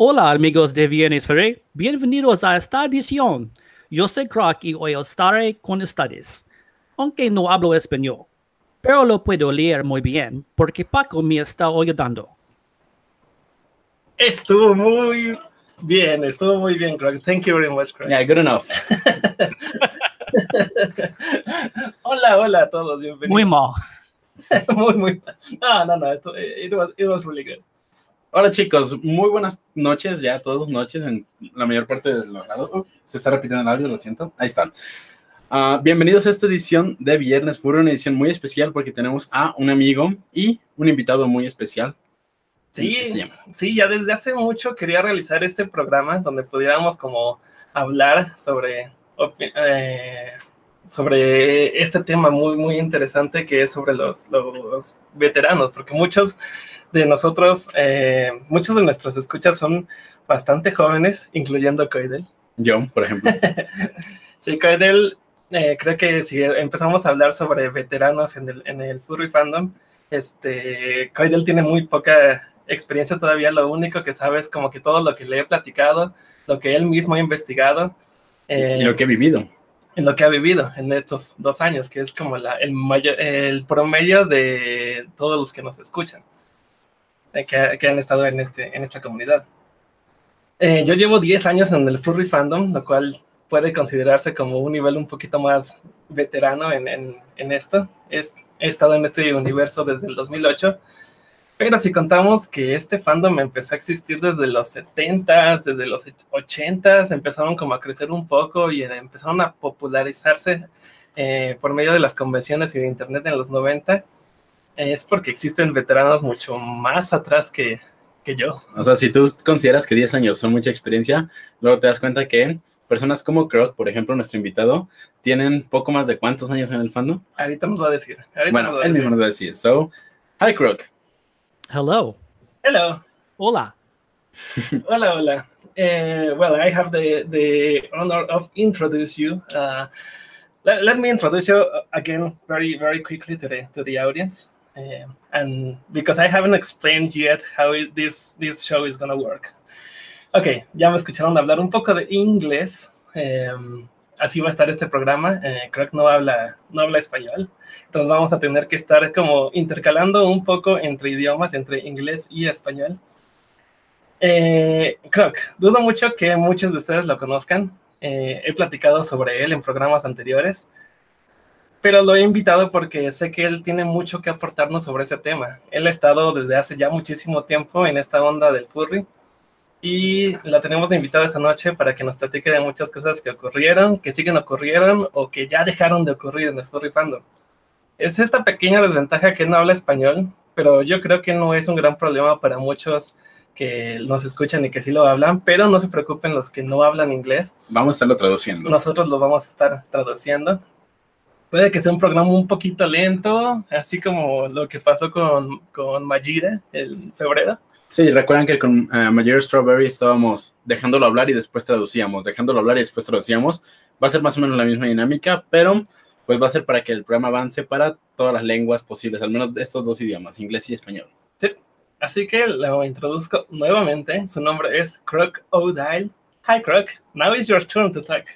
Hola amigos de Viernes Ferré, bienvenidos a esta edición. Yo soy Croc y hoy estaré con ustedes. Aunque no hablo español, pero lo puedo leer muy bien porque Paco me está ayudando. Estuvo muy bien, estuvo muy bien, Croc. Thank you very much, Croc. Yeah, good enough. hola, hola a todos, bienvenidos. Muy mal. muy, muy. No, no, no, esto, it, was, it was really good. Hola chicos, muy buenas noches, ya todas noches en la mayor parte del lado. Oh, se está repitiendo el audio, lo siento. Ahí está. Uh, bienvenidos a esta edición de Viernes Fue una edición muy especial porque tenemos a un amigo y un invitado muy especial. Sí, sí, ya desde hace mucho quería realizar este programa donde pudiéramos como hablar sobre, eh, sobre este tema muy, muy interesante que es sobre los, los veteranos, porque muchos de nosotros, eh, muchos de nuestros escuchas son bastante jóvenes, incluyendo Coidel. Yo, por ejemplo. sí, Coidel, eh, creo que si empezamos a hablar sobre veteranos en el, en el furry fandom, este, Coidel tiene muy poca experiencia todavía, lo único que sabe es como que todo lo que le he platicado, lo que él mismo ha investigado. y lo que ha vivido. En lo que ha vivido en estos dos años, que es como la, el, mayor, el promedio de todos los que nos escuchan. Eh, que, han estado en, este, en esta comunidad. Eh, yo llevo 10 años en el furry fandom, lo cual puede considerarse como un nivel un poquito más veterano en, en, esto. he estado en este universo desde el 2008, pero si contamos que este fandom empezó a existir desde los 70s, desde los 80s, empezaron como a crecer un poco y empezaron a popularizarse eh, por medio de las convenciones y de internet en los 90 es porque existen veteranos mucho más atrás que, que yo. O sea, si tú consideras que 10 años son mucha experiencia, luego te das cuenta que personas como Croc, por ejemplo, nuestro invitado, tienen poco más de cuántos años en el fandom. Ahorita nos va a decir. bueno, él mismo nos va a decir. So, hi Croc. Hello. Hello. Hola. hola, hola. Uh, well, I have the, the honor of introduce you. Uh, let, let, me introduce you again very, very quickly to the, to the audience. Um, and because I haven't explained yet how it, this, this show is to work. Ok, ya me escucharon hablar un poco de inglés. Um, así va a estar este programa. Eh, que no habla, no habla español. Entonces vamos a tener que estar como intercalando un poco entre idiomas, entre inglés y español. Eh, Croc, dudo mucho que muchos de ustedes lo conozcan. Eh, he platicado sobre él en programas anteriores pero lo he invitado porque sé que él tiene mucho que aportarnos sobre ese tema. Él ha estado desde hace ya muchísimo tiempo en esta onda del furry y la tenemos de invitada esta noche para que nos platique de muchas cosas que ocurrieron, que siguen ocurrieron o que ya dejaron de ocurrir en el furry fandom. Es esta pequeña desventaja que él no habla español, pero yo creo que no es un gran problema para muchos que nos escuchan y que sí lo hablan, pero no se preocupen los que no hablan inglés. Vamos a estarlo traduciendo. Nosotros lo vamos a estar traduciendo puede que sea un programa un poquito lento, así como lo que pasó con, con Majira en febrero. Sí, recuerdan que con uh, Majira Strawberry estábamos dejándolo hablar y después traducíamos, dejándolo hablar y después traducíamos. Va a ser más o menos la misma dinámica, pero pues va a ser para que el programa avance para todas las lenguas posibles, al menos de estos dos idiomas, inglés y español. Sí, así que lo introduzco nuevamente. Su nombre es Croc O'Dyle. Hi, Croc. Now is your turn to talk.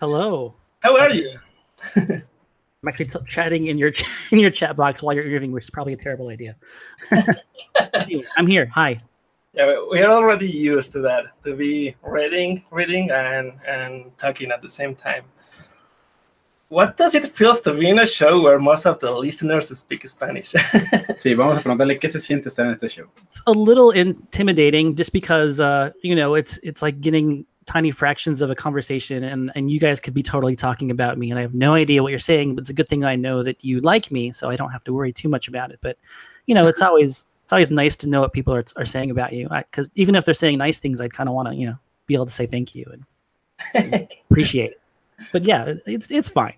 Hello. How are you? I'm actually t- chatting in your in your chat box while you're interviewing, which is probably a terrible idea. anyway, I'm here. Hi. Yeah, we are already used to that to be reading, reading, and and talking at the same time. What does it feel to be in a show where most of the listeners speak Spanish? sí, vamos a preguntarle qué se siente estar en este show. It's a little intimidating, just because uh, you know it's it's like getting tiny fractions of a conversation and and you guys could be totally talking about me and I have no idea what you're saying but it's a good thing I know that you like me so I don't have to worry too much about it. But you know it's always it's always nice to know what people are, are saying about you. Because even if they're saying nice things I'd kind of want to you know be able to say thank you and, and appreciate it. But yeah it's it's fine.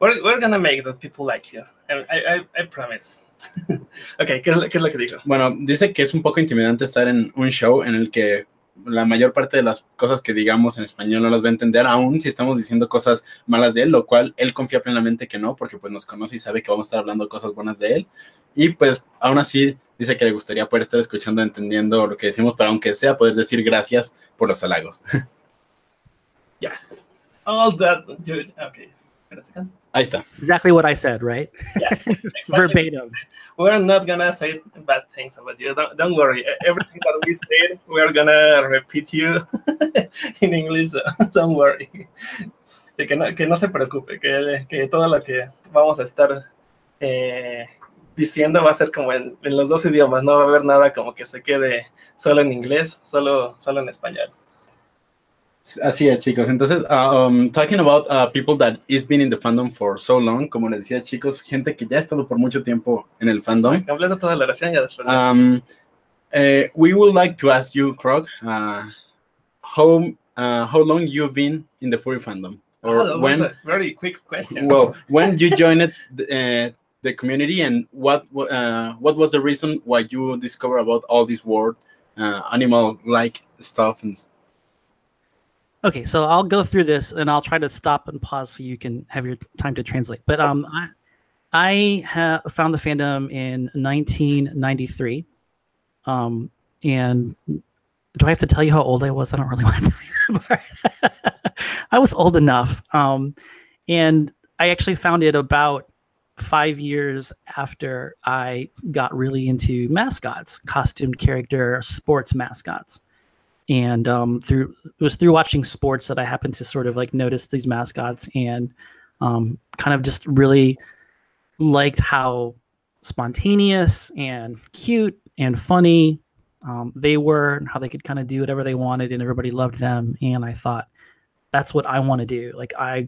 We're, we're gonna make that people like you. I, I, I promise. Ok, ¿qué es, ¿qué es lo que digo? Bueno, dice que es un poco intimidante estar en un show en el que la mayor parte de las cosas que digamos en español no las va a entender, aún si estamos diciendo cosas malas de él, lo cual él confía plenamente que no, porque pues nos conoce y sabe que vamos a estar hablando cosas buenas de él. Y pues aún así dice que le gustaría poder estar escuchando, entendiendo lo que decimos, pero aunque sea poder decir gracias por los halagos. yeah. All that. Okay. Ahí está. Exactly what I said, right? Yeah, exactly. Verbatim. We're not gonna say bad things about you. Don't, don't worry. Everything that we said, we're gonna repeat you in English. Don't worry. Así que no, que no se preocupe, que, que todo lo que vamos a estar eh, diciendo va a ser como en, en, los dos idiomas. No va a haber nada como que se quede solo en inglés, solo, solo en español. Así es, chicos. Entonces, uh, um, talking about uh, people that is been in the fandom for so long, como les decía, chicos, gente que ya ha estado por mucho tiempo en el fandom. Completo toda la oración ya después. Um, uh, we would like to ask you, Croc, uh, how uh, how long you've been in the furry fandom, or oh, when? very quick question. Well, when you joined the, uh, the community, and what uh, what was the reason why you discovered about all this world, uh, animal-like stuff and Okay, so I'll go through this and I'll try to stop and pause so you can have your time to translate. But um, I, I have found the fandom in 1993. Um, and do I have to tell you how old I was? I don't really want to tell you. I was old enough. Um, and I actually found it about five years after I got really into mascots, costumed character sports mascots and um, through it was through watching sports that I happened to sort of like notice these mascots and um, kind of just really liked how spontaneous and cute and funny um, they were and how they could kind of do whatever they wanted and everybody loved them. And I thought that's what I want to do. Like I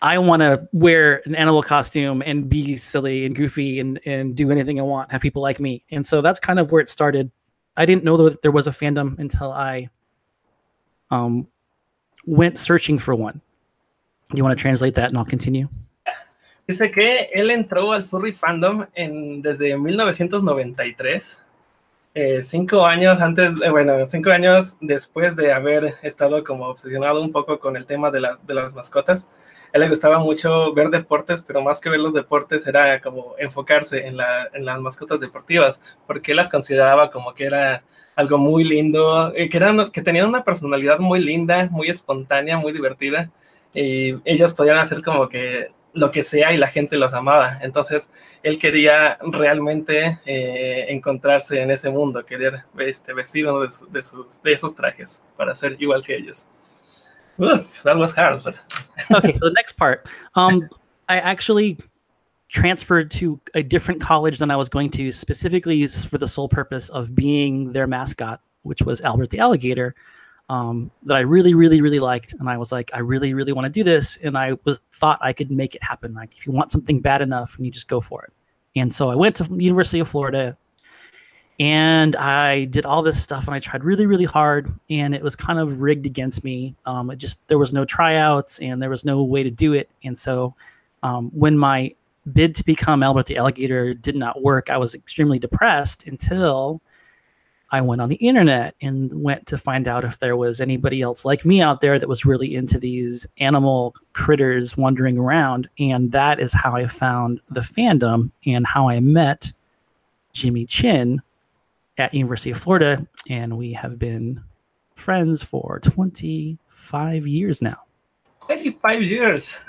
I want to wear an animal costume and be silly and goofy and and do anything I want have people like me. And so that's kind of where it started I didn't know that there was a fandom until I um, went searching for one. You want to translate that and I'll continue? Dice que él entró al furry fandom en, desde 1993, eh, cinco años antes, eh, bueno, cinco años después de haber estado como obsesionado un poco con el tema de, la, de las mascotas él le gustaba mucho ver deportes, pero más que ver los deportes era como enfocarse en, la, en las mascotas deportivas, porque él las consideraba como que era algo muy lindo, eh, que, eran, que tenían una personalidad muy linda, muy espontánea, muy divertida, y ellos podían hacer como que lo que sea y la gente los amaba. Entonces, él quería realmente eh, encontrarse en ese mundo, querer este, vestido de, de, sus, de esos trajes para ser igual que ellos. That was hard. But... okay, so the next part. Um, I actually transferred to a different college than I was going to, specifically for the sole purpose of being their mascot, which was Albert the alligator. Um, that I really, really, really liked, and I was like, I really, really want to do this, and I was thought I could make it happen. Like, if you want something bad enough, and you just go for it. And so I went to University of Florida, and I did all this stuff and I tried really, really hard, and it was kind of rigged against me. Um, it just there was no tryouts and there was no way to do it, and so um, when my bid to become Albert the Alligator did not work, I was extremely depressed until I went on the internet and went to find out if there was anybody else like me out there that was really into these animal critters wandering around, and that is how I found the fandom and how I met Jimmy Chin at University of Florida, and we have been friends for 25 years now. 25 years.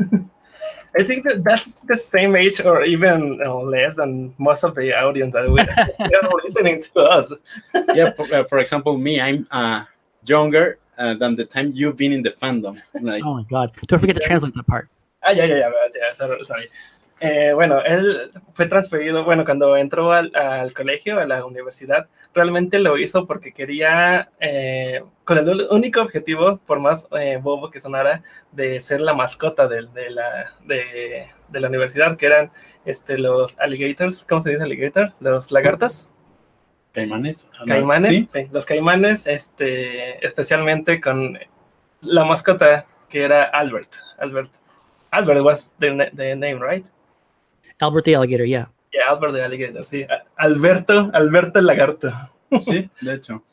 I think that that's the same age or even uh, less than most of the audience that we are listening to us. yeah, for, uh, for, example, me, I'm uh, younger uh, than the time you've been in the fandom. Like, oh my God. Don't forget to translate that part. Ah, yeah, yeah, yeah. yeah sorry. sorry. Eh, bueno, él fue transferido, bueno, cuando entró al, al, colegio, a la universidad, realmente lo hizo porque quería, eh, con el único objetivo, por más eh, bobo que sonara, de ser la mascota de, de, la, de, de, la universidad, que eran este, los alligators, ¿cómo se dice alligator? Los lagartas. Caimanes. Caimanes, ¿Sí? sí, los caimanes, este, especialmente con la mascota que era Albert. Albert. Albert was the, the name, right? Albert the Alligator, yeah. Yeah, Albert the Alligator, sí. Alberto, Alberto el Lagarto. Sí, de hecho.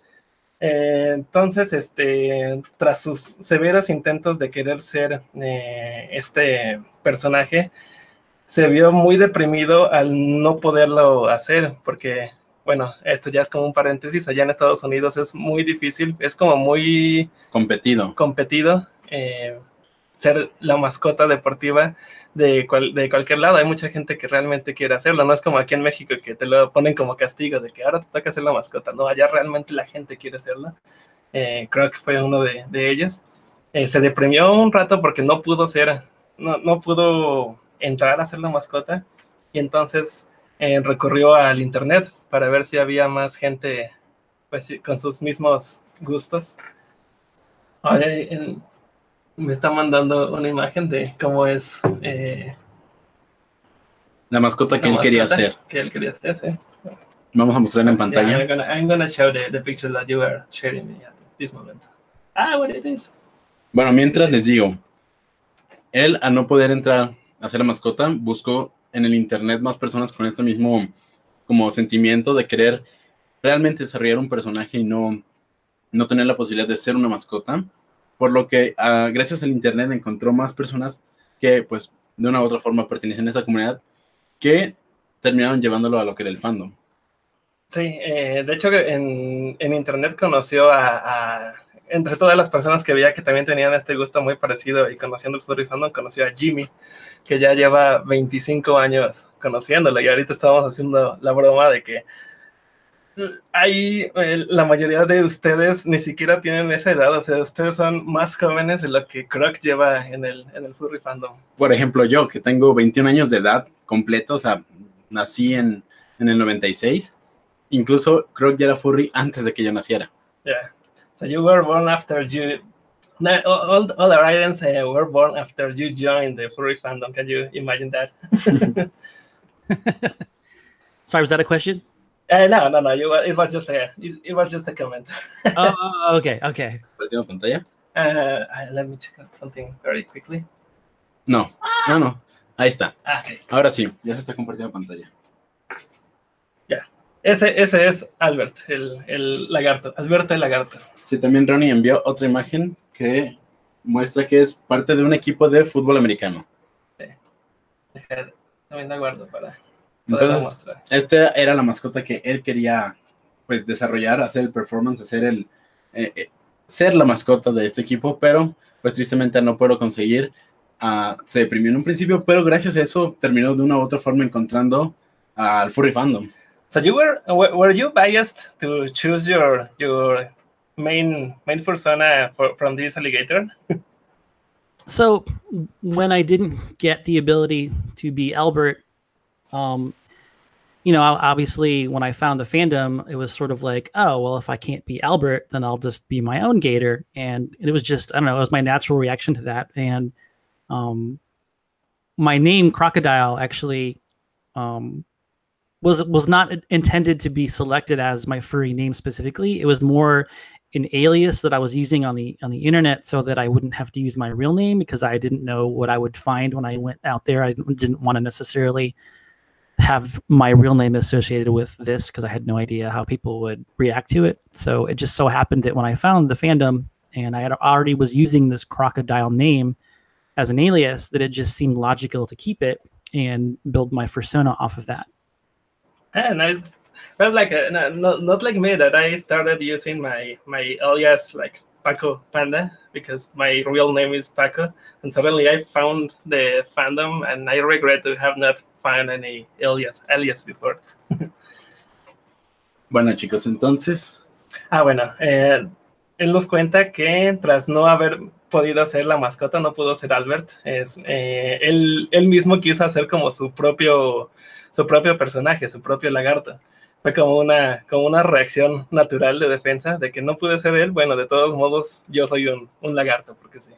Eh, entonces, este, tras sus severos intentos de querer ser eh, este personaje, se vio muy deprimido al no poderlo hacer, porque bueno, esto ya es como un paréntesis, allá en Estados Unidos es muy difícil, es como muy Competido. competido eh, ser la mascota deportiva de, cual- de cualquier lado. Hay mucha gente que realmente quiere hacerlo, no es como aquí en México que te lo ponen como castigo de que ahora te toca ser la mascota, no, allá realmente la gente quiere hacerlo. Eh, creo que fue uno de, de ellos. Eh, se deprimió un rato porque no pudo ser, no, no pudo entrar a ser la mascota y entonces eh, recurrió al internet para ver si había más gente pues, con sus mismos gustos. Ahora, en- me está mandando una imagen de cómo es eh, La mascota que la él quería hacer. Que él quería hacer, sí. Vamos a mostrarla en Yeah, pantalla. I'm, gonna, I'm gonna show the, the picture that you are sharing me at this moment. Ah, what it is. Bueno, mientras les digo, él al no poder entrar a ser la mascota, buscó en el internet más personas con este mismo como sentimiento de querer realmente desarrollar un personaje y no, no tener la posibilidad de ser una mascota. Por lo que ah, gracias al internet encontró más personas que pues de una u otra forma pertenecen a esa comunidad que terminaron llevándolo a lo que era el fandom. Sí, eh, de hecho en, en internet conoció a, a- entre todas las personas que veía que también tenían este gusto muy parecido y conociendo el furry fandom, conoció a Jimmy, que ya lleva 25 años conociéndolo y ahorita estábamos haciendo la broma de que hay eh, la mayoría de ustedes ni siquiera tienen esa edad, o sea, ustedes son más jóvenes de lo que Croc lleva en el, en el furry fandom. Por ejemplo, yo que tengo 21 años de edad completo, o sea, nací en, en el 96, incluso que ya era furry antes de que yo naciera. Yeah. So you were born after you. All, all the Ryans uh, were born after you joined the furry fandom. Can you imagine that? Sorry, was that a question? Uh, no, no, no. It was just a. It, it was just a comment. oh, oh, okay, okay. ¿Compartiendo pantalla? Uh, let me check out something very quickly. No, no, no. Ahí está. Ah, okay. Ahora sí, ya se está compartiendo pantalla. Ese, ese es Albert, el, el lagarto. Alberto el lagarto. Sí, también Ronnie envió otra imagen que muestra que es parte de un equipo de fútbol americano. Deja- También la guardo para Entonces, esta era la mascota que él quería pues desarrollar, hacer el performance, hacer el eh, eh, ser la mascota de este equipo, pero pues tristemente no puedo conseguir. ah, se deprimió en un principio, pero gracias a eso terminó de una u otra forma encontrando al furry fandom. So you were were were you biased to choose your your main main persona for, from this alligator? So when I didn't get the ability to be Albert, um, you know, obviously when I found the fandom, it was sort of like, oh, well, if I can't be Albert, then I'll just be my own Gator, and it was just, I don't know, it was my natural reaction to that, and um, my name Crocodile actually um, was was not intended to be selected as my furry name specifically. It was more an alias that I was using on the on the internet so that I wouldn't have to use my real name because I didn't know what I would find when I went out there. I didn't, didn't want to necessarily have my real name associated with this because I had no idea how people would react to it. So it just so happened that when I found the fandom and I had already was using this crocodile name as an alias, that it just seemed logical to keep it and build my persona off of that. Ah, nice. That's like a, no, no, not like me that I started using my my alias like Paco Panda because my real name is Paco, and suddenly I found the fandom, and I regret to have not found any alias alias before. Bueno, chicos, entonces, Ah, bueno, eh, él nos cuenta que tras no haber podido ser la mascota, no pudo ser Albert, es, eh, él, él mismo quiso hacer como su propio, su propio personaje, su propio lagarto. Fue como una, como una reacción natural de defensa de que no pude ser él. Bueno, de todos modos, yo soy un, un lagarto, porque sí.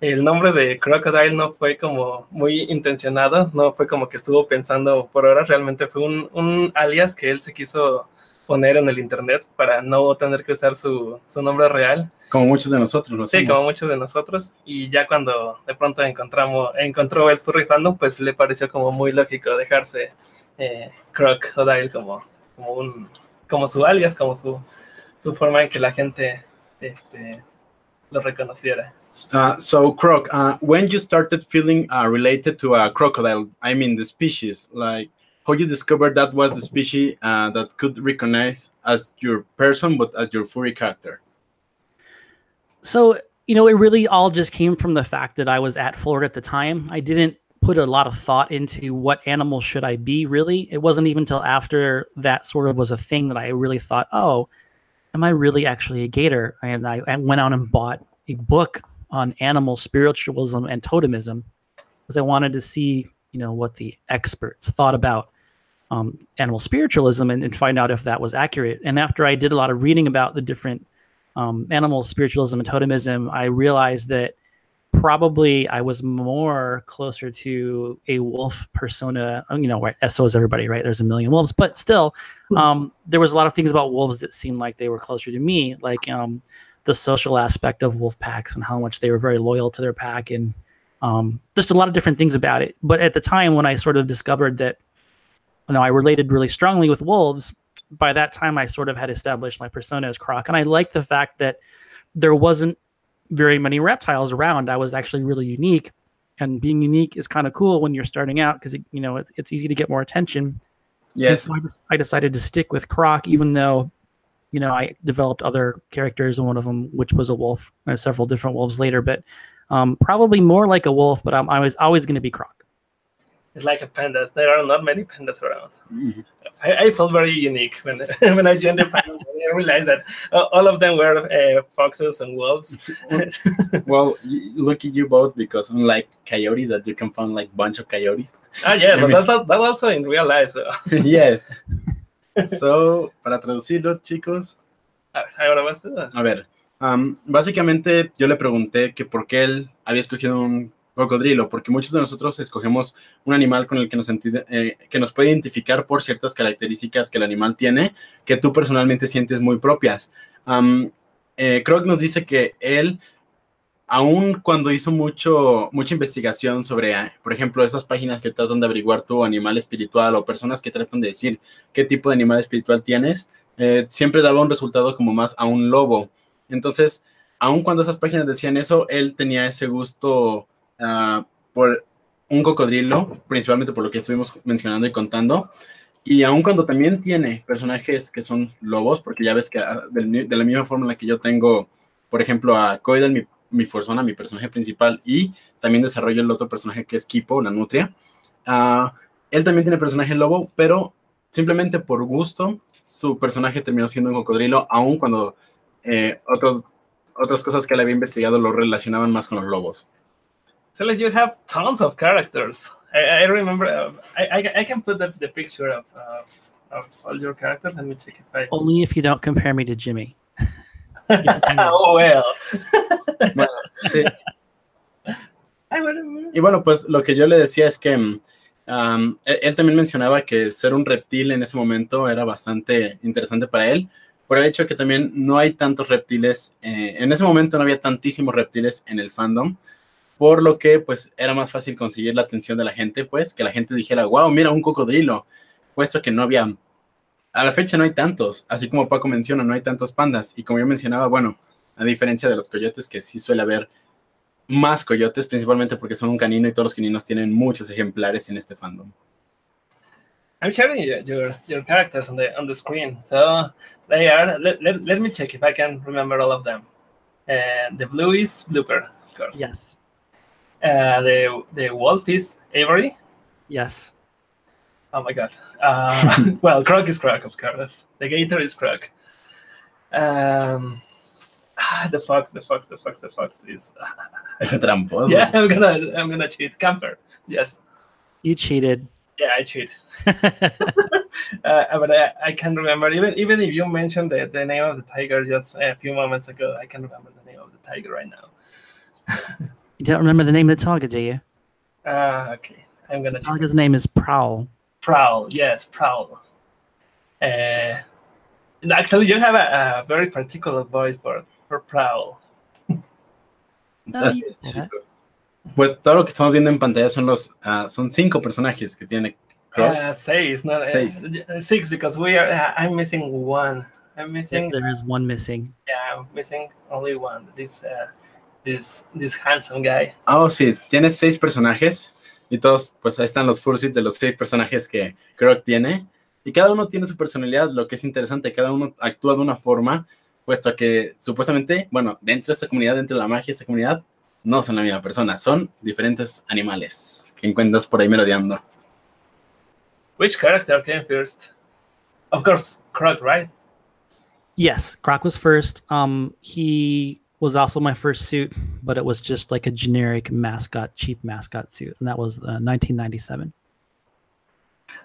El nombre de Crocodile no fue como muy intencionado, no fue como que estuvo pensando por horas, realmente fue un, un alias que él se quiso poner en el internet para no tener que usar su, su nombre real. como muchos de nosotros lo Sí, hacemos. como muchos de nosotros. Y ya cuando de pronto encontramos, encontró el furry fandom, pues le pareció como muy lógico dejarse eh, Crocodile como, como, un, como su alias, como su, su forma en que la gente este, lo reconociera. Uh, so, Croc, uh, when you started feeling uh, related to a crocodile, I mean the species, like how you discovered that was the species uh, that could recognize as your person, but as your furry character. So you know, it really all just came from the fact that I was at Florida at the time. I didn't put a lot of thought into what animal should I be really. It wasn't even until after that sort of was a thing that I really thought, oh, am I really actually a gator? And I, I went out and bought a book on animal spiritualism and totemism because I wanted to see, you know, what the experts thought about um, animal spiritualism and, and, find out if that was accurate. And after I did a lot of reading about the different um, animal spiritualism and totemism, I realized that probably I was more closer to a wolf persona. Uh, you know, right? So is everybody, right? There's a million wolves, but still, hmm. um, there was a lot of things about wolves that seemed like they were closer to me, like um, the social aspect of wolf packs and how much they were very loyal to their pack, and um, just a lot of different things about it. But at the time when I sort of discovered that, you know, I related really strongly with wolves. By that time, I sort of had established my persona as Croc, and I liked the fact that there wasn't very many reptiles around. I was actually really unique, and being unique is kind of cool when you're starting out because you know it's, it's easy to get more attention. Yes, so I, I, decided to stick with Croc, even though you know I developed other characters, and one of them, which was a wolf, uh, several different wolves later, but um, probably more like a wolf. But I'm, I was always going to be Croc. It's like a pandas. There are not many pandas around. Mm-hmm. I, I, felt very unique when when I joined the family. I realized that uh, all of them were uh, foxes and wolves. well, look at you both because unlike coyote, that you can find like bunch of coyotes. Ah, yeah, but that's that, that also in real life. So. yes. So, para traducirlo, chicos. Ahora vas tú. A ver, um, básicamente yo le pregunté que por qué él había escogido un cocodrilo, porque muchos de nosotros escogemos un animal con el que nos, eh, que nos puede identificar por ciertas características que el animal tiene, que tú personalmente sientes muy propias. Um, eh, nos dice que él, aun cuando hizo mucho, mucha investigación sobre, ah, por ejemplo, esas páginas que tratan de averiguar tu animal espiritual o personas que tratan de decir qué tipo de animal espiritual tienes, eh, siempre daba un resultado como más a un lobo. Entonces, aun cuando esas páginas decían eso, él tenía ese gusto Ah, por un cocodrilo, principalmente por lo que estuvimos mencionando y contando. Y aun cuando también tiene personajes que son lobos, porque ya ves que ah, de, la misma forma en la que yo tengo, por ejemplo, a Coidal, mi, mi Forzona, mi personaje principal, y también desarrollo el otro personaje que es Kipo, la nutria. Uh, él también tiene personaje lobo, pero simplemente por gusto, su personaje terminó siendo un cocodrilo, aun cuando eh, otras cosas que él había investigado lo relacionaban más con los lobos. So like you have tons of characters. I, I remember. Uh, I, I, I can put the, the picture of uh, of all your characters. Let me check if I. Only if you don't compare me to Jimmy. oh well. bueno, sí. Y bueno, pues lo que yo le decía es que um, él, él, también mencionaba que ser un reptil en ese momento era bastante interesante para él, por el hecho de que también no hay tantos reptiles, eh, en ese momento no había tantísimos reptiles en el fandom, por lo que pues era más fácil conseguir la atención de la gente, pues que la gente dijera, wow, mira un cocodrilo, puesto que no había, a la fecha no hay tantos, así como Paco menciona, no hay tantos pandas, y como yo mencionaba, bueno, a diferencia de los coyotes, que sí suele haber más coyotes, principalmente porque son un canino y todos los caninos tienen muchos ejemplares en este fandom. I'm sharing your, your, characters on the on the screen. So they are. Let, let, me check if I can remember all of them. Uh, the blue is Blooper, of course. Yes. Uh, the the wolf is Avery. Yes. Oh my god. Uh, well, Croc is Croc, of course. The Gator is Croc. Um, the fox, the fox, the fox, the fox is. Tramposo. Yeah, I'm gonna, I'm gonna cheat. Camper. Yes. You cheated. Yeah, I cheat. uh, but I, I can remember even even if you mentioned the, the name of the tiger just a few moments ago, I can remember the name of the tiger right now. You don't remember the name of the target, do you? Ah, uh, okay. I'm gonna. The tiger's name is Prowl. Prowl, yes, Prowl. Uh, actually, you have a, a, very particular voice for for Prowl. No, pues todo lo que estamos viendo en pantalla son los uh, son cinco personajes que tiene Croc. Uh, seis, not seis. Uh, six because we are. Uh, I'm missing one. I'm missing. There is one missing. Yeah, I'm missing only one. This uh, this, this handsome guy. Oh, sí, tienes seis personajes. Y todos, pues ahí están los fursuits de los seis personajes que Croc tiene. Y cada uno tiene su personalidad, lo que es interesante, cada uno actúa de una forma, puesto que supuestamente, bueno, dentro de esta comunidad, dentro de la magia de esta comunidad, no son la misma persona, son diferentes animales que encuentras por ahí merodeando. Which character came first? Of course, Croc, right? Yes, Croc was first. Um, he was also my first suit, but it was just like a generic mascot, cheap mascot suit, and that was uh, 1997.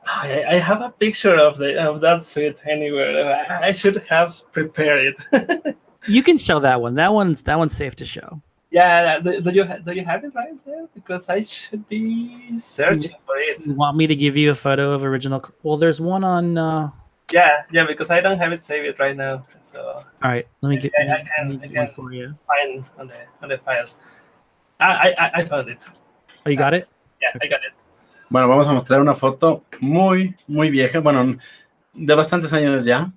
I, I have a picture of the of that suit anywhere. I, I should have prepared it. you can show that one. That one's that one's safe to show. Yeah, do, do you do you have it right there? Because I should be searching for it. You want me to give you a photo of original? Well, there's one on. Uh, yeah, yeah, because I don't have it saved right now. So. All right, let me get. I, I can, I can for you. Find on the on the files. I I, I found it. Oh, you got it. Yeah, I got it. Bueno, vamos a mostrar una foto muy, muy vieja, bueno, de bastantes años ya,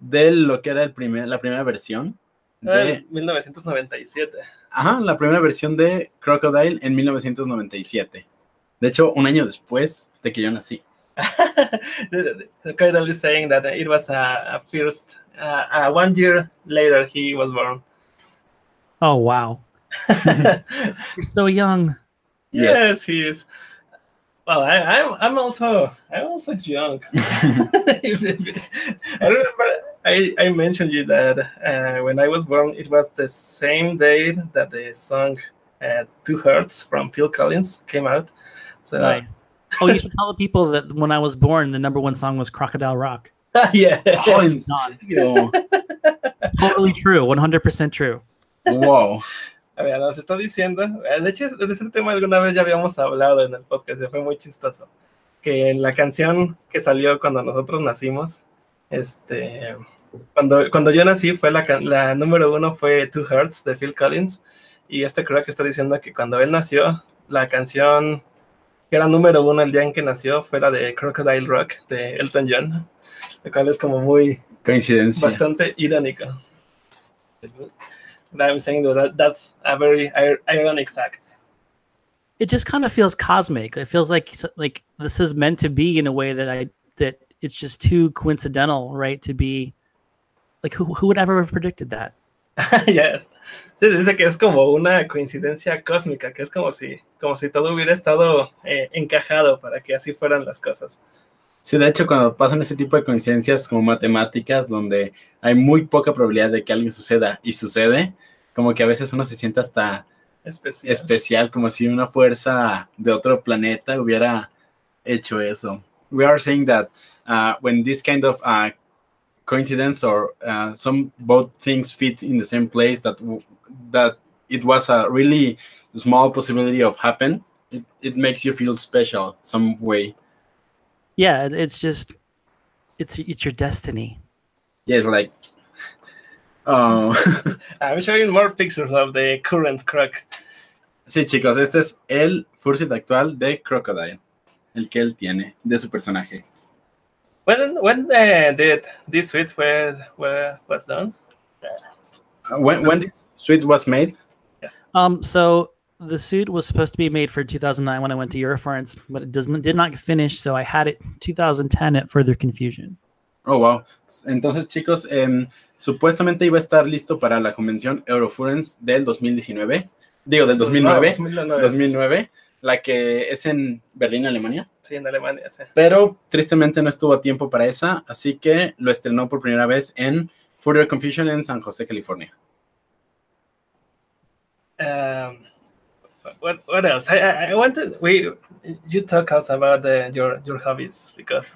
de lo que era el primer, la primera versión. De 1997. Ajá, la primera versión de Crocodile en 1997. De hecho, un año después de que yo nací. Crocodile is saying that it was a, a first, uh, uh, one year later he was born. Oh, wow. You're so young. Yes, yes he is. Well, I, am I'm, I'm also I'm also young. I remember I, I mentioned you that uh, when I was born, it was the same day that the song uh, Two Hearts from Phil Collins came out. So, nice. Oh, you should tell the people that when I was born, the number one song was Crocodile Rock. yeah. Oh, totally true. 100% true. Wow. A ver, nos está diciendo, eh, de hecho, de este tema alguna vez ya habíamos hablado en el podcast, y fue muy chistoso, que en la canción que salió cuando nosotros nacimos, este, cuando, cuando yo nací fue la, la número uno fue Two Hearts de Phil Collins, y este creo que está diciendo que cuando él nació, la canción que era número uno el día en que nació fue la de Crocodile Rock de Elton John, lo cual es como muy... Coincidencia. Bastante irónico. I'm saying that that's a very ironic fact. It just kind of feels cosmic. It feels like like this is meant to be in a way that I that it's just too coincidental, right? To be like who who would ever have predicted that? yes. Sí, dice que es como una coincidencia cósmica, que es como si como si todo hubiera estado eh, encajado para que así fueran las cosas. Sí, de hecho, cuando pasan ese tipo de coincidencias como matemáticas, donde hay muy poca probabilidad de que algo suceda y sucede, como que a veces uno se siente hasta especial, especial como si una fuerza de otro planeta hubiera hecho eso. We are saying that uh, when this kind of uh, coincidence or uh, some both things fit in the same place, that that it was a really small possibility of happen, it, it makes you feel special some way. yeah it's just it's it's your destiny. Yeah it's like oh i'm showing more pictures of the current croc. Sí chicos este es el fursuit actual de crocodile el que él tiene de su personaje when when uh, did this suit were, were was done uh, when when this suit was made yes um so the suit was supposed to be made for 2009 when I went to Eurofurence, but it doesn't did not finish, so I had it 2010 at further confusion. Oh, wow. Entonces, chicos, eh, supuestamente iba a estar listo para la convención Eurofurence del 2019. Digo, del 2009, 2009. 2009, la que es en Berlín, Alemania. Sí, en Alemania, sí. Pero tristemente no estuvo a tiempo para esa, así que lo estrenó por primera vez en Further Confusion en San José, California. Um, what what else? I I wanted we you talk us about your your hobbies because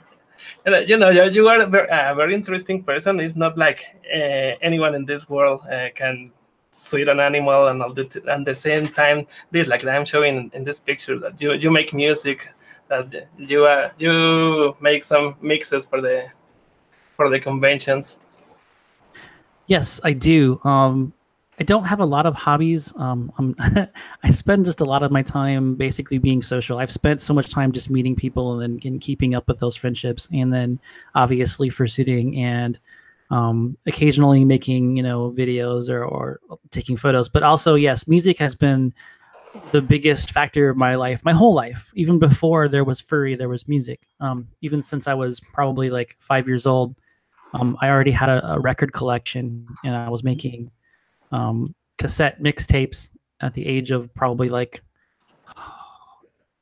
you know you are a very, a very interesting person. It's not like uh, anyone in this world uh, can sweet an animal and all this, and the same time this like I'm showing in this picture that you you make music that you uh, you make some mixes for the for the conventions. Yes, I do. Um, I don't have a lot of hobbies. Um, I spend just a lot of my time basically being social. I've spent so much time just meeting people and then and keeping up with those friendships, and then obviously fursuiting and um, occasionally making you know videos or, or taking photos. But also, yes, music has been the biggest factor of my life, my whole life. Even before there was furry, there was music. Um, even since I was probably like five years old, um, I already had a, a, record collection, and I was making um, cassette mixtapes at the age of probably like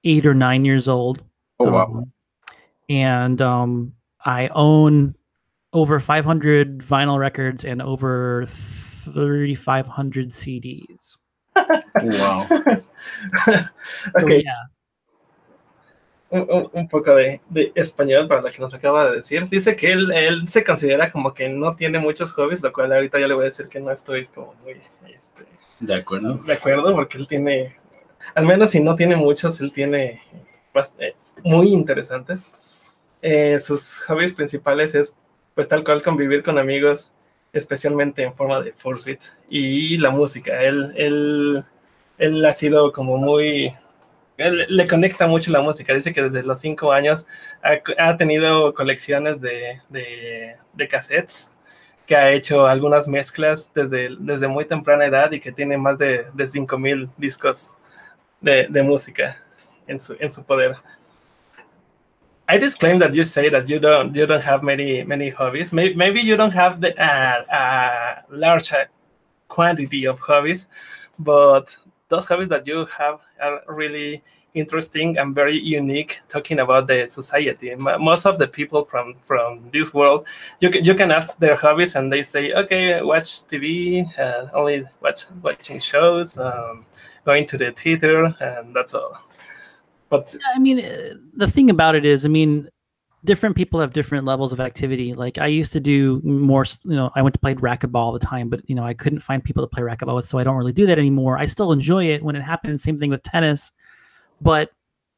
eight or nine years old. Oh wow! Um, and um, I own over 500 vinyl records and over 3,500 CDs. wow. okay. So, yeah. Un, un, poco de, de, español para lo que nos acaba de decir. Dice que él, él, se considera como que no tiene muchos hobbies, lo cual ahorita yo le voy a decir que no estoy como muy este, de acuerdo. De acuerdo, porque él tiene, al menos si no tiene muchos, él tiene eh, muy interesantes. Eh, sus hobbies principales es pues tal cual convivir con amigos, especialmente en forma de Fursuit y la música. Él, él, él ha sido como muy... Él, le conecta mucho la música. Dice que desde los cinco años ha, tenido colecciones de, de, de, cassettes, que ha hecho algunas mezclas desde, desde muy temprana edad y que tiene más de, de 5.000 discos de, de música en su, en su poder. I disclaim that you say that you don't you don't have many many hobbies. Maybe, maybe you don't have the uh, uh, large quantity of hobbies, but those hobbies that you have are really interesting and very unique. Talking about the society, most of the people from from this world, you can, you can ask their hobbies and they say, okay, watch TV, uh, only watch watching shows, um, going to the theater, and that's all. But I mean, uh, the thing about it is, I mean, different people have different levels of activity. Like I used to do more, you know, I went to play racquetball all the time, but you know, I couldn't find people to play racquetball with, so I don't really do that anymore. I still enjoy it when it happens. Same thing with tennis, but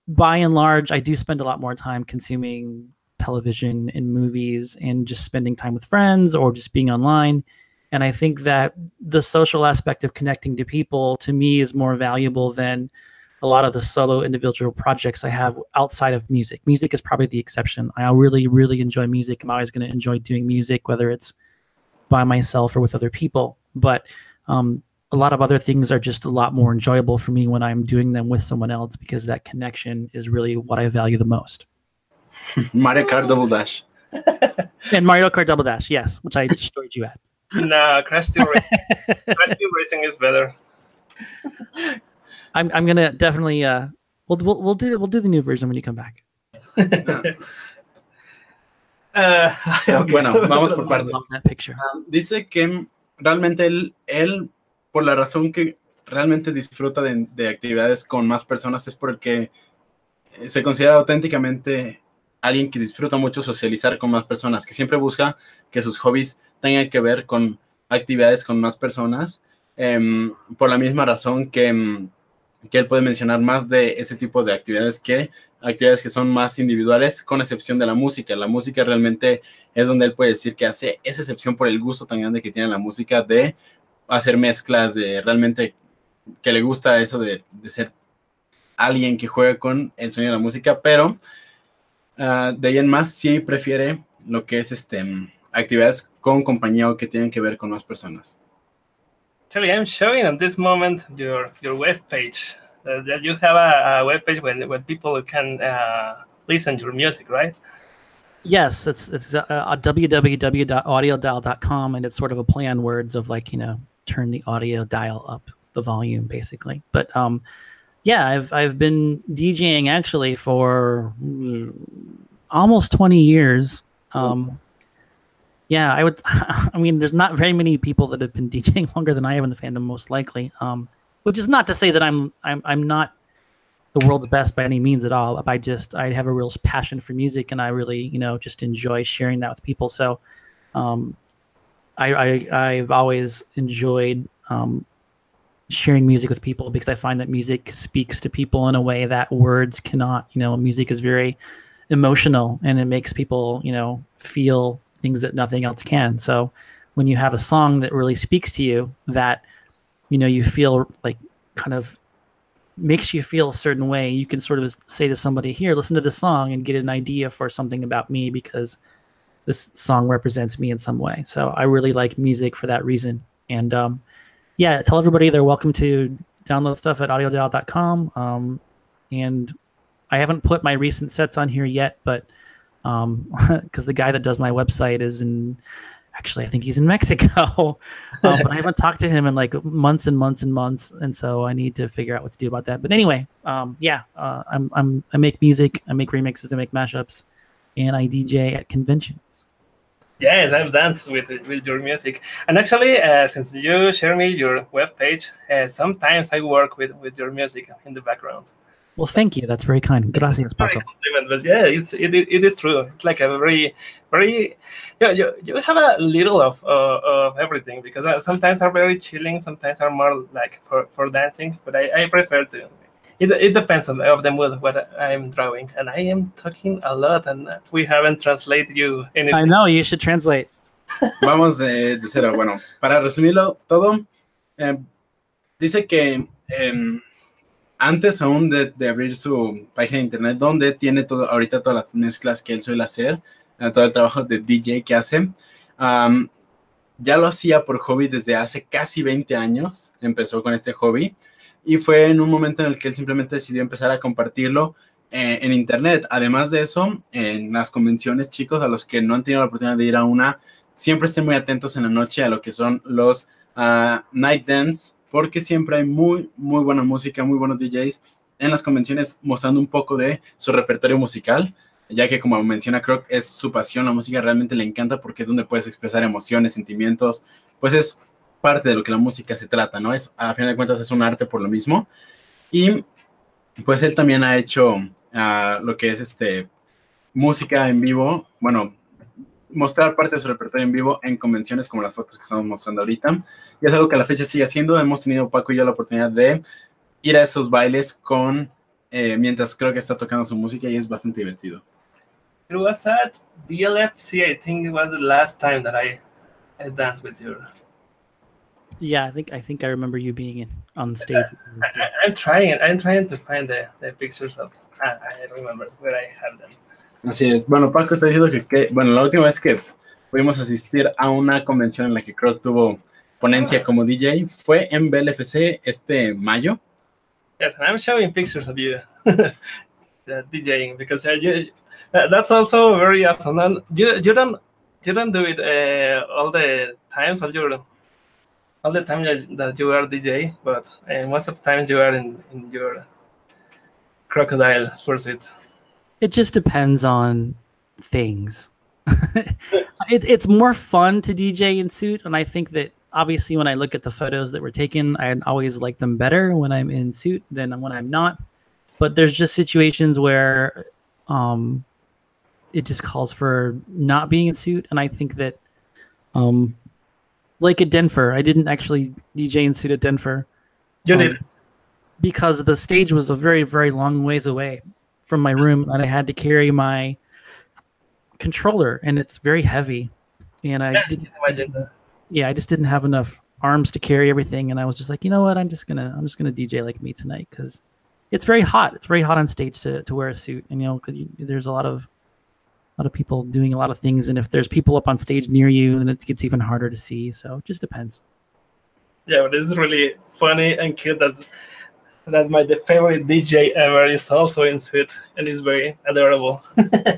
by and large, I do spend a lot more time consuming television and movies and just spending time with friends or just being online. And I think that the social aspect of connecting to people to me is more valuable than a lot of the solo individual projects I have outside of music. Music is probably the exception. I really, really enjoy music. I'm always going to enjoy doing music, whether it's by myself or with other people. But um, a lot of other things are just a lot more enjoyable for me when I'm doing them with someone else because that connection is really what I value the most. Mario Kart Double Dash. and Mario Kart Double Dash, yes, which I destroyed you at. No, Crash Team, Crash Team Racing is better. I'm I'm gonna definitely uh we'll we'll, we'll do we'll do the new version when you come back. uh, okay. Bueno, vamos por partes. Um, dice que realmente él, él, por la razón que realmente disfruta de, de, actividades con más personas es porque se considera auténticamente alguien que disfruta mucho socializar con más personas, que siempre busca que sus hobbies tengan que ver con actividades con más personas, eh, por la misma razón que em, que él puede mencionar más de ese tipo de actividades que actividades que son más individuales, con excepción de la música. La música realmente es donde él puede decir que hace esa excepción por el gusto tan grande que tiene la música de hacer mezclas, de realmente que le gusta eso de, ser alguien que juega con el sonido de la música, pero uh, de ahí en más sí prefiere lo que es este, actividades con compañía o que tienen que ver con más personas. Actually I'm showing at this moment your your web page. Uh, that you have a, a web page where, where people can uh, listen to your music, right? Yes, it's it's uh, uh www.audiodial.com, and it's sort of a play on words of like you know turn the audio dial up the volume basically. But um, yeah, I've I've been DJing actually for mm, almost twenty years. Um, yeah, I would. I mean, there's not very many people that have been DJing longer than I have in the fandom, most likely. Um, which is not to say that I'm I'm I'm not the world's best by any means at all. I just I have a real passion for music, and I really you know just enjoy sharing that with people. So, um, I, I I've always enjoyed um, sharing music with people because I find that music speaks to people in a way that words cannot. You know, music is very emotional, and it makes people you know feel things that nothing else can. So when you have a song that really speaks to you, that you know you feel like kind of makes you feel a certain way, you can sort of say to somebody, "Here, listen to this song," and get an idea for something about me because this song represents me in some way. So I really like music for that reason. And um, yeah, tell everybody they're welcome to download stuff at audiodial.com. Um, and I haven't put my recent sets on here yet, but um, because the guy that does my website is in actually I think he's in Mexico, um, but I haven't talked to him in like months and months and months, and so I need to figure out what to do about that. But anyway, um, yeah, uh, I'm I'm I make music, I make remixes, I make mashups, and I DJ at conventions. Yes, I've danced with with your music, and actually, uh, since you share me your webpage, uh, sometimes I work with with your music in the background. Well, thank you. That's very kind. Gracias, Paco. But yeah, it's it, it is true. It's like a very very yeah. You, you have a little of uh, of everything because uh, sometimes are very chilling, sometimes are more like for, for dancing. But I, I prefer to. It, it depends on of the mood what I'm drawing, and I am talking a lot, and we haven't translated you anything. I know you should translate. Vamos de, de cero. Bueno, para resumirlo todo, eh, dice que eh, antes aún de, abrir su página de internet, donde tiene todo, ahorita todas las mezclas que él suele hacer, eh, todo el trabajo de DJ que hace, ya lo hacía por hobby desde hace casi 20 años, empezó con este hobby, y fue en un momento en el que él simplemente decidió empezar a compartirlo eh, en internet. Además de eso, en las convenciones, chicos, a los que no han tenido la oportunidad de ir a una, siempre estén muy atentos en la noche a lo que son los uh, night dance porque siempre hay muy, muy buena música, muy buenos DJs en las convenciones mostrando un poco de su repertorio musical, ya que como menciona Croc, es su pasión, la música realmente le encanta porque es donde puedes expresar emociones, sentimientos, pues es parte de lo que la música se trata, ¿no? Es, a fin de cuentas, es un arte por lo mismo. Y pues él también ha hecho uh, lo que es este música en vivo, bueno, mostrar parte de su repertorio en vivo en convenciones como las fotos que estamos mostrando ahorita. Y es algo que a la fecha sigue haciendo. Hemos tenido Paco y yo la oportunidad de ir a esos bailes con, eh, mientras creo que está tocando su música y es bastante divertido. It was at DLFC. I think it was the last time that I, I danced with you. Yeah, I think I think I remember you being in, on the stage. I, am trying. I'm trying to find the, the pictures of. I, I remember where I have them. Así es. Bueno, Paco está diciendo que, que, bueno, la última vez que pudimos asistir a una convención en la que Croc tuvo ponencia como DJ fue en BLFC este mayo. Yes, and I'm showing pictures of you DJing because uh, you, that's also very awesome. And you, you don't you don't do it uh, all the times all your all the time that you are DJ, but uh, most of the time you are in, in your crocodile pursuit. It just depends on things. it, it's more fun to DJ in suit, and I think that obviously when I look at the photos that were taken, I always like them better when I'm in suit than when I'm not. But there's just situations where um, it just calls for not being in suit, and I think that, um, like at Denver, I didn't actually DJ in suit at Denver. You um, did because the stage was a very very long ways away from my room and I mm-hmm. had to carry my controller and it's very heavy. And I yeah, didn't I did that. yeah I just didn't have enough arms to carry everything and I was just like you know what? I'm just gonna I'm just gonna DJ like me tonight because it's very hot. It's very hot on stage to, to wear a suit and you know because there's a lot of a lot of people doing a lot of things and if there's people up on stage near you then it gets even harder to see. So it just depends. Yeah but it's really funny and cute that that my favorite DJ ever is also in suit and is very adorable.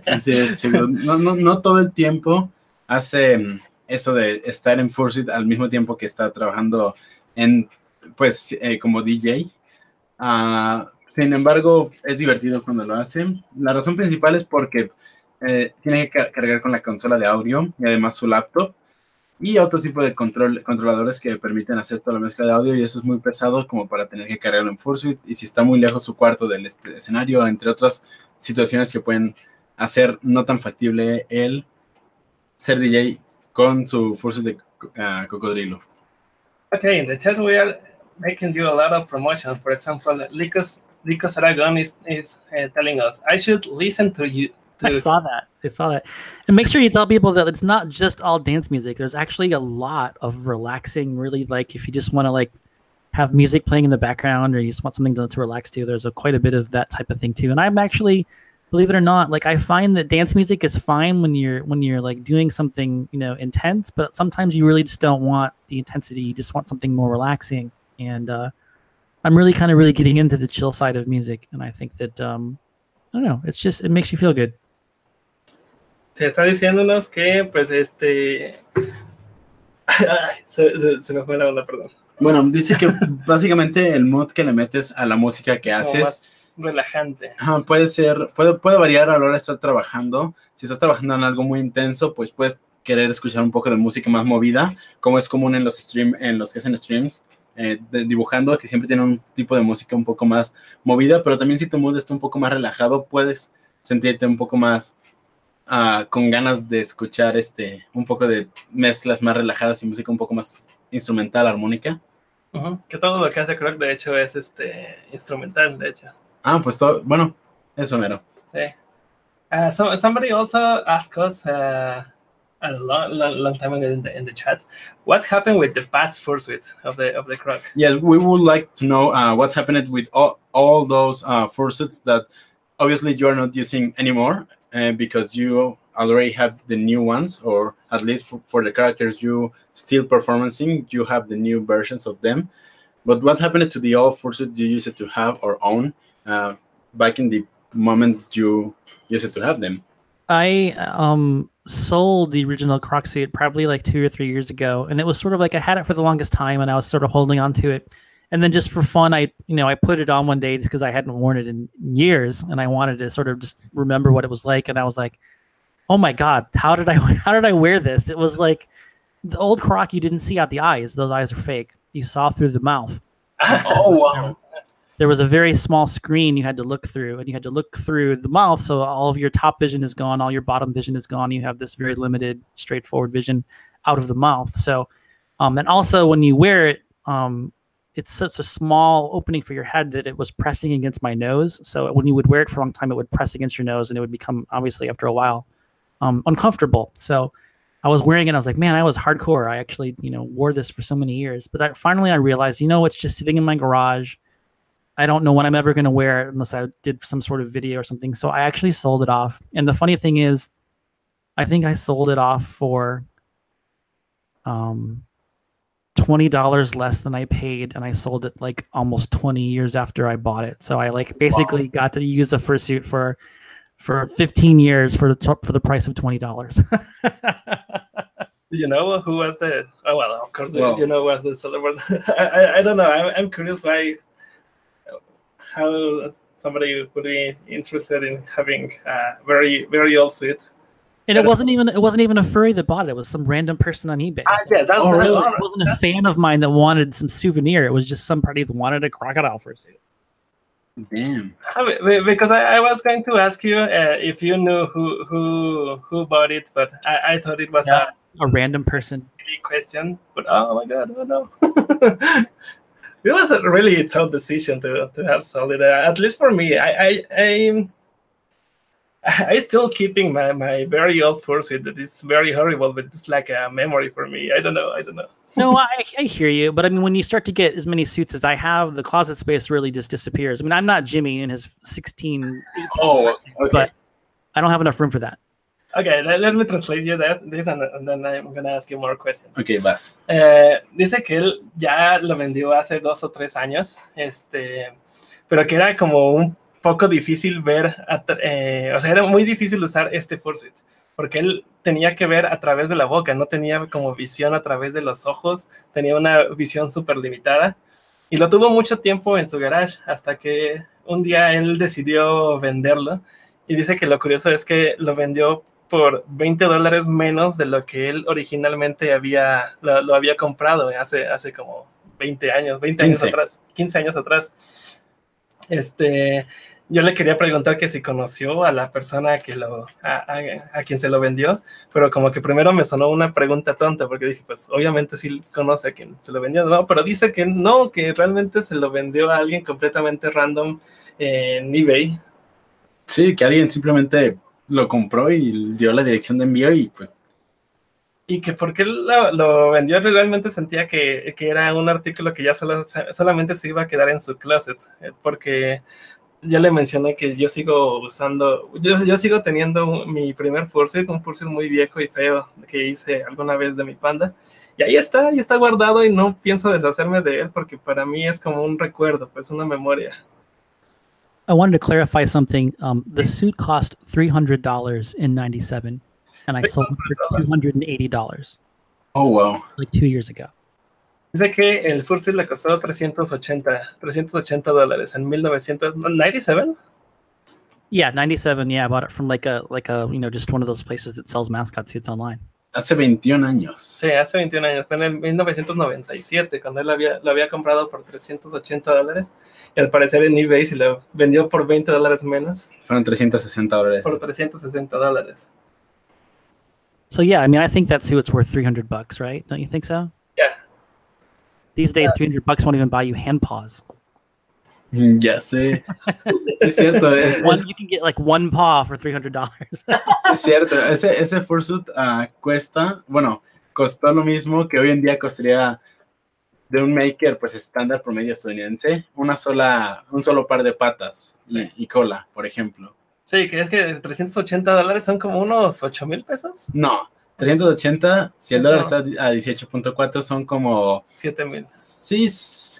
Así es, chicos. No, no, no todo el tiempo hace eso de estar en Fursuit al mismo tiempo que está trabajando en, pues, eh, como DJ. Uh, sin embargo, es divertido cuando lo hace. La razón principal es porque eh, tiene que cargar con la consola de audio y además su laptop y otro tipo de control, controladores que permiten hacer toda la mezcla de audio y eso es muy pesado como para tener que cargarlo en Fursuit y si está muy lejos su cuarto del este escenario, entre otras situaciones que pueden hacer no tan factible el ser DJ con su Fursuit de uh, cocodrilo. Okay, in the chat we are making you a lot of promotion. For example, Licos, Licos Aragon is, is uh, telling us, I should listen to you. I saw that. I saw that. And make sure you tell people that it's not just all dance music. There's actually a lot of relaxing, really like if you just want to like have music playing in the background or you just want something to, to relax to, there's a quite a bit of that type of thing too. And I'm actually believe it or not, like I find that dance music is fine when you're when you're like doing something, you know, intense, but sometimes you really just don't want the intensity. You just want something more relaxing. And uh I'm really kind of really getting into the chill side of music, and I think that um, I don't know, it's just it makes you feel good. Se está diciéndonos que, pues, este, se, se, se, me fue la onda, perdón. Bueno, dice que básicamente el mood que le metes a la música que haces relajante. puede ser, puede, puede variar a la hora de estar trabajando. Si estás trabajando en algo muy intenso, pues puedes querer escuchar un poco de música más movida, como es común en los stream, en los que hacen streams, eh, dibujando, que siempre tienen un tipo de música un poco más movida, pero también si tu mood está un poco más relajado, puedes sentirte un poco más uh, con ganas de escuchar este, un poco de mezclas más relajadas y música un poco más instrumental, armónica. Uh -huh. Que todo lo que hace Croc, de hecho, es este, instrumental, de hecho. Ah, pues todo, bueno, eso mero. Sí. Uh, so somebody also asked us uh, a long, long, long time ago in the, in the chat, what happened with the past fursuit of the of the Croc? Yes, we would like to know uh, what happened with all, all those uh, fursuits that obviously you are not using anymore uh, because you already have the new ones, or at least for, for the characters you still performing, you have the new versions of them. But what happened to the old fursuits you used to have or own uh, back in the moment you used to have them? I um sold the original Croc suit probably like two or three years ago, and it was sort of like I had it for the longest time, and I was sort of holding on to it. And then just for fun, I you know I put it on one day just because I hadn't worn it in years, and I wanted to sort of just remember what it was like. And I was like, "Oh my god, how did I how did I wear this?" It was like the old Croc you didn't see out the eyes; those eyes are fake. You saw through the mouth. oh wow! there was a very small screen you had to look through and you had to look through the mouth so all of your top vision is gone all your bottom vision is gone you have this very limited straightforward vision out of the mouth so um, and also when you wear it um, it's such a small opening for your head that it was pressing against my nose so when you would wear it for a long time it would press against your nose and it would become obviously after a while um, uncomfortable so I was wearing it. I was like, man, I was hardcore. I actually, you know, wore this for so many years. But I, finally, I realized, you know, it's just sitting in my garage. I don't know when I'm ever going to wear it unless I did some sort of video or something. So I actually sold it off. And the funny thing is, I think I sold it off for um, twenty dollars less than I paid, and I sold it like almost twenty years after I bought it. So I like basically wow. got to use the fursuit for for fifteen years for the for the price of twenty dollars. you know who was the? Oh well, of course uh, well, you know who was the seller. I, I, I don't know. I'm, I'm curious why how somebody would be interested in having a very very old suit. And it wasn't even it wasn't even a furry that bought it. It was some random person on eBay. Ah, yeah, that's oh, really? It wasn't a fan of mine that wanted some souvenir. It was just somebody that wanted a crocodile fursuit. Damn. Because I, I, was going to ask you uh, if you knew who who who bought it, but I, I thought it was yeah, a, a random person. Question, but oh my god, oh no. it was a really tough decision to, to have solid. Uh, at least for me, I I I I still keeping my, my very old fursuit that is very horrible, but it's like a memory for me. I don't know. I don't know. no, I, I hear you, but I mean, when you start to get as many suits as I have, the closet space really just disappears. I mean, I'm not Jimmy in his 16. Oh, okay. But I don't have enough room for that. Okay, let, let me translate you this, this and, and, then I'm gonna ask you more questions. Okay, vas. Eh, dice que él ya lo vendió hace dos o tres años, este, pero que era como un poco difícil ver, eh, o sea, era muy difícil usar este fursuit, porque él tenía que ver a través de la boca, no tenía como visión a través de los ojos, tenía una visión súper limitada, y lo tuvo mucho tiempo en su garage, hasta que un día él decidió venderlo, y dice que lo curioso es que lo vendió por 20 dólares menos de lo que él originalmente había, lo, lo había comprado hace, hace como 20 años, 20 15. años atrás, 15 años atrás. Este, yo le quería preguntar que si conoció a la persona que lo, a, a, a, quien se lo vendió, pero como que primero me sonó una pregunta tonta, porque dije, pues obviamente sí conoce a quien se lo vendió, no, pero dice que no, que realmente se lo vendió a alguien completamente random en eBay. Sí, que alguien simplemente lo compró y dio la dirección de envío y pues... Y que porque lo, lo vendió realmente sentía que, que, era un artículo que ya solo, solamente se iba a quedar en su closet, eh, porque ya le mencioné que yo sigo usando, yo, yo sigo teniendo mi primer fursuit, un fursuit muy viejo y feo que hice alguna vez de mi panda. Y ahí está, ahí está guardado y no pienso deshacerme de él porque para mí es como un recuerdo, pues una memoria. I wanted to clarify something. Um, the suit cost three hundred dollars in '97, and I sold it for two hundred and eighty dollars Oh, wow. like two years ago. Dice que el fursuit le costó 380, 380 dólares en 1997. Yeah, '97. Yeah, I bought it from like a like a you know just one of those places that sells mascot suits online. Hace 21 años. Sí, hace 21 años, fue en el 1997, cuando él había, lo había comprado por 380 dólares. Y al parecer en eBay se lo vendió por 20 dólares menos, Fueron 360 dólares. por 360 dólares. So yeah, I mean, I think that suit's worth three hundred bucks, right? Don't you think so? Yeah. These days, three hundred bucks won't even buy you hand paws. Mm, Ya sé. Sí, es cierto. Es, One, you can get like one paw for three hundred dollars. sí es cierto. Ese, ese fursuit ah, cuesta, bueno, costó lo mismo que hoy en día costaría de un maker pues estándar promedio estadounidense, una sola, un solo par de patas y, y cola, por ejemplo. Sí, que es que 380 dólares son como unos 8 mil pesos, No, 380, si el dólar No. está a 18.4 son como, 7 mil. sí,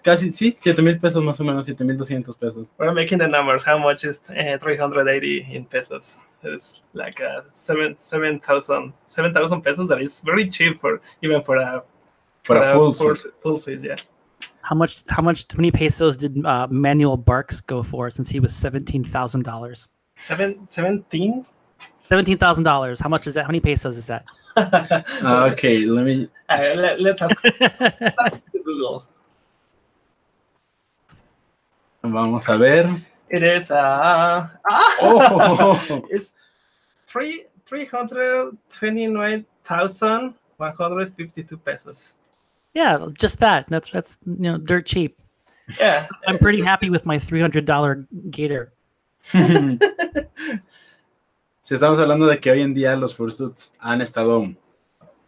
casi, sí, 7 mil pesos más o menos, 7 mil 200 pesos. We're making the numbers. How much is uh, 380 in pesos? It's like uh, seven 7,000 7,000 pesos. That is very cheap for even for a For a full full, suit. full suit. Yeah. How much? How much? How many pesos did uh, Manuel Barks go for? Since he was seventeen thousand dollars. Seven, 17? Seventeen thousand dollars. How much is that? How many pesos is that? Ah, ok, let me, Uh, let, let's ask, let's ask Google. vamos a ver. It is uh, ah, Oh, it's three three hundred twenty nine thousand one hundred fifty two pesos. yeah, just that. That's that's you know dirt cheap. Yeah, I'm pretty happy with my three hundred dollar gator. si estamos hablando de que hoy en día los fursuits han estado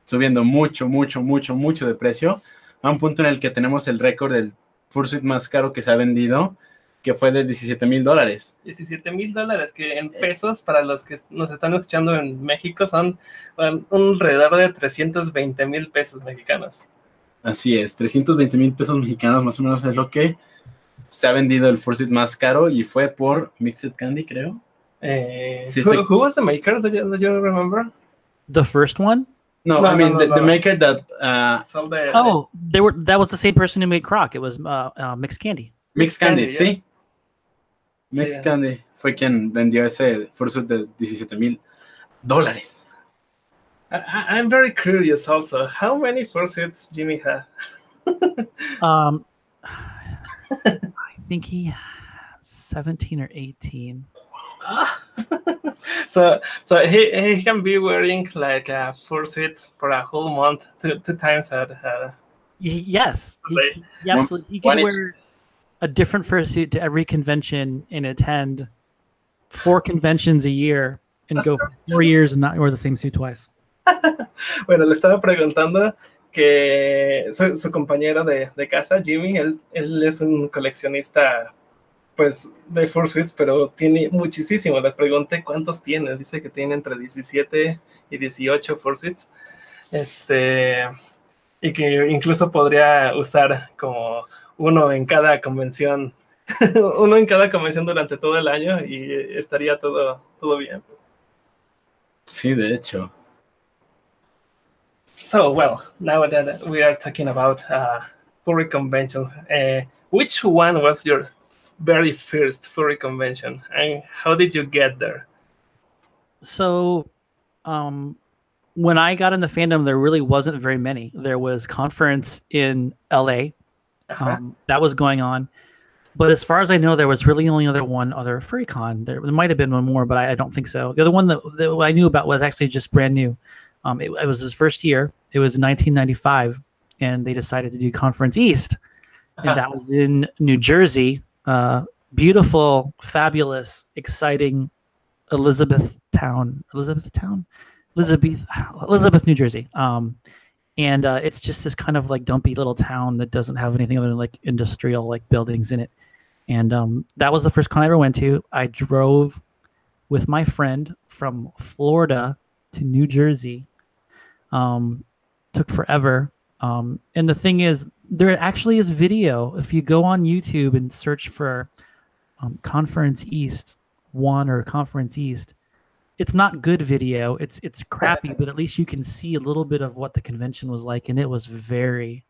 subiendo mucho, mucho, mucho, mucho de precio, a un punto en el que tenemos el récord del fursuit más caro que se ha vendido, que fue de 17 mil dólares. 17 mil dólares, que en pesos, para los que nos están escuchando en México, son un alrededor de 320 mil pesos mexicanos. Así es, 320 mil pesos mexicanos más o menos es lo que se ha vendido el fursuit más caro y fue por Mixed Candy, creo. Eh, Sí, who, was the maker? Do you, do you remember? The first one. No, No, I mean, no, no, the, no, the no. maker that uh, Sold the, Oh, they were. That was the same person who made Croc. It was uh, uh, mixed candy. Mixed Candy, Candy, sí. yes. Mixed Yeah. Candy fue quien vendió ese fursuit de 17 mil dólares. I, I- I'm very curious also. How many fursuits Jimmy had? Um, I think he had seventeen or eighteen. Ah. so so he, he can be wearing like a fursuit for a whole month, two, two times at uh, yes, he, he- he absolutely. He One could wear a different fursuit to every convention and attend four conventions a year and That's go for four years and not wear the same suit twice. Bueno, le estaba preguntando que su, compañero de, de casa, Jimmy, él, él es un coleccionista pues de fursuits, pero tiene muchísimo. Les pregunté cuántos tiene. Dice que tiene entre 17 y 18 fursuits. Este, y que incluso podría usar como uno en cada convención, uno en cada convención durante todo el año y estaría todo, todo bien. Sí, de hecho. So, well, now that we are talking about uh, furry convention, uh, which one was your very first furry convention, and how did you get there? So, um, when I got in the fandom, there really wasn't very many. There was ConFurence in LA Uh-huh. um, that was going on, but as far as I know, there was really only other one other FurryCon. There, there might have been one more, but I, I don't think so. The other one that, that I knew about was actually just brand new. Um, it, it was his first year. It was 1995, and they decided to do ConFurence East, and that was in New Jersey. Uh, beautiful, fabulous, exciting Elizabethtown, Elizabethtown, Elizabeth, Town, Elizabeth, New Jersey. Um, and uh, it's just this kind of like dumpy little town that doesn't have anything other than like industrial like buildings in it. And um, that was the first con I ever went to. I drove with my friend from Florida to New Jersey. Um, took forever. Um, and the thing is, there actually is video. If you go on YouTube and search for um, ConFurence East One or ConFurence East, it's not good video. It's it's crappy, but at least you can see a little bit of what the convention was like, and it was very,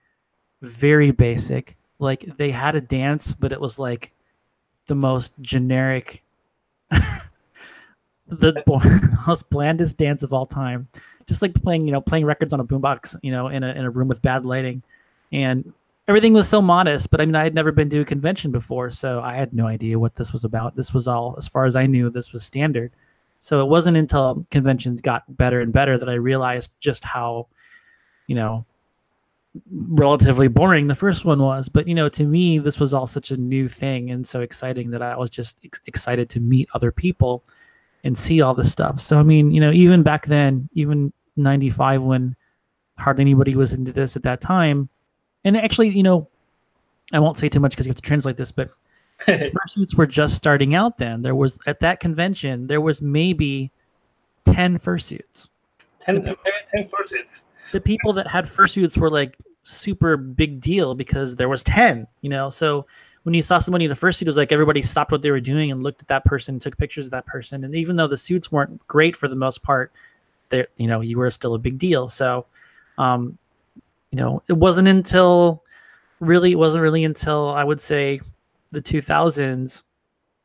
very basic. Like they had a dance, but it was like the most generic, the most blandest dance of all time. Just like playing, you know, playing records on a boombox, you know, in a in a room with bad lighting, and everything was so modest. But I mean, I had never been to a convention before, so I had no idea what this was about. This was all, as far as I knew, this was standard. So it wasn't until conventions got better and better that I realized just how, you know, relatively boring the first one was. But you know, to me, this was all such a new thing and so exciting that I was just ex- excited to meet other people and see all this stuff. So I mean, you know, even back then, even '95 when hardly anybody was into this at that time, and actually, you know, I won't say too much because you have to translate this, but fursuits were just starting out then. There was at that convention, there was maybe 10 fursuits. 10, 10 fursuits. The people that had fursuits were like super big deal because there was 10, you know. So when you saw somebody in a fursuit, it was like everybody stopped what they were doing and looked at that person, took pictures of that person. And even though the suits weren't great for the most part, there, you know, you were still a big deal. So, um, you know, it wasn't until really, it wasn't really until I would say the 2000s,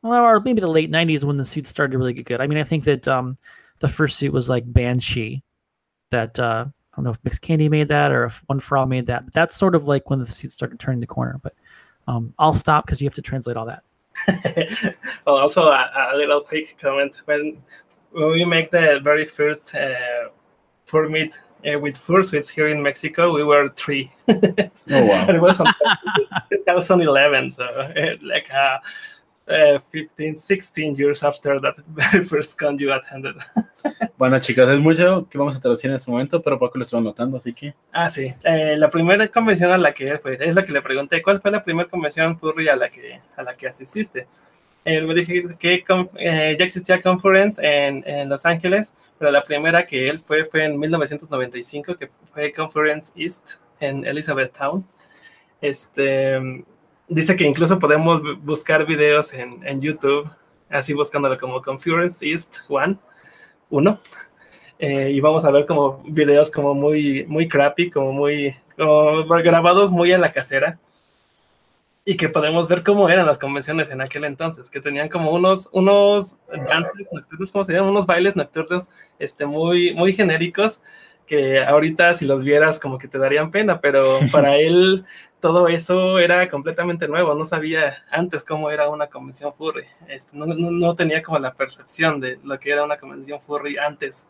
or maybe the late 90s when the suits started to really get good. I mean, I think that um, the first suit was like Banshee, that uh, I don't know if Mixed Candy made that or if One for All made that, but that's sort of like when the suits started turning the corner. But um, I'll stop because you have to translate all that. well, also a, a, little quick comment when when we make the very first uh, permit uh, with fursuits here in Mexico, we were three. oh wow! it was 2011, so uh, like uh, uh, 15, 16 years after that very first con you attended. bueno, chicos, es mucho que vamos a traducir en este momento, pero poco lo estoy notando, así que. Ah, sí. Eh, la primera convención a la que fue, es la que le pregunté, ¿cuál fue la primera convención furry a la que, a la que asististe? Él me dije que eh, ya existía Conference en, en, Los Ángeles, pero la primera que él fue fue en 1995, que fue Conference East en Elizabethtown. Este, dice que incluso podemos buscar videos en, en YouTube, así buscándolo como Conference East One, uno. Eh, y vamos a ver como videos como muy, muy crappy, como muy como grabados muy a la casera y que podemos ver cómo eran las convenciones en aquel entonces, que tenían como unos, unos dances nocturnos, ¿cómo se llaman? Unos bailes nocturnos este, muy, muy genéricos, que ahorita si los vieras como que te darían pena, pero para él todo eso era completamente nuevo, no sabía antes cómo era una convención furry, este, no, no, no, tenía como la percepción de lo que era una convención furry antes,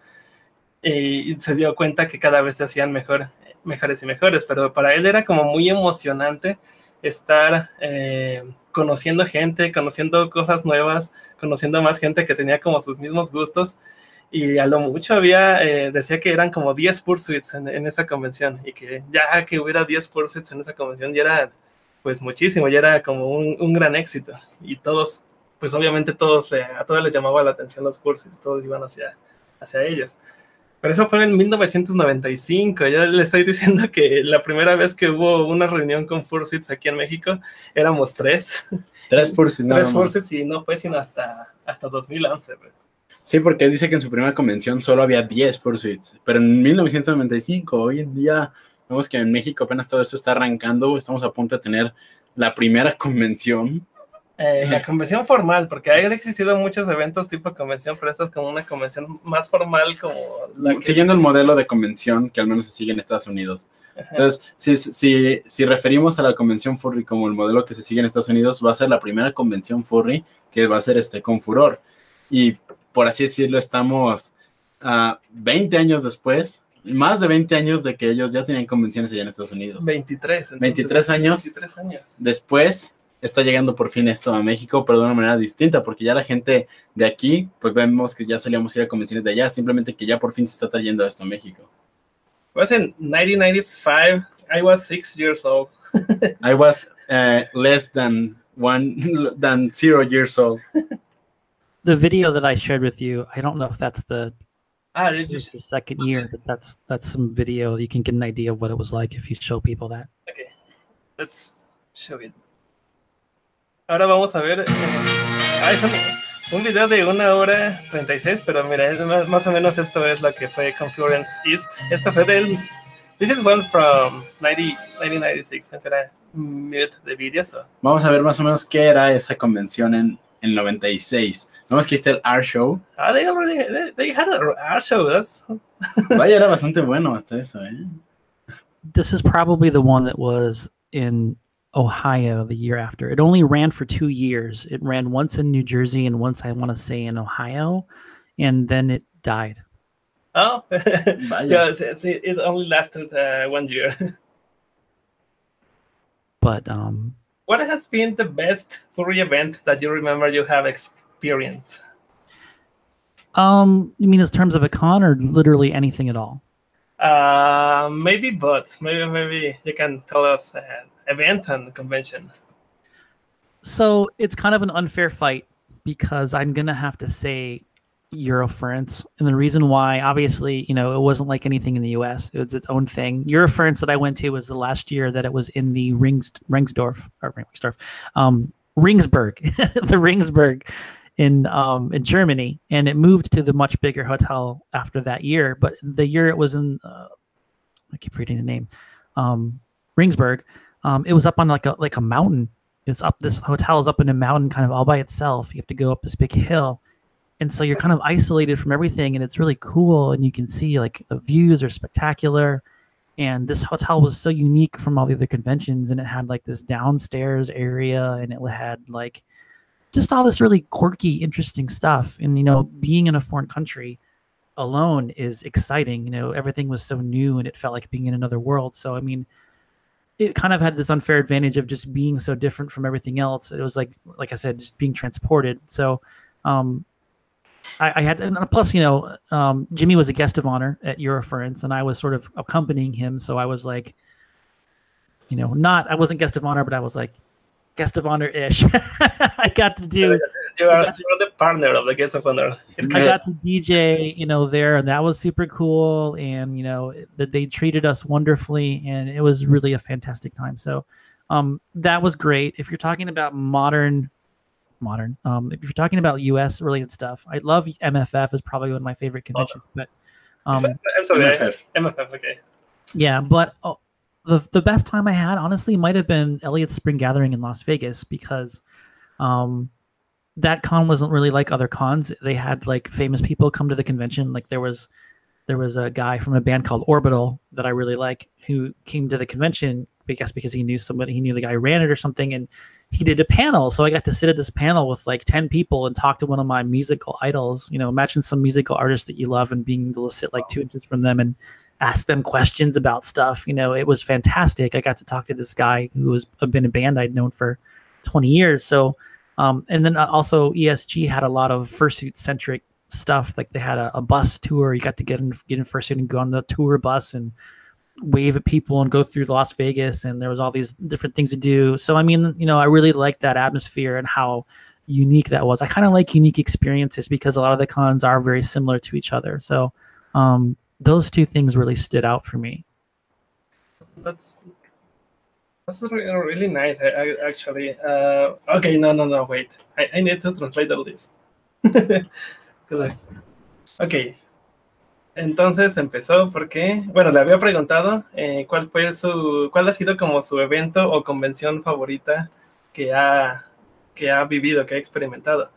y se dio cuenta que cada vez se hacían mejor, mejores y mejores, pero para él era como muy emocionante estar eh, conociendo gente, conociendo cosas nuevas, conociendo más gente que tenía como sus mismos gustos. Y a lo mucho había, eh, decía que eran como 10 pursuits en, en, esa convención y que ya que hubiera 10 pursuits en esa convención ya era pues muchísimo, ya era como un, gran éxito. Y todos, pues obviamente todos, a todos les llamaba la atención los pursuits, todos iban hacia, hacia ellos. Pero eso fue en 1995. Ya le estoy diciendo que la primera vez que hubo una reunión con Fursuits aquí en México, éramos tres. Tres Fursuits, Tres Fursuits y no fue sino hasta, hasta 2011. Bro. Sí, porque él dice que en su primera convención solo había 10 Fursuits. Pero en 1995, hoy en día, vemos que en México apenas todo esto está arrancando. Estamos a punto de tener la primera convención eh, la convención formal, porque han existido muchos eventos tipo convención, pero esta es como una convención más formal, como que... siguiendo el modelo de convención que al menos se sigue en Estados Unidos. Ajá. Entonces, si, si, si, referimos a la convención furry como el modelo que se sigue en Estados Unidos, va a ser la primera convención furry que va a ser este con furor. Y por así decirlo, estamos a uh, 20 años después, más de 20 años de que ellos ya tenían convenciones allá en Estados Unidos. 23. Entonces, 23 años. 23 años. Después está llegando por fin esto a México, pero de una manera distinta, porque ya la gente de aquí, pues vemos que ya solíamos ir a convenciones de allá, simplemente que ya por fin se está trayendo esto a México. Was in 1995, I was six years old. I was uh, less than one than zero years old. The video that I shared with you, I don't know if that's the Ah, you just just your second year, but that's that's some video. You can get an idea of what it was like if you show people that. okay. Let's show it. Ahora vamos a ver. eh, ah, es un, un video de una hora 36, pero mira, es más, más o menos esto es lo que fue Confluence East. Esto fue del. This is one from 90, 1996. I'm gonna mute the video. So. Vamos a ver más o menos qué era esa convención en el 96. Vemos que está el Art Show. Ah, they already they, they had a art show. That's Vaya, era bastante bueno hasta eso, ¿eh? This is probably the one that was in Ohio the year after. It only ran for two years. It ran once in New Jersey and once I want to say in Ohio, and then it died. oh, Vaya. just it's, it only lasted uh, one year. But um, what has been the best furry event that you remember you have experienced? um, you mean in terms of a con or literally anything at all? Uh, maybe both. Maybe maybe you can tell us uh, event and convention. So it's kind of an unfair fight because I'm gonna have to say Eurofurence, and the reason why, obviously, you know, it wasn't like anything in the U.S. It was its own thing. Eurofurence that I went to was the last year that it was in the Rings Ringsdorf or Ringsdorf, um, Ringsburg, the Ringsburg in um in Germany, and it moved to the much bigger hotel after that year. But the year it was in, uh, I keep reading the name, um, Ringsburg. Um, it was up on like a like a mountain. It's up this hotel is up in a mountain kind of all by itself. You have to go up this big hill. And so you're kind of isolated from everything and it's really cool and you can see like the views are spectacular. And this hotel was so unique from all the other conventions and it had like this downstairs area and it had like just all this really quirky interesting stuff. And you know being in a foreign country alone is exciting. You know everything was so new and it felt like being in another world. So i mean it kind of had this unfair advantage of just being so different from everything else. It was like, like I said, just being transported. So, um, I, I had, and plus, you know, um, Jimmy was a guest of honor at Eurofurence, and I was sort of accompanying him. So I was like, you know, not, I wasn't guest of honor, but I was like guest of honor ish. I got to do, You are, you are the partner of the guest of honor. It I got to DJ, you know, there, and that was super cool. And you know, that they treated us wonderfully, and it was really a fantastic time. So, um, that was great. If you're talking about modern, modern, um, if you're talking about U.S. related stuff, I love MFF is probably one of my favorite conventions. But, um, I'm sorry, MFF. MFF. Okay. yeah, but oh, the the best time I had honestly might have been Elliot's Spring Gathering in Las Vegas because um that con wasn't really like other cons. They had like famous people come to the convention. Like there was there was a guy from a band called Orbital that I really like who came to the convention, I guess because he knew somebody, he knew the guy who ran it or something, and he did a panel. So I got to sit at this panel with like 10 people and talk to one of my musical idols. You know, imagine some musical artist that you love and being able to sit like two inches from them and ask them questions about stuff. You know, it was fantastic. I got to talk to this guy who was been a band I'd known for 20 years. So, um, and then uh, also ESG had a lot of fursuit centric stuff. Like they had a, a bus tour. You got to get in, get in fursuit and go on the tour bus and wave at people and go through Las Vegas. And there was all these different things to do. So, I mean, you know, I really liked that atmosphere and how unique that was. I kind of like unique experiences because a lot of the cons are very similar to each other. So, um, those two things really stood out for me. That's that's really, nice. Actually. Uh, okay, no, no, no. Wait. I, need to translate all this. ok. Entonces empezó porque, bueno, le había preguntado eh, cuál fue su, cuál ha sido como su evento o convención favorita que ha, que ha vivido, que ha experimentado.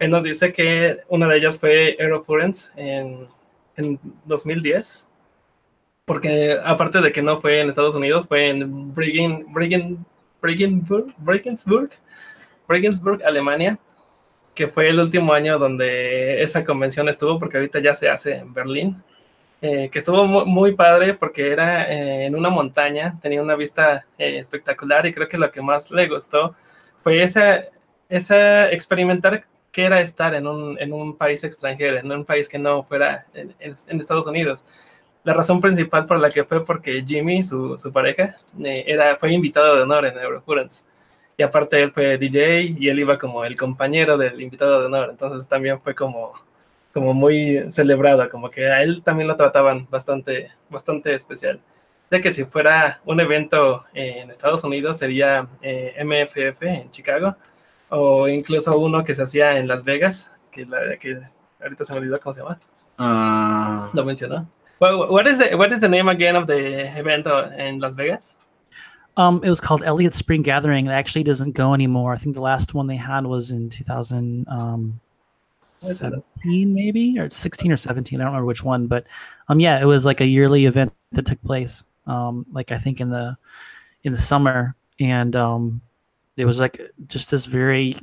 Él nos dice que una de ellas fue Aerofurence en, en 2010 porque aparte de que no fue en Estados Unidos, fue en Regensburg, Regensburg, Alemania, que fue el último año donde esa convención estuvo, porque ahorita ya se hace en Berlín, eh, que estuvo muy, muy, padre porque era eh, en una montaña, tenía una vista eh, espectacular y creo que lo que más le gustó fue esa, esa experimentar qué era estar en un, en un país extranjero, en un país que no fuera en, en Estados Unidos la razón principal por la que fue porque Jimmy, su, su pareja, eh, era, fue invitado de honor en Eurofurence. y aparte él fue DJ y él iba como el compañero del invitado de honor, entonces también fue como, como muy celebrado, como que a él también lo trataban bastante, bastante especial. De que si fuera un evento en Estados Unidos sería eh, MFF en Chicago, o incluso uno que se hacía en Las Vegas, que, la, que ahorita se me olvidó cómo se llama. Ah, Lo mencionó. Well, what is the, what is the name again of the event in Las Vegas? Um, it was called Elliott Spring Gathering. It actually doesn't go anymore. I think the last one they had was in 2017, maybe, or 16 or 17. I don't remember which one, but um, yeah, it was like a yearly event that took place. Um, like I think in the in the summer, and um, it was like just this very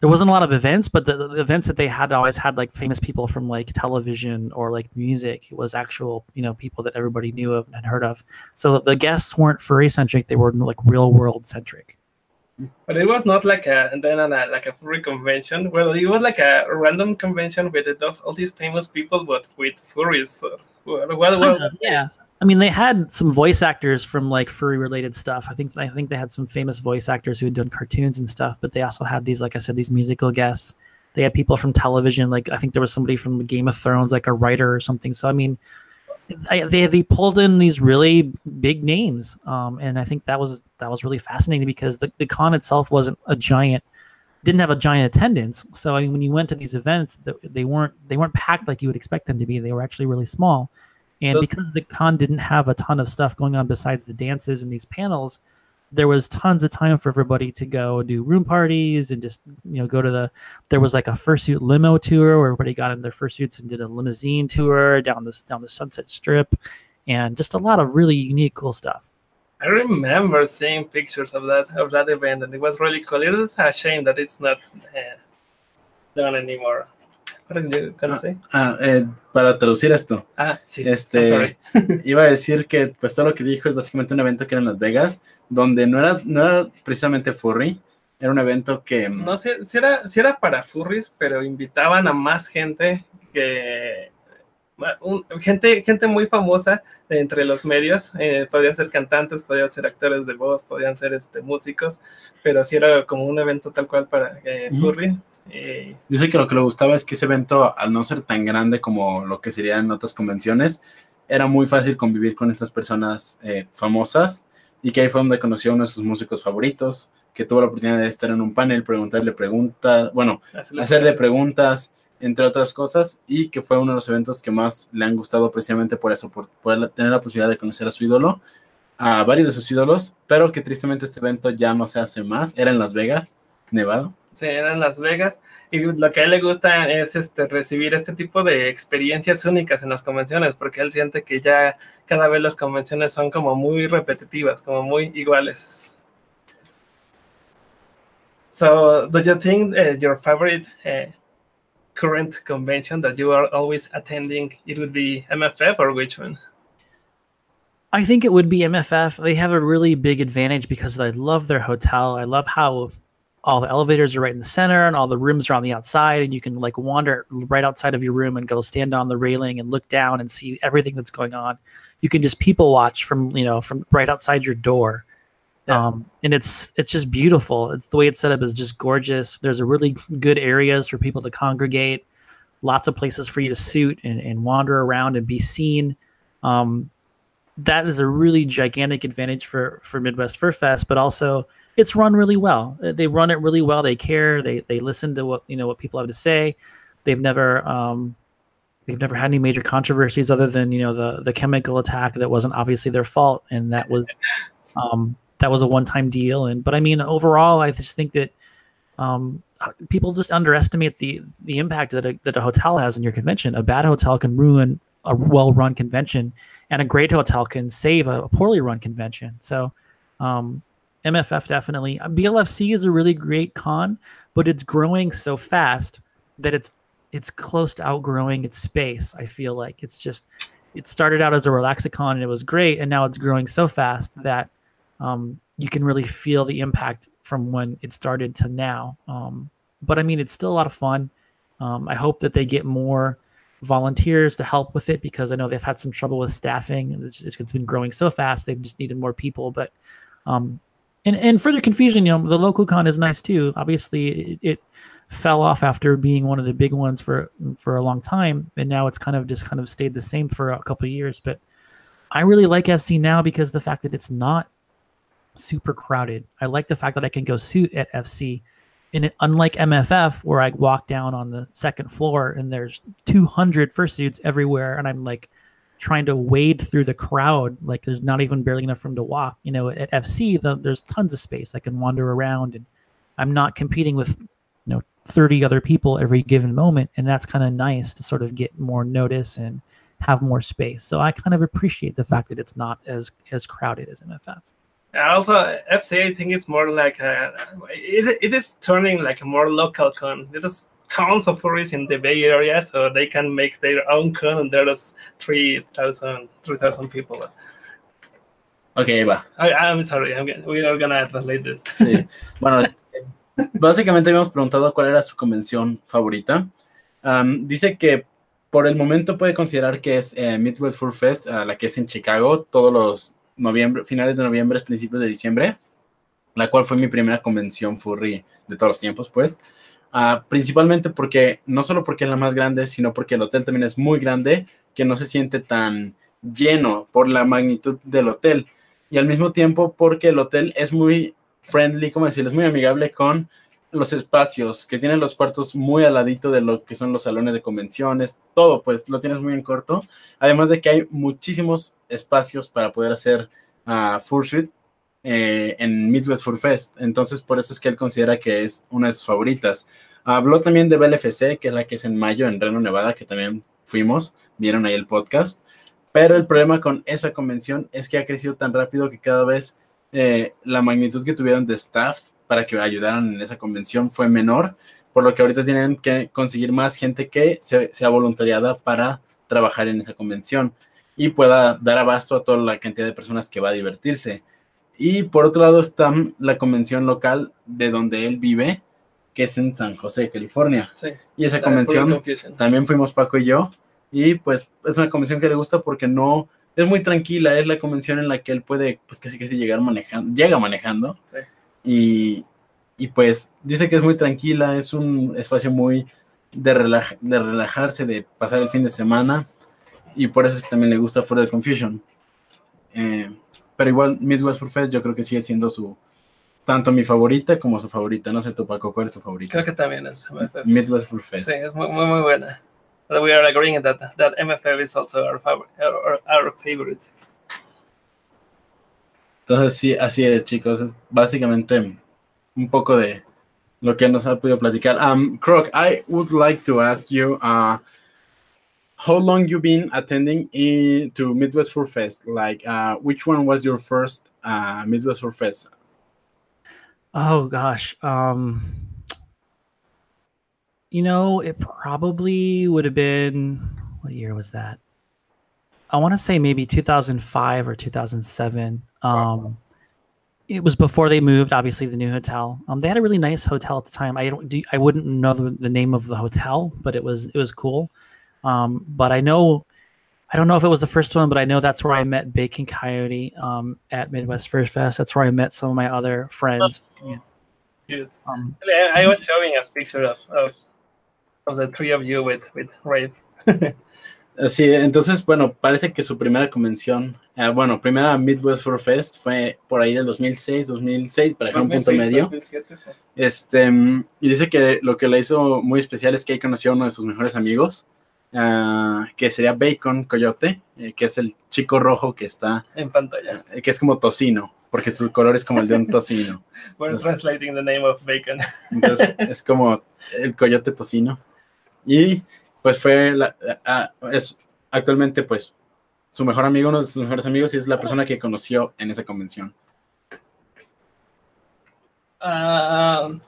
there wasn't a lot of events, but the, the, events that they had always had like famous people from like television or like music. It was actual, you know, people that everybody knew of and heard of. So the guests weren't furry centric; they were like real world centric. But it was not like a and then a, uh, like a furry convention. Well, it was like a random convention with those all these famous people, but with furries. So, well, well, well, yeah. I mean, they had some voice actors from like furry related stuff. I think I think they had some famous voice actors who had done cartoons and stuff. But they also had these, like I said, these musical guests. They had people from television, like I think there was somebody from Game of Thrones, like a writer or something. So I mean, I, they they pulled in these really big names, um, and I think that was that was really fascinating because the, the con itself wasn't a giant, didn't have a giant attendance. So I mean, when you went to these events, they weren't they weren't packed like you would expect them to be. They were actually really small and because the con didn't have a ton of stuff going on besides the dances and these panels, there was tons of time for everybody to go do room parties and just you know go to the there was like a fursuit limo tour where everybody got in their fursuits and did a limousine tour down this down the sunset strip and just a lot of really unique cool stuff. I remember seeing pictures of that of that event and it was really cool. It is a shame that it's not uh, done anymore Ah, eh, para traducir esto. Ah, sí. Este, iba a decir que pues todo lo que dijo es básicamente un evento que era en Las Vegas, donde no era, no era precisamente furry, era un evento que... Mm, no, sé si, era, si era para furries, pero invitaban a más gente que... gente, gente muy famosa entre los medios, eh, podían ser cantantes, podían ser actores de voz, podían ser este, músicos, pero sí era como un evento tal cual para eh, furry. Eh, Dice que lo que le gustaba es que ese evento, al no ser tan grande como lo que serían otras convenciones, era muy fácil convivir con estas personas eh, famosas y que ahí fue donde conoció a uno de sus músicos favoritos, que tuvo la oportunidad de estar en un panel, preguntarle preguntas, bueno, hacerle preguntas, entre otras cosas, y que fue uno de los eventos que más le han gustado precisamente por eso, por poder tener la posibilidad de conocer a su ídolo, a varios de sus ídolos, pero que tristemente este evento ya no se hace más, era en Las Vegas, Nevada. Sí, era en Las Vegas. Y lo que a él le gusta es este, recibir este tipo de experiencias únicas en las convenciones, porque él siente que ya cada vez las convenciones son como muy repetitivas, como muy iguales. So, do you think uh, your favorite uh, current convention that you are always attending, it would be MFF or which one? I think it would be MFF. They have a really big advantage because I love their hotel. I love how all the elevators are right in the center and all the rooms are on the outside and you can like wander right outside of your room and go stand on the railing and look down and see everything that's going on. You can just people watch from you know from right outside your door. Um, and it's it's just beautiful. It's the way it's set up is just gorgeous. There's a really good areas for people to congregate lots of places for you to suit and, and wander around and be seen. Um, that is a really gigantic advantage for for midwest fur fest but also it's run really well. Uh, they run it really well. They care. They they listen to what you know what people have to say. They've never um, they've never had any major controversies other than you know the the chemical attack that wasn't obviously their fault, and that was um, that was a one time deal. And but I mean overall, I just think that um, people just underestimate the the impact that a, that a hotel has in your convention. A bad hotel can ruin a well run convention, and a great hotel can save a, a poorly run convention. So. Um, MFF definitely. BLFC is a really great con, but it's growing so fast that it's it's close to outgrowing its space. I feel like it's just it started out as a relaxicon and it was great, and now it's growing so fast that um, you can really feel the impact from when it started to now. Um, but I mean, it's still a lot of fun. Um, I hope that they get more volunteers to help with it because I know they've had some trouble with staffing. It's, it's been growing so fast; they've just needed more people. But um, and and further confusion, you know, the local con is nice too. Obviously, it, it fell off after being one of the big ones for for a long time, and now it's kind of just kind of stayed the same for a couple of years. But I really like FC now because the fact that it's not super crowded. I like the fact that I can go suit at FC. And unlike MFF, where I walk down on the second floor and there's 200 fursuits everywhere, and I'm like trying to wade through the crowd, like there's not even barely enough room to walk. You know, at FC, the, there's tons of space. I can wander around, and I'm not competing with you know 30 other people every given moment, and that's kind of nice to sort of get more notice and have more space. So I kind of appreciate the fact that it's not as as crowded as MFF. Also, FC, I think it's more like a, it, it is turning like a more local con. There's tons of furries in the Bay Area, so they can make their own con, and there's 3,000 3, people. Ok, va. I, I'm sorry, I'm, we are gonna translate this. Sí. Bueno, básicamente habíamos preguntado cuál era su convención favorita. Um, dice que por el momento puede considerar que es eh, Midwest Fur Fest, uh, la que es en Chicago, todos los noviembre, finales de noviembre, principios de diciembre, la cual fue mi primera convención furry de todos los tiempos, pues. Uh, principalmente porque, no solo porque es la más grande, sino porque el hotel también es muy grande, que no se siente tan lleno por la magnitud del hotel. Y al mismo tiempo porque el hotel es muy friendly, como decir, es muy amigable con los espacios, que tienen los cuartos muy al ladito de lo que son los salones de convenciones, todo pues lo tienes muy en corto, además de que hay muchísimos espacios para poder hacer uh, Fursuit eh, en Midwest Fur Fest, entonces por eso es que él considera que es una de sus favoritas. Habló también de BLFC, que es la que es en mayo en Reno, Nevada, que también fuimos, vieron ahí el podcast, pero el problema con esa convención es que ha crecido tan rápido que cada vez eh, la magnitud que tuvieron de staff para que ayudaran en esa convención fue menor, por lo que ahorita tienen que conseguir más gente que sea voluntariada para trabajar en esa convención y pueda dar abasto a toda la cantidad de personas que va a divertirse. Y por otro lado está la convención local de donde él vive, que es en San José, California. y esa convención también fuimos Paco y yo. Y pues es una convención que le gusta porque no es muy tranquila, es la convención en la que él puede, pues casi casi llegar manejando, llega manejando. Sí y, pues dice que es muy tranquila, es un espacio muy de, de relajarse, de pasar el fin de semana. Y por eso es que también le gusta Fuera de Confusion. Eh, pero igual, Midwest for Fest yo creo que sigue siendo su, tanto mi favorita como su favorita. No sé tu Paco, ¿cuál es tu favorita? Creo que también es MFF. Midwest for Fest. Sí, es muy, muy, muy buena. But we are agreeing that, that MFF is also our, our, our favorite. Entonces, sí, así es, chicos. Es básicamente un poco de lo que nos ha podido platicar. Um, Croc, I would like to ask you, uh, how long you been attending in, to Midwest Fur Fest? Like, uh, which one was your first uh, Midwest Fur Fest? Oh gosh, um, you know, it probably would have been what year was that? I want to say maybe 2005 or 2007. Um, it was before they moved, obviously the new hotel. Um, they had a really nice hotel at the time. I don't, I wouldn't know the, the name of the hotel, but it was it was cool. Um, but I know, I don't know if it was the first one, but I know that's where I met Bacon Coyote um, at Midwest First Fest. That's where I met some of my other friends. Yeah. yeah. Um, I was showing a picture of, of of the three of you with with Ray. Sí, entonces, bueno, parece que su primera convención, eh, bueno, primera Midwest Fur Fest fue por ahí del 2006, 2006, para dejar un punto medio. 2007, sí. Este, y dice que lo que le hizo muy especial es que ahí conoció a uno de sus mejores amigos, uh, que sería Bacon Coyote, eh, que es el chico rojo que está en pantalla, eh, que es como tocino, porque su color es como el de un tocino. We're entonces, translating the name of Bacon. entonces, es como el coyote tocino. Y pues fue, la, es actualmente pues su mejor amigo, uno de sus mejores amigos y es la persona que conoció en esa convención. Uh,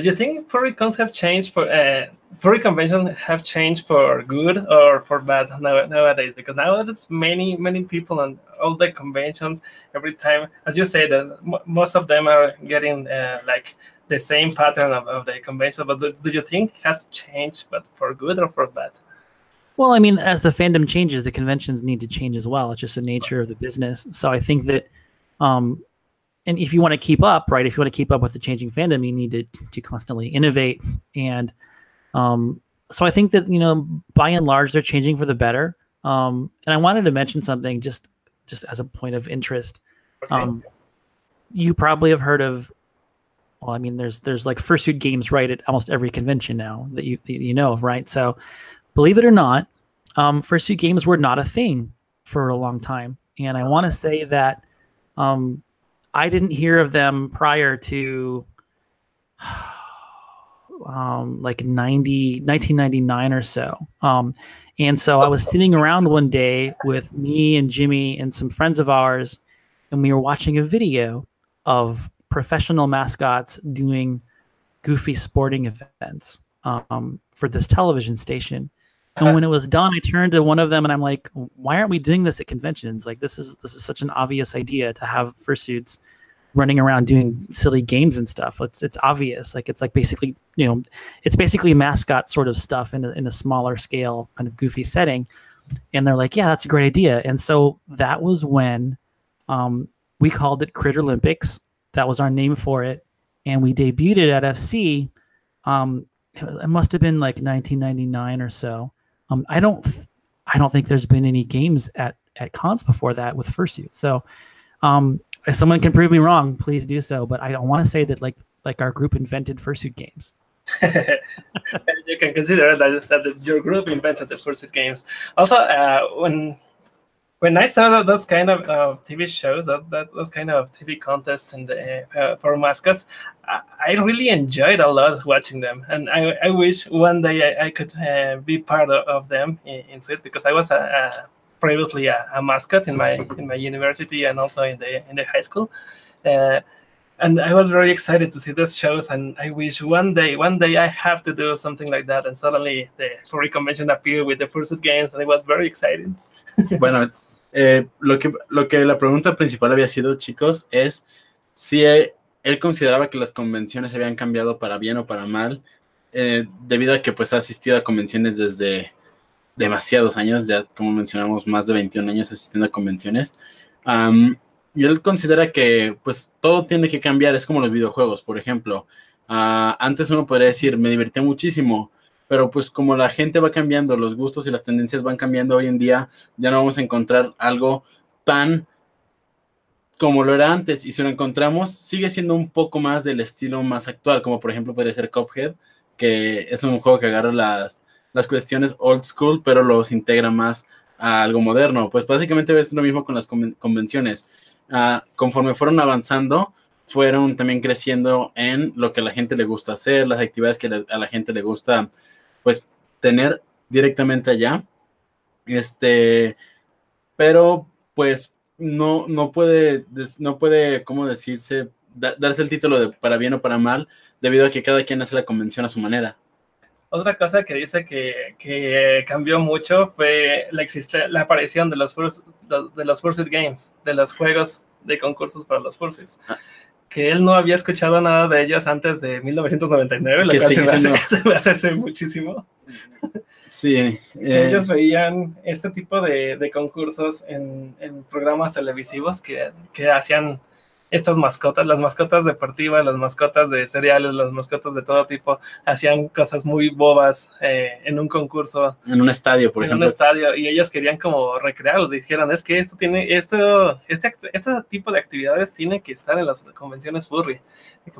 do you think furry cons have changed for uh, furry conventions have changed for good or for bad nowadays? Because now there's many many people on all the conventions every time. As you say, that most of them are getting uh, like the same pattern of, of the convention, but do, do, you think has changed, but for good or for bad? Well, I mean, as the fandom changes, the conventions need to change as well. It's just the nature of the business. So I think that, um, and if you want to keep up, right? If you want to keep up with the changing fandom, you need to to constantly innovate. And um, so I think that you know, by and large, they're changing for the better. Um, and I wanted to mention something just just as a point of interest. Okay. Um, you probably have heard of. Well, I mean, there's there's like fursuit games right at almost every convention now that you that you know of, right? So, believe it or not, um, fursuit games were not a thing for a long time, and I want to say that um, I didn't hear of them prior to um, like 90, 1999 or so. Um, and so I was sitting around one day with me and Jimmy and some friends of ours, and we were watching a video of professional mascots doing goofy sporting events um, for this television station. And when it was done, I turned to one of them and I'm like, "Why aren't we doing this at conventions? Like, this is this is such an obvious idea to have fursuits running around doing silly games and stuff. It's it's obvious. Like, it's like basically, you know, it's basically mascot sort of stuff in a, in a smaller scale, kind of goofy setting." And they're like, "Yeah, that's a great idea." And so that was when um, we called it Critter Olympics. That was our name for it, and we debuted it at FC. Um, it must have been like 1999 or so. Um, I don't, I don't think there's been any games at at cons before that with fursuit. So, um, if someone can prove me wrong, please do so. But I don't want to say that like like our group invented fursuit games. you can consider that, that your group invented the fursuit games. Also, uh, when when I saw that those kind of uh, TV shows, that, that those kind of TV contests and uh, for mascots, I, I really enjoyed a lot watching them, and I, I wish one day I, I could uh, be part of, of them in, it because I was a, a previously a, a, mascot in my in my university and also in the in the high school. Uh, and I was very excited to see those shows, and I wish one day, one day I have to do something like that. And suddenly the furry convention appeared with the Fursuit Games, and I was very excited. bueno, eh, lo, que, lo que la pregunta principal había sido, chicos, es si él, él consideraba que las convenciones habían cambiado para bien o para mal, eh, debido a que pues ha asistido a convenciones desde demasiados años, ya como mencionamos, más de 21 años asistiendo a convenciones. Y él considera que pues todo tiene que cambiar, es como los videojuegos, por ejemplo. Uh, antes uno podría decir, me divertí muchísimo, pero pues como la gente va cambiando, los gustos y las tendencias van cambiando hoy en día, ya no vamos a encontrar algo tan como lo era antes. Y si lo encontramos, sigue siendo un poco más del estilo más actual, como por ejemplo puede ser Cuphead, que es un juego que agarra las, las cuestiones old school, pero los integra más a algo moderno. Pues básicamente es lo mismo con las convenciones. Uh, conforme fueron avanzando, fueron también creciendo en lo que a la gente le gusta hacer, las actividades que a la gente le gusta, pues, tener directamente allá. Este, pero, pues, no, no puede, no puede, ¿cómo decirse? Da, darse el título de para bien o para mal, debido a que cada quien hace la convención a su manera. Otra cosa que dice que, que cambió mucho fue la, la aparición de los, de los Fursuit Games, de los juegos de concursos para los Fursuits. Ah. Que él no había escuchado nada de ellos antes de 1999, lo que se me, hace, se me hace muchísimo. Sí. Eh. Ellos veían este tipo de, de concursos en, en, programas televisivos que, que hacían estas mascotas, las mascotas deportivas, las mascotas de cereales, las mascotas de todo tipo, hacían cosas muy bobas eh, en un concurso. En un estadio, por en ejemplo. En un estadio, y ellos querían como recrearlo, dijeron, es que esto tiene, esto, este, este tipo de actividades tiene que estar en las convenciones furry.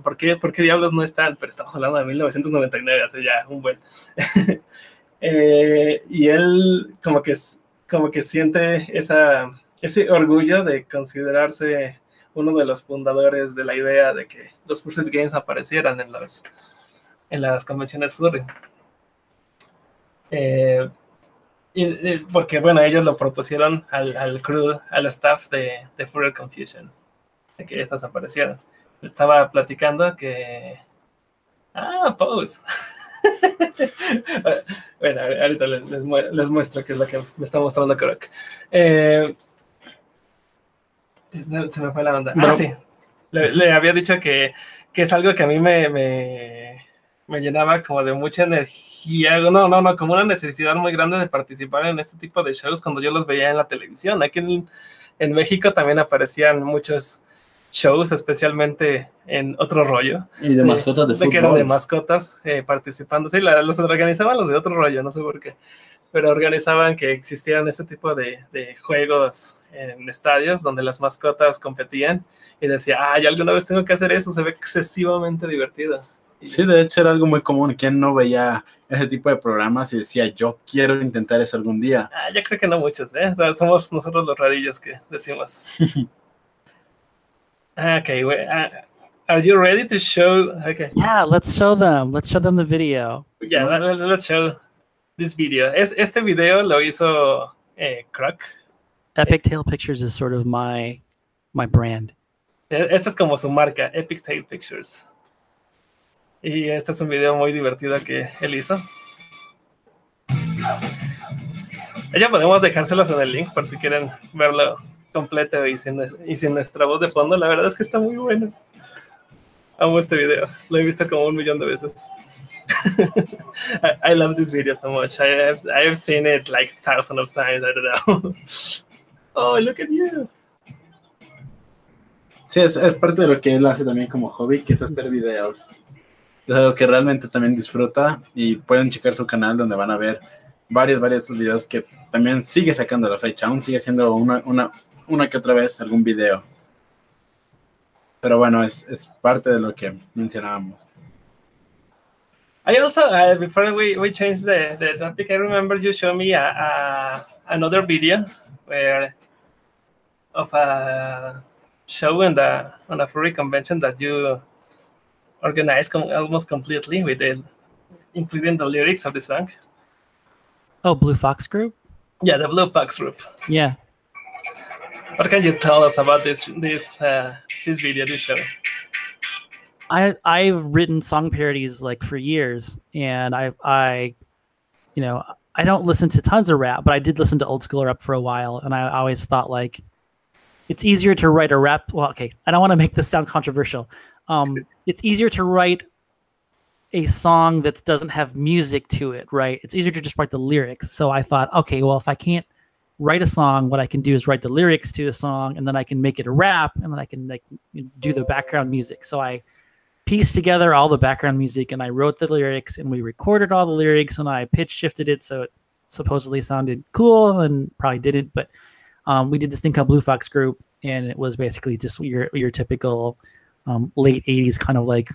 ¿Por qué, ¿Por qué diablos no están? Pero estamos hablando de 1999, hace ya un buen. eh, y él como que, como que siente esa, ese orgullo de considerarse uno de los fundadores de la idea de que los Fursuit Games aparecieran en las, en las convenciones furry. Eh, y, y porque, bueno, ellos lo propusieron al, al crew, al staff de, de Furry Confusion, de que estas aparecieran. Estaba platicando que... Ah, Pose. bueno, ahorita les, les, muestro qué es lo que me está mostrando Krok. Eh, se, se, me fue la onda. Ah, sí. Le, le, había dicho que, que es algo que a mí me, me, me, llenaba como de mucha energía. No, no, no, como una necesidad muy grande de participar en este tipo de shows cuando yo los veía en la televisión. Aquí en, en México también aparecían muchos shows, especialmente en otro rollo. Y de mascotas de, fútbol. que eran de mascotas eh, participando. Sí, la, los organizaban los de otro rollo, no sé por qué. Pero organizaban que existieran este tipo de, de, juegos en estadios donde las mascotas competían y decía, ah, ya alguna vez tengo que hacer eso, se ve excesivamente divertido. Sí, de hecho era algo muy común. ¿Quién no veía ese tipo de programas y decía, yo quiero intentar eso algún día? Ah, yo creo que no muchos, ¿eh? O sea, somos nosotros los rarillos que decimos. okay, wait, uh, are you ready to show? Okay. Yeah, let's show them. Let's show them the video. Yeah, let, let's show this video. Es, este video lo hizo eh, Croc. Epic Tail Pictures is sort of my my brand. Esta es como su marca, Epic Tail Pictures. Y este es un video muy divertido que él hizo. Ya podemos dejárselos en el link por si quieren verlo completo y sin, y sin nuestra voz de fondo. La verdad es que está muy bueno. Amo este video. Lo he visto como un millón de veces. I, I, love this video so much. I have, I have seen it like thousands of times. I don't know. oh, look at you. Sí, es, es parte de lo que él hace también como hobby, que es hacer videos es algo que realmente también disfruta y pueden checar su canal donde van a ver varios, varios videos que también sigue sacando la fecha, aún sigue siendo una, una, una que otra vez algún video. Pero bueno, es, es parte de lo que mencionábamos. I also, uh, before we, we change the, the topic, I remember you showed me a, a, another video where of a show in the, on a furry convention that you organized com almost completely with the including the lyrics of the song. Oh, Blue Fox Group. Yeah, the Blue Fox Group. Yeah. What can you tell us about this this uh, this video, this show? I I've written song parodies like for years, and I I, you know, I don't listen to tons of rap, but I did listen to old school rap for a while, and I always thought like, it's easier to write a rap. Well, okay, I don't want to make this sound controversial, um, it's easier to write a song that doesn't have music to it, right? It's easier to just write the lyrics. So I thought, okay, well, if I can't write a song, what I can do is write the lyrics to a song, and then I can make it a rap, and then I can like do the background music. So I pieced together all the background music, and I wrote the lyrics, and we recorded all the lyrics, and I pitch shifted it so it supposedly sounded cool, and probably didn't, but um, we did this thing called Blue Fox Group, and it was basically just your your typical um, late 80s kind of like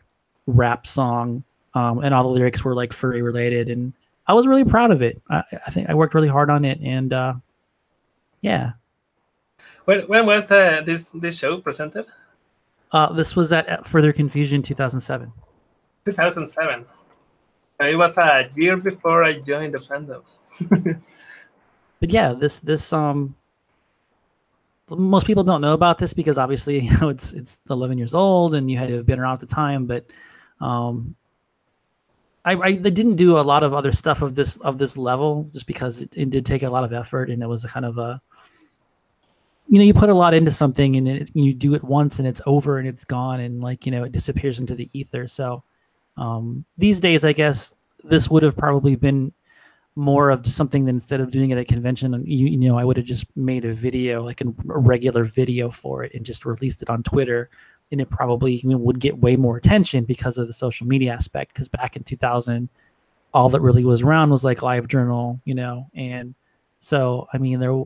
rap song um, and all the lyrics were like furry related and i was really proud of it i, I think i worked really hard on it and uh, yeah. When, when was uh, this this show presented? Uh, this was at further confusion 2007 2007 it was a year before i joined the fandom. But yeah this this um most people don't know about this because obviously you know it's it's 11 years old and you had to have been around at the time but um I, I they didn't do a lot of other stuff of this of this level just because it, it did take a lot of effort and it was a kind of a you know you put a lot into something and it, you do it once and it's over and it's gone and like you know it disappears into the ether. So um these days i guess this would have probably been more of just something that instead of doing it at convention, you, you know, I would have just made a video, like a, a, regular video for it, and just released it on Twitter, and it probably you would get way more attention because of the social media aspect. Because back in 2000, all that really was around was like Live Journal, you know, and so I mean, there.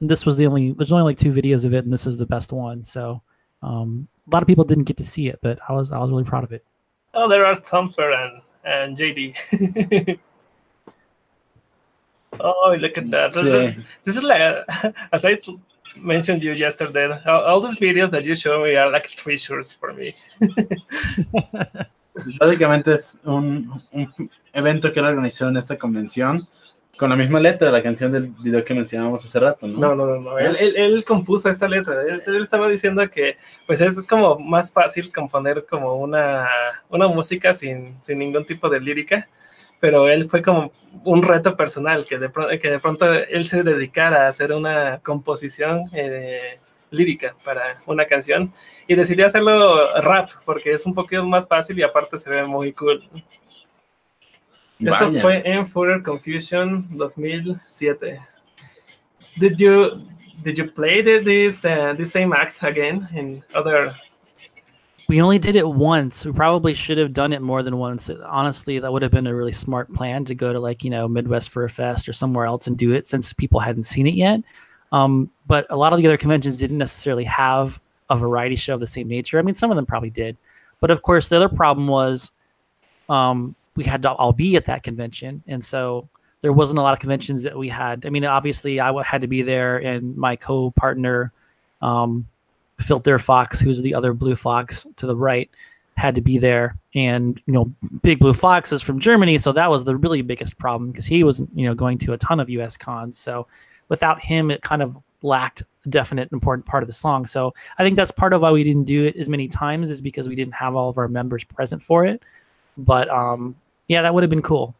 This was the only. There's only like two videos of it, and this is the best one. So, um, a lot of people didn't get to see it, but I was I was really proud of it. Oh, there are Thumper and and JD. Oh, look at that. Sí. This is like, as I mentioned you yesterday, all, all these videos that you show me are like treasures for me. Básicamente es un, un, evento que él organizó en esta convención con la misma letra de la canción del video que mencionábamos hace rato, ¿no? No, no, no, no. Él, él, él, compuso esta letra. Él, él, estaba diciendo que pues es como más fácil componer como una, una música sin, sin ningún tipo de lírica pero él fue como un reto personal, que de, pronto, que de pronto él se dedicara a hacer una composición eh, lírica para una canción y decidió hacerlo rap, porque es un poquito más fácil y aparte se ve muy cool. Vaya. Esto fue en Further Confusion 2007. Did you did you play this uh, this same act again in other? We only did it once. We probably should have done it more than once. Honestly, that would have been a really smart plan to go to like you know Midwest Fur Fest or somewhere else and do it since people hadn't seen it yet. Um, but a lot of the other conventions didn't necessarily have a variety show of the same nature. I mean, some of them probably did, but of course, the other problem was um, we had to all be at that convention, and so there wasn't a lot of conventions that we had. I mean, obviously, I had to be there, and my co-partner, um, Filter Fox, who's the other Blue Fox to the right, had to be there. And you know, Big Blue Fox is from Germany, so that was the really biggest problem because he was you know going to a ton of U.S. cons. So without him, it kind of lacked a definite important part of the song. So I think that's part of why we didn't do it as many times is because we didn't have all of our members present for it. But um, yeah, that would have been cool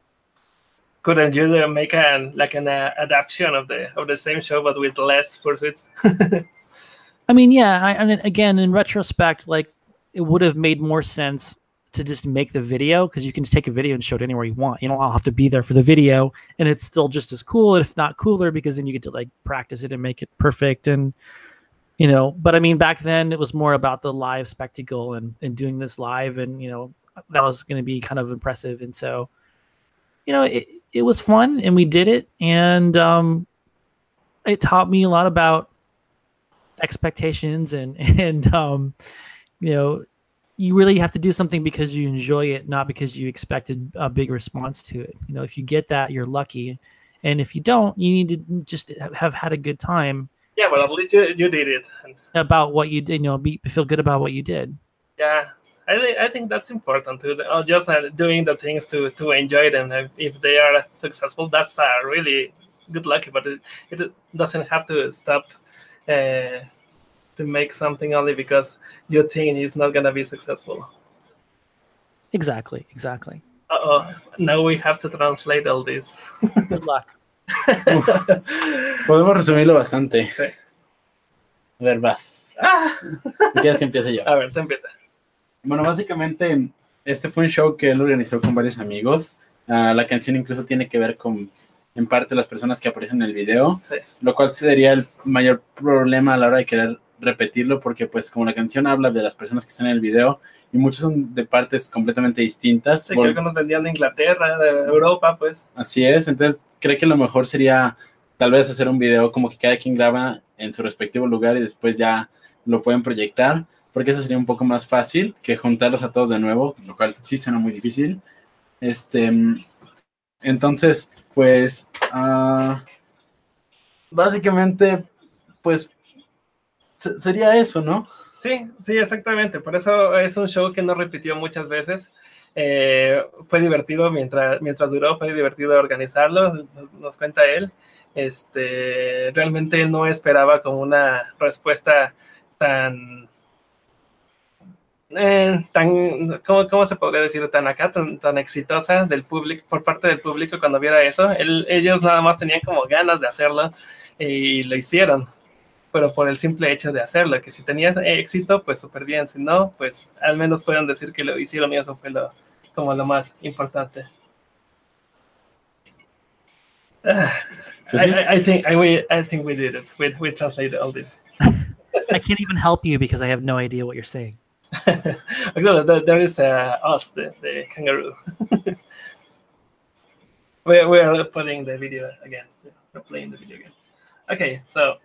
couldn't you make an like an uh, adaptation of the of the same show but with less fursuits? I mean, yeah. I, and again, in retrospect, like it would have made more sense to just make the video because you can just take a video and show it anywhere you want. You don't have to be there for the video, and it's still just as cool, if not cooler, because then you get to like practice it and make it perfect. And you know, but I mean, back then it was more about the live spectacle and and doing this live, and you know, that was going to be kind of impressive. And so, you know, it, it was fun and we did it and um, it taught me a lot about expectations and and um, you know you really have to do something because you enjoy it not because you expected a big response to it you know if you get that you're lucky and if you don't you need to just have had a good time yeah but at least you, you did it about what you did you know be feel good about what you did yeah I think I think that's important too. Uh, just uh, doing the things to to enjoy them. If they are successful, that's uh, really good luck. But it, it doesn't have to stop uh, to make something only because your thing is not gonna be successful. Exactly. Exactly. Uh oh. Now we have to translate all this. good luck. Podemos resumirlo bastante. Sí. A ver, vas. Ah. ¿Quieres que empiece yo? A ver, te empieza. Bueno, básicamente este fue un show que él organizó con varios amigos. Uh, la canción incluso tiene que ver con, en parte, las personas que aparecen en el video, sí. lo cual sería el mayor problema a la hora de querer repetirlo, porque pues como la canción habla de las personas que están en el video y muchos son de partes completamente distintas. Sí, creo que nos vendían de Inglaterra, de Europa, pues. Así es, entonces creo que lo mejor sería tal vez hacer un video como que cada quien graba en su respectivo lugar y después ya lo pueden proyectar porque eso sería un poco más fácil que juntarlos a todos de nuevo, lo cual sí suena muy difícil. Este, entonces, pues, uh, básicamente, pues, sería eso, ¿no? Sí, sí, exactamente. Por eso es un show que no repitió muchas veces. Eh, fue divertido mientras, mientras duró, fue divertido organizarlo, nos cuenta él. Este, realmente no esperaba como una respuesta tan eh, tan, ¿cómo, ¿cómo, se podría decir? Tan acá, tan, tan exitosa del público, por parte del público cuando viera eso. ellos nada más tenían como ganas de hacerlo y lo hicieron, pero por el simple hecho de hacerlo, que si tenías éxito, pues súper bien, si no, pues al menos pueden decir que lo hicieron y eso fue lo, como lo más importante. I, I, think I, we, I think we did it. We, we translated all this. I can't even help you because I have no idea what you're saying. There is uh, us, the, the kangaroo. we, we are putting the video again. We're playing the video again. Okay, so.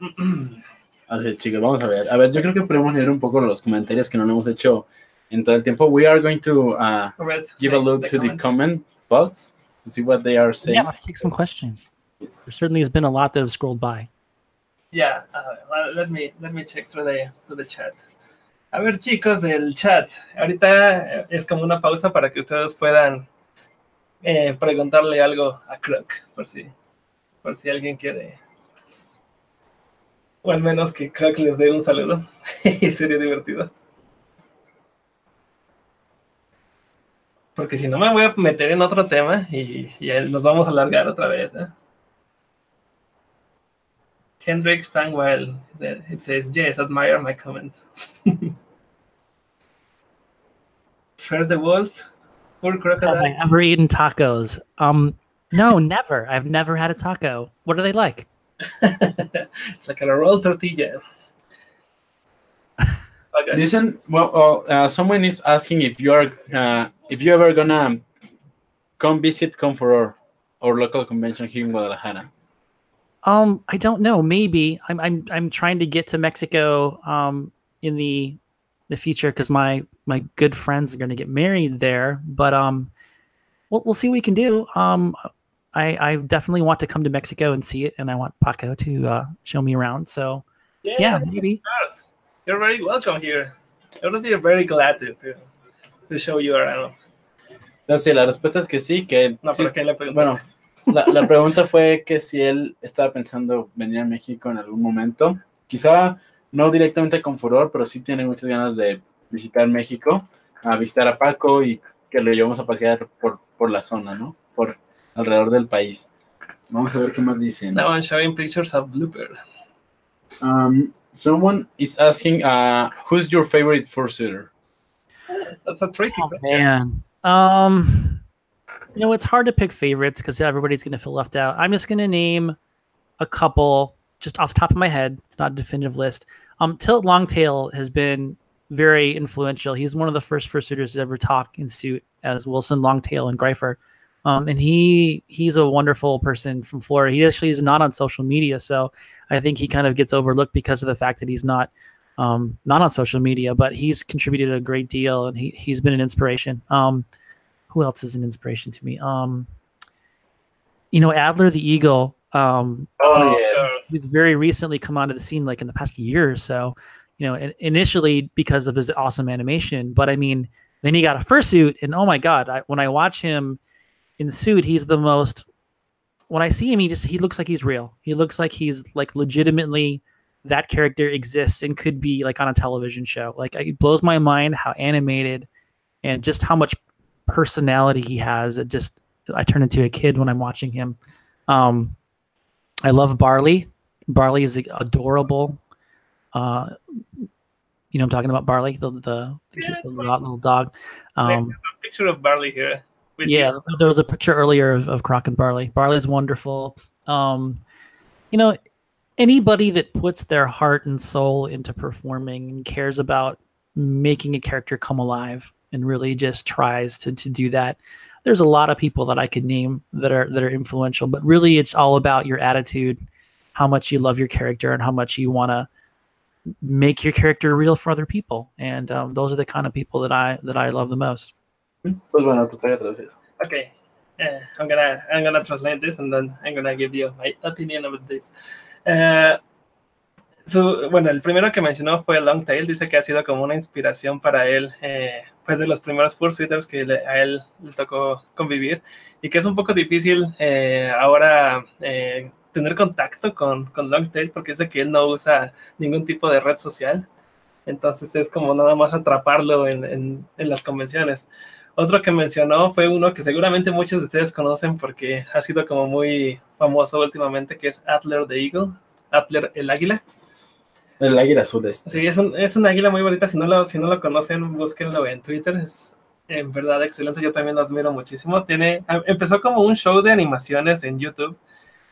Así, chicos, vamos a ver. A ver, yo creo que podemos leer un poco los comentarios que no hemos hecho en todo el tiempo. We are going to uh, give a look the to comments. the comment box to see what they are saying. Yeah, let's take some questions. Yes. There certainly has been a lot that have scrolled by. Yeah, uh, let me let me check through the through the chat. A ver, chicos del chat, ahorita es como una pausa para que ustedes puedan eh, preguntarle algo a Croc, por si, por si alguien quiere. O al menos que Croc les dé un saludo. sería divertido. Porque si no me voy a meter en otro tema y, nos vamos a alargar otra vez. ¿eh? Hendrik it says, yes, admire my comment. First the wolf, poor crocodile. Have I ever eaten tacos? Um, no, never. I've never had a taco. What are they like? it's like a roll tortilla. Okay. Listen, well, uh, someone is asking if you are uh, if you ever gonna come visit Confuror or local convention here in Guadalajara. Um, I don't know. Maybe I'm I'm I'm trying to get to Mexico um in the the future because my my good friends are going to get married there. But um, we'll we'll see what we can do. Um, I I definitely want to come to Mexico and see it, and I want Paco to uh, show me around. So yeah, yeah maybe. Yes. You're very welcome here. I would be very glad to, to, to show you around. No, sí, la respuesta es que sí, que... No, sí, pero que la bueno, la, la, pregunta fue que si él estaba pensando venir a México en algún momento. Quizá no directamente con Furor, pero sí tiene muchas ganas de visitar México, a visitar a Paco y que lo llevamos a pasear por, por la zona, ¿no? Por alrededor del país. Vamos a ver qué más dicen. Now I'm showing pictures of Blooper. Um, someone is asking, uh, who's your favorite fursuiter? That's a tricky oh, Man, um, you know, it's hard to pick favorites because everybody's going to feel left out. I'm just going to name a couple just off the top of my head. It's not a definitive list. Um, Tilt Longtail has been very influential. He's one of the first fursuiters to ever talk in suit as Wilson Longtail and Greifer. Um, and he he's a wonderful person from Florida. He actually is not on social media, so I think he kind of gets overlooked because of the fact that he's not um, not on social media. But he's contributed a great deal, and he he's been an inspiration. Um, who else is an inspiration to me? Um, you know, Adler the Eagle. Um, oh yeah, he's very recently come onto the scene, like in the past year or so. You know, initially because of his awesome animation, but I mean, then he got a fursuit, and oh my god, I, when I watch him in suit, he's the most. When I see him, he just he looks like he's real. He looks like he's like legitimately that character exists and could be like on a television show. Like it blows my mind how animated and just how much personality he has. It just I turn into a kid when I'm watching him. Um, I love Barley. Barley is adorable. Uh, you know, I'm talking about Barley, the the, the, yeah, the little dog. Um, picture of Barley here. yeah, you. there was a picture earlier of, of Croc and Barley. Barley is wonderful. Um, you know, anybody that puts their heart and soul into performing and cares about making a character come alive and really just tries to to do that. There's a lot of people that I could name that are that are influential, but really it's all about your attitude, how much you love your character, and how much you want to make your character real for other people. And um, those are the kind of people that I that I love the most. Pues bueno, te Okay, uh, I'm gonna I'm gonna translate this and then I'm gonna give you my opinion about this. Uh, bueno, el primero que mencionó fue Longtail, dice que ha sido como una inspiración para él, eh, pues de los primeros fursuiters que a él le tocó convivir y que es un poco difícil eh, ahora eh, tener contacto con, con Longtail porque dice que él no usa ningún tipo de red social, entonces es como nada más atraparlo en, en las convenciones. Otro que mencionó fue uno que seguramente muchos de ustedes conocen porque ha sido como muy famoso últimamente, que es Adler the Eagle, Adler el águila. El águila azul este. Sí, es un, es un águila muy bonita. Si no, lo, si no lo conocen, búsquenlo en Twitter. Es en verdad excelente. Yo también lo admiro muchísimo. Tiene, empezó como un show de animaciones en YouTube,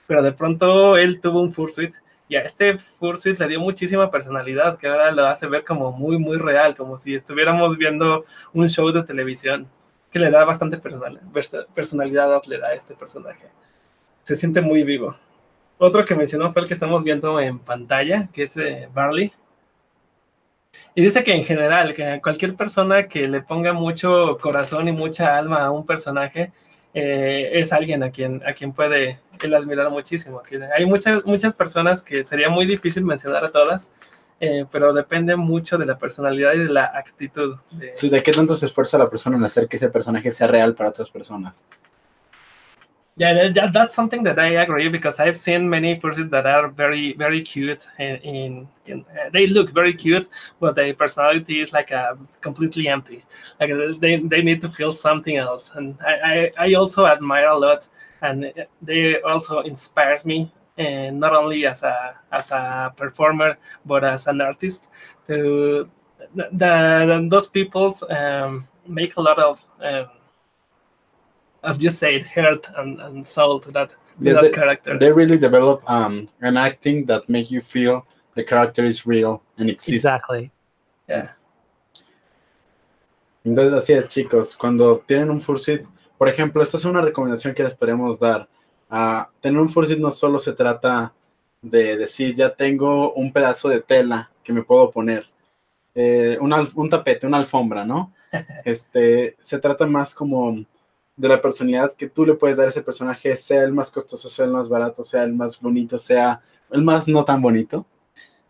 pero de pronto él tuvo un fursuit y a este fursuit le dio muchísima personalidad que ahora lo hace ver como muy, muy real, como si estuviéramos viendo un show de televisión que le da bastante personal, personalidad a este personaje. Se siente muy vivo. Otro que mencionó fue el que estamos viendo en pantalla, que es eh, Barley. Y dice que en general, que cualquier persona que le ponga mucho corazón y mucha alma a un personaje, eh, es alguien a quien, a quien puede él admirar muchísimo. Hay muchas, muchas personas que sería muy difícil mencionar a todas, eh, pero depende mucho de la personalidad y de la actitud. De... Sí, de qué tanto se esfuerza la persona en hacer que ese personaje sea real para otras personas. Yeah, that, that's something that I agree because I've seen many persons that are very, very cute. In, in, in uh, they look very cute, but their personality is like a completely empty. Like they, they need to feel something else. And I, I, I also admire a lot, and they also inspires me, and not only as a as a performer but as an artist. To the, the those people's um, make a lot of. Um, as you said, heart and, and soul to that yeah, that they, character. They really develop um, an acting that make you feel the character is real and exists. Exactly. Yeah. Entonces así es, chicos. Cuando tienen un fursuit, por ejemplo, esta es una recomendación que les podemos dar. Uh, tener un fursuit no solo se trata de decir, ya tengo un pedazo de tela que me puedo poner, eh, un, un tapete, una alfombra, ¿no? Este, se trata más como de la personalidad que tú le puedes dar a ese personaje, sea el más costoso, sea el más barato, sea el más bonito, sea el más no tan bonito.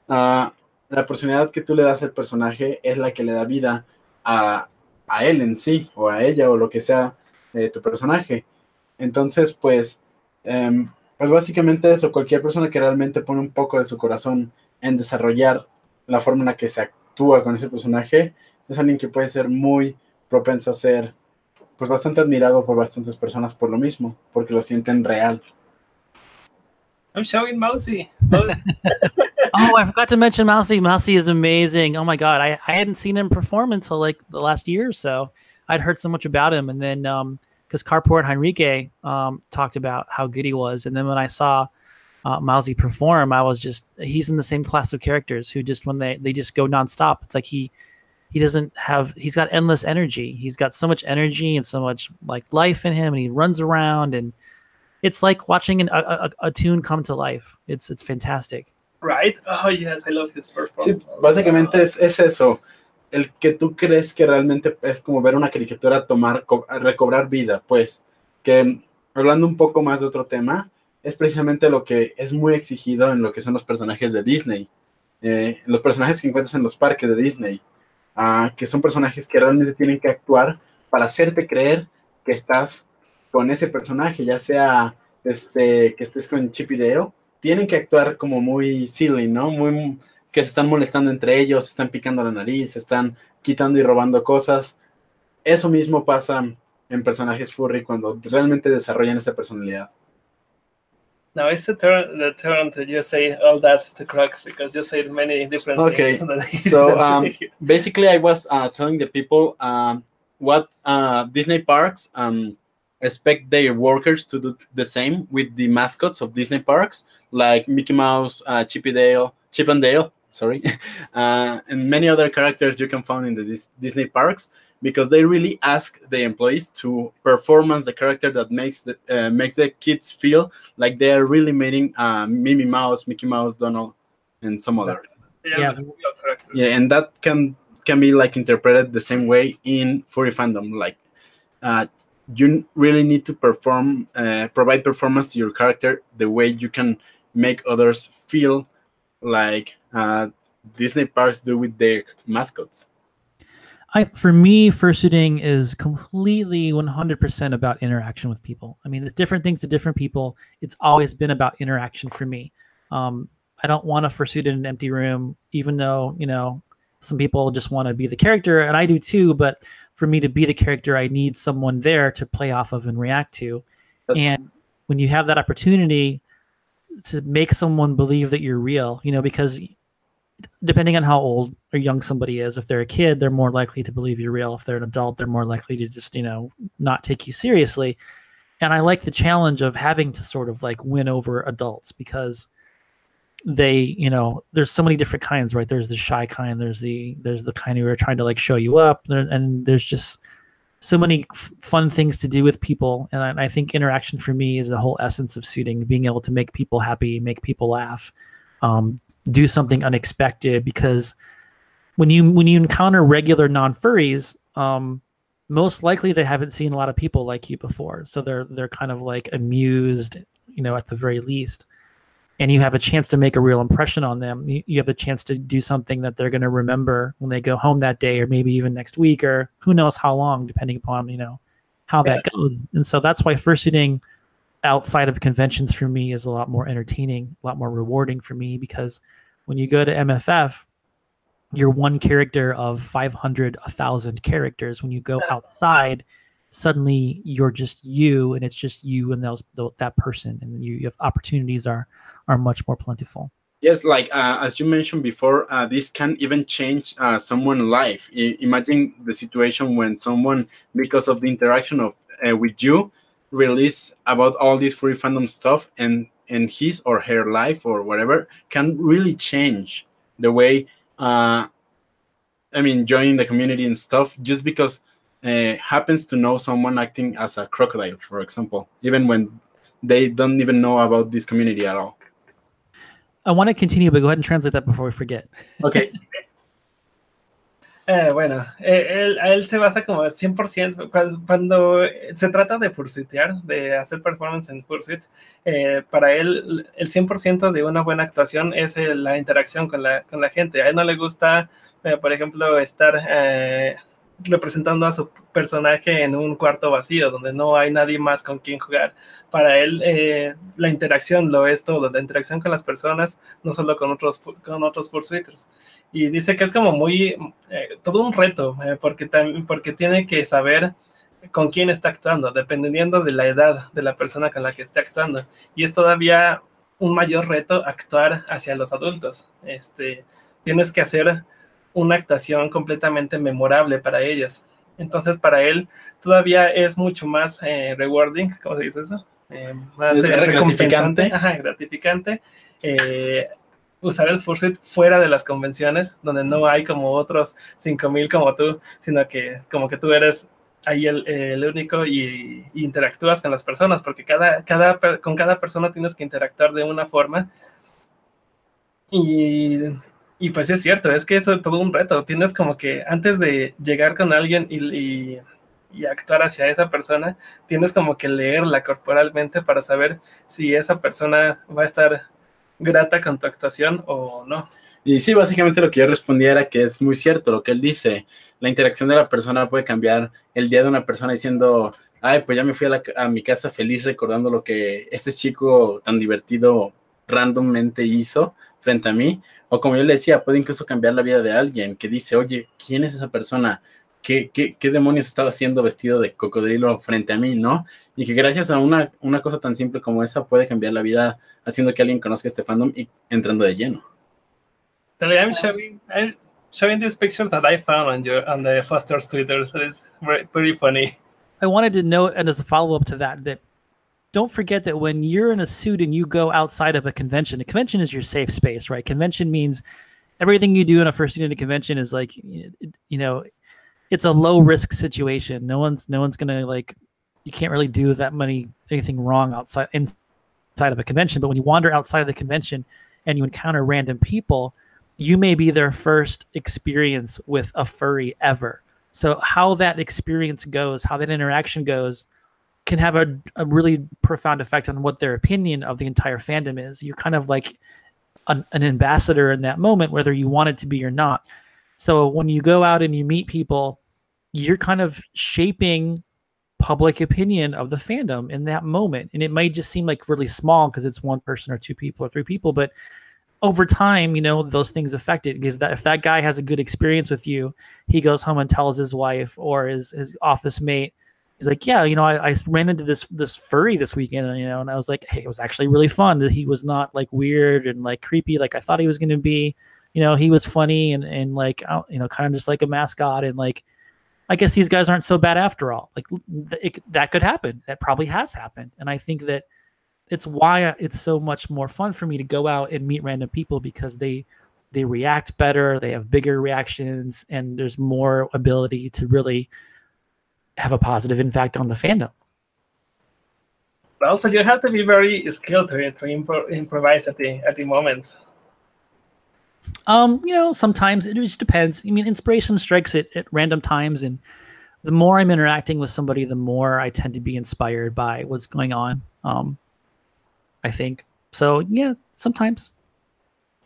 Uh, la personalidad que tú le das al personaje es la que le da vida a, a él en sí, o a ella, o lo que sea de tu personaje. Entonces, pues, um, pues básicamente eso, cualquier persona que realmente pone un poco de su corazón en desarrollar la forma en la que se actúa con ese personaje, es alguien que puede ser muy propenso a ser pues bastante admirado por bastantes personas por lo mismo, porque lo sienten real. I'm showing Mousy. oh, I forgot to mention Mousy. Mousy is amazing. Oh my god, I, I hadn't seen him perform until like the last year or so. I'd heard so much about him, and then um, because Carport and Henrique um talked about how good he was, and then when I saw uh, Mousy perform, I was just he's in the same class of characters who just when they they just go nonstop. It's like he he doesn't have he's got endless energy. He's got so much energy and so much like life in him, and he runs around and it's like watching an, a, a, a, tune come to life. It's it's fantastic. Right? Oh yes, I love his performance. Sí, básicamente es, es eso. El que tú crees que realmente es como ver una caricatura tomar, recobrar vida, pues. Que hablando un poco más de otro tema, es precisamente lo que es muy exigido en lo que son los personajes de Disney. Eh, los personajes que encuentras en los parques de Disney. Que son personajes que realmente tienen que actuar para hacerte creer que estás con ese personaje, ya sea este, que estés con Chip y Dale, tienen que actuar como muy silly, ¿no? Muy que se están molestando entre ellos, están picando la nariz, están quitando y robando cosas. Eso mismo pasa en personajes furry cuando realmente desarrollan esa personalidad. Now it's the turn the turn to just say all that to Croc because you said many different okay. things. so um, basically, I was uh, telling the people um, what uh, Disney parks um, expect their workers to do the same with the mascots of Disney parks, like Mickey Mouse, uh, Chippy Dale, Chip and Dale, sorry, uh, and many other characters you can find in the Dis- Disney parks, because they really ask the employees to performance the character that makes the uh, makes the kids feel like they are really meeting uh, Minnie Mouse, Mickey Mouse, Donald, and some other. Yeah, Yeah. Yeah, and that can can be like interpreted the same way in furry fandom. Like, uh, you really need to perform, uh, provide performance to your character the way you can make others feel like uh, Disney parks do with their mascots. I for me, fursuiting is completely 100% about interaction with people. I mean, it's different things to different people. It's always been about interaction for me. Um, I don't want to fursuit in an empty room, even though you know some people just want to be the character, and I do too. But for me to be the character, I need someone there to play off of and react to. That's- and when you have that opportunity to make someone believe that you're real, you know, because depending on how old or young somebody is, if they're a kid, they're more likely to believe you're real. If they're an adult, they're more likely to just, you know, not take you seriously. And I like the challenge of having to sort of like win over adults because they, you know, there's so many different kinds, right? There's the shy kind, there's the there's the kind who are trying to like show you up, and there's just so many f- fun things to do with people. And I, I think interaction for me is the whole essence of suiting, being able to make people happy, make people laugh, um, do something unexpected. Because when you when you encounter regular non furries, um, most likely they haven't seen a lot of people like you before, so they're they're kind of like amused, you know, at the very least. And you have a chance to make a real impression on them. You, you have a chance to do something that they're going to remember when they go home that day, or maybe even next week, or who knows how long, depending upon you know how that goes. And so that's why first fursuiting outside of conventions for me is a lot more entertaining, a lot more rewarding for me because when you go to MFF, you're one character of 500, 1,000 characters. When you go outside, suddenly you're just you and it's just you and those tho- that person and you, you have opportunities are are much more plentiful. Yes, like uh, as you mentioned before, uh, this can even change uh, someone's life. I- imagine the situation when someone, because of the interaction of uh, with you, release about all this free fandom stuff and and his or her life or whatever can really change the way uh, I mean joining the community and stuff just because uh, happens to know someone acting as a crocodile, for example, even when they don't even know about this community at all. I want to continue, but go ahead and translate that before we forget. Okay. Eh, bueno, eh, él, él, se basa como 100% cuando, cuando, se trata de pursuitear, de hacer performance en Pursuit, eh, para él el 100% de una buena actuación es eh, la interacción con la, con la gente. A él no le gusta, eh, por ejemplo, estar representando a su personaje en un cuarto vacío donde no hay nadie más con quien jugar. Para él eh, la interacción lo es todo, la interacción con las personas, no solo con otros con otros pursuiters. Y dice que es como muy eh, todo un reto eh, porque porque tiene que saber con quién está actuando, dependiendo de la edad de la persona con la que esté actuando. Y es todavía un mayor reto actuar hacia los adultos. Este, tienes que hacer una actuación completamente memorable para ellos. Entonces, para él todavía es mucho más eh, rewarding, ¿cómo se dice eso? Eh, más eh, gratificante. Ajá, gratificante. Eh, usar el Fursuit fuera de las convenciones, donde no hay como otros 5000 como tú, sino que como que tú eres ahí el, el único y, y, interactúas con las personas, porque cada, cada, con cada persona tienes que interactuar de una forma. Y y pues es cierto, es que eso es todo un reto. Tienes como que antes de llegar con alguien y, actuar hacia esa persona, tienes como que leerla corporalmente para saber si esa persona va a estar grata con tu actuación o no. Y sí, básicamente lo que yo respondía era que es muy cierto lo que él dice. La interacción de la persona puede cambiar el día de una persona diciendo, ay, pues ya me fui a, la, a mi casa feliz recordando lo que este chico tan divertido randommente hizo frente a mí, o como yo le decía, puede incluso cambiar la vida de alguien que dice, oye, ¿quién es esa persona? ¿Qué, qué, qué demonios estaba haciendo vestido de cocodrilo frente a mí, no? Y que gracias a una, una cosa tan simple como esa puede cambiar la vida haciendo que alguien conozca este fandom y entrando de lleno. I'm showing, I'm showing these pictures that I found on your on the Foster's Twitter. That is very, pretty funny. I wanted to note, and as a follow up to that, that don't forget that when you're in a suit and you go outside of a convention, a convention is your safe space, right? Convention means everything you do in a first unit convention is like, you know, it's a low risk situation. No one's no one's gonna like, you can't really do that many anything wrong outside inside of a convention. But when you wander outside of the convention and you encounter random people, you may be their first experience with a furry ever. So how that experience goes, how that interaction goes can have a, a really profound effect on what their opinion of the entire fandom is. You're kind of like an, an ambassador in that moment, whether you want it to be or not. So when you go out and you meet people, you're kind of shaping public opinion of the fandom in that moment. And it might just seem like really small because it's one person or two people or three people, but over time, you know, those things affect it because that if that guy has a good experience with you, he goes home and tells his wife or his his office mate, he's like, yeah, you know, I, I ran into this this furry this weekend, and, you know, and I was like, hey, it was actually really fun. He was not like weird and like creepy like I thought he was going to be. You know, he was funny and and like you know, kind of just like a mascot, and like I guess these guys aren't so bad after all. Like it, that could happen. That probably has happened, and I think that it's why it's so much more fun for me to go out and meet random people because they they react better, they have bigger reactions, and there's more ability to really have a positive impact on the fandom. Also, you have to be very skilled to, to impro- improvise at the at the moment. Um, you know, sometimes it just depends. I mean, inspiration strikes at, at random times, and the more I'm interacting with somebody, the more I tend to be inspired by what's going on. Um, I think so. Yeah, sometimes.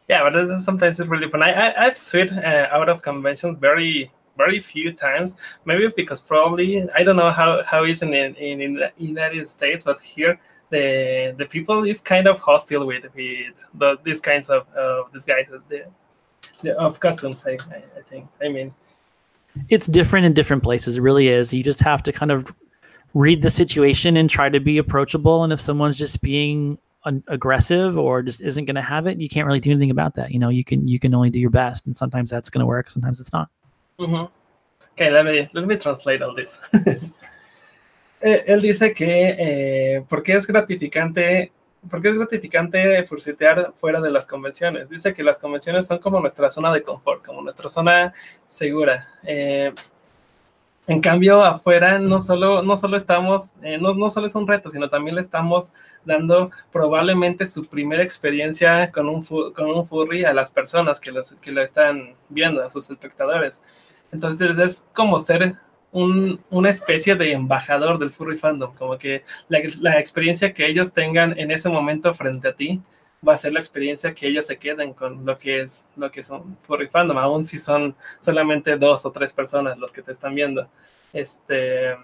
Yeah, but sometimes it's really fun. I, I I've switched uh, out of conventions very very few times. Maybe because probably I don't know how how is in in, in the United States, but here the the people is kind of hostile with with the, these kinds of uh, these guys the, the, of customs. I, I think. I mean, it's different in different places. It really is. You just have to kind of read the situation and try to be approachable. And if someone's just being aggressive or just isn't going to have it, you can't really do anything about that. You know, you can you can only do your best, and sometimes that's going to work, sometimes it's not. Okay, let me let me translate all this. Eh, él dice que eh, porque es gratificante, porque es gratificante furcitear fuera de las convenciones. Dice que las convenciones son como nuestra zona de confort, como nuestra zona segura. Eh, en cambio, afuera no solo, no solo estamos, eh, no, no solo es un reto, sino también le estamos dando probablemente su primera experiencia con un, con un furry a las personas que, los, que lo están viendo, a sus espectadores. Entonces es como ser un, una especie de embajador del furry fandom, como que la, experiencia que ellos tengan en ese momento frente a ti va a ser la experiencia que ellos se queden con lo que es lo que son furry fandom, aún si son solamente dos o tres personas los que te están viendo. Este,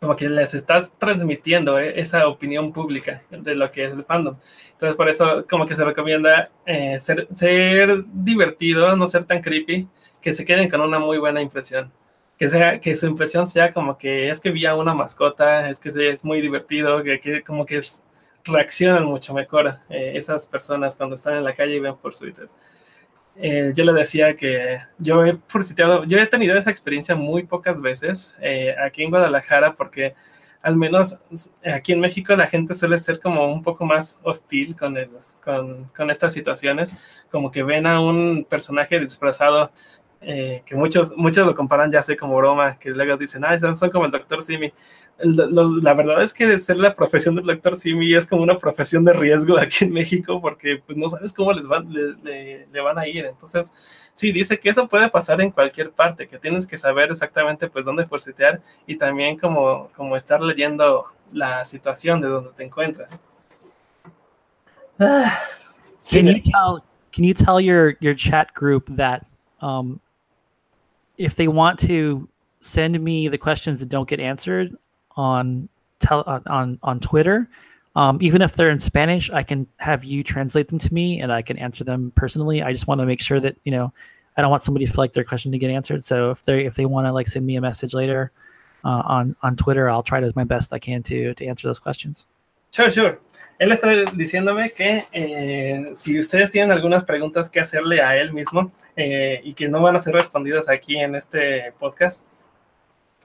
como que les estás transmitiendo eh, esa opinión pública de lo que es el fandom. Entonces, por eso, como que se recomienda eh, ser, ser divertido, no ser tan creepy, que se queden con una muy buena impresión que sea que su impresión sea como que es que vi a una mascota, es que es muy divertido, que, que como que reaccionan mucho mejor eh, esas personas cuando están en la calle y ven por Eh, yo le decía que yo he sitiado, yo he tenido esa experiencia muy pocas veces eh, aquí en Guadalajara porque al menos aquí en México la gente suele ser como un poco más hostil con, el, con, con estas situaciones, como que ven a un personaje disfrazado eh, que muchos, muchos lo comparan ya sé como broma, que luego dicen, ah, son como el doctor Simi. la verdad es que ser la profesión del doctor Simi es como una profesión de riesgo aquí en México porque pues no sabes cómo les van, le, le, van a ir. Entonces, sí, dice que eso puede pasar en cualquier parte, que tienes que saber exactamente pues dónde forcetear y también como, como estar leyendo la situación de donde te encuentras. Ah, can you tell, can you tell your, your chat group that um, if they want to send me the questions that don't get answered on on on Twitter, um, even if they're in Spanish, I can have you translate them to me and I can answer them personally. I just want to make sure that you know I don't want somebody to feel like their question to get answered. So if they if they want to like send me a message later uh, on on Twitter, I'll try to as my best I can to to answer those questions. Sure, sure. Él está diciéndome que eh, si ustedes tienen algunas preguntas que hacerle a él mismo eh, y que no van a ser respondidas aquí en este podcast,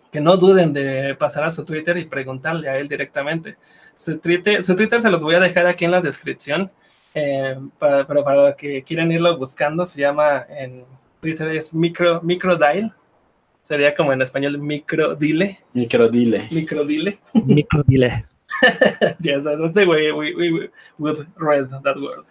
que no duden de pasar a su Twitter y preguntarle a él directamente. Su Twitter, su Twitter se los voy a dejar aquí en la descripción, eh, para, pero para que quieran irlo buscando, se llama en Twitter es micro, microdile, sería como en español microdile. Microdile. Microdile. Microdile. Yes, that's the way we, we would read that word.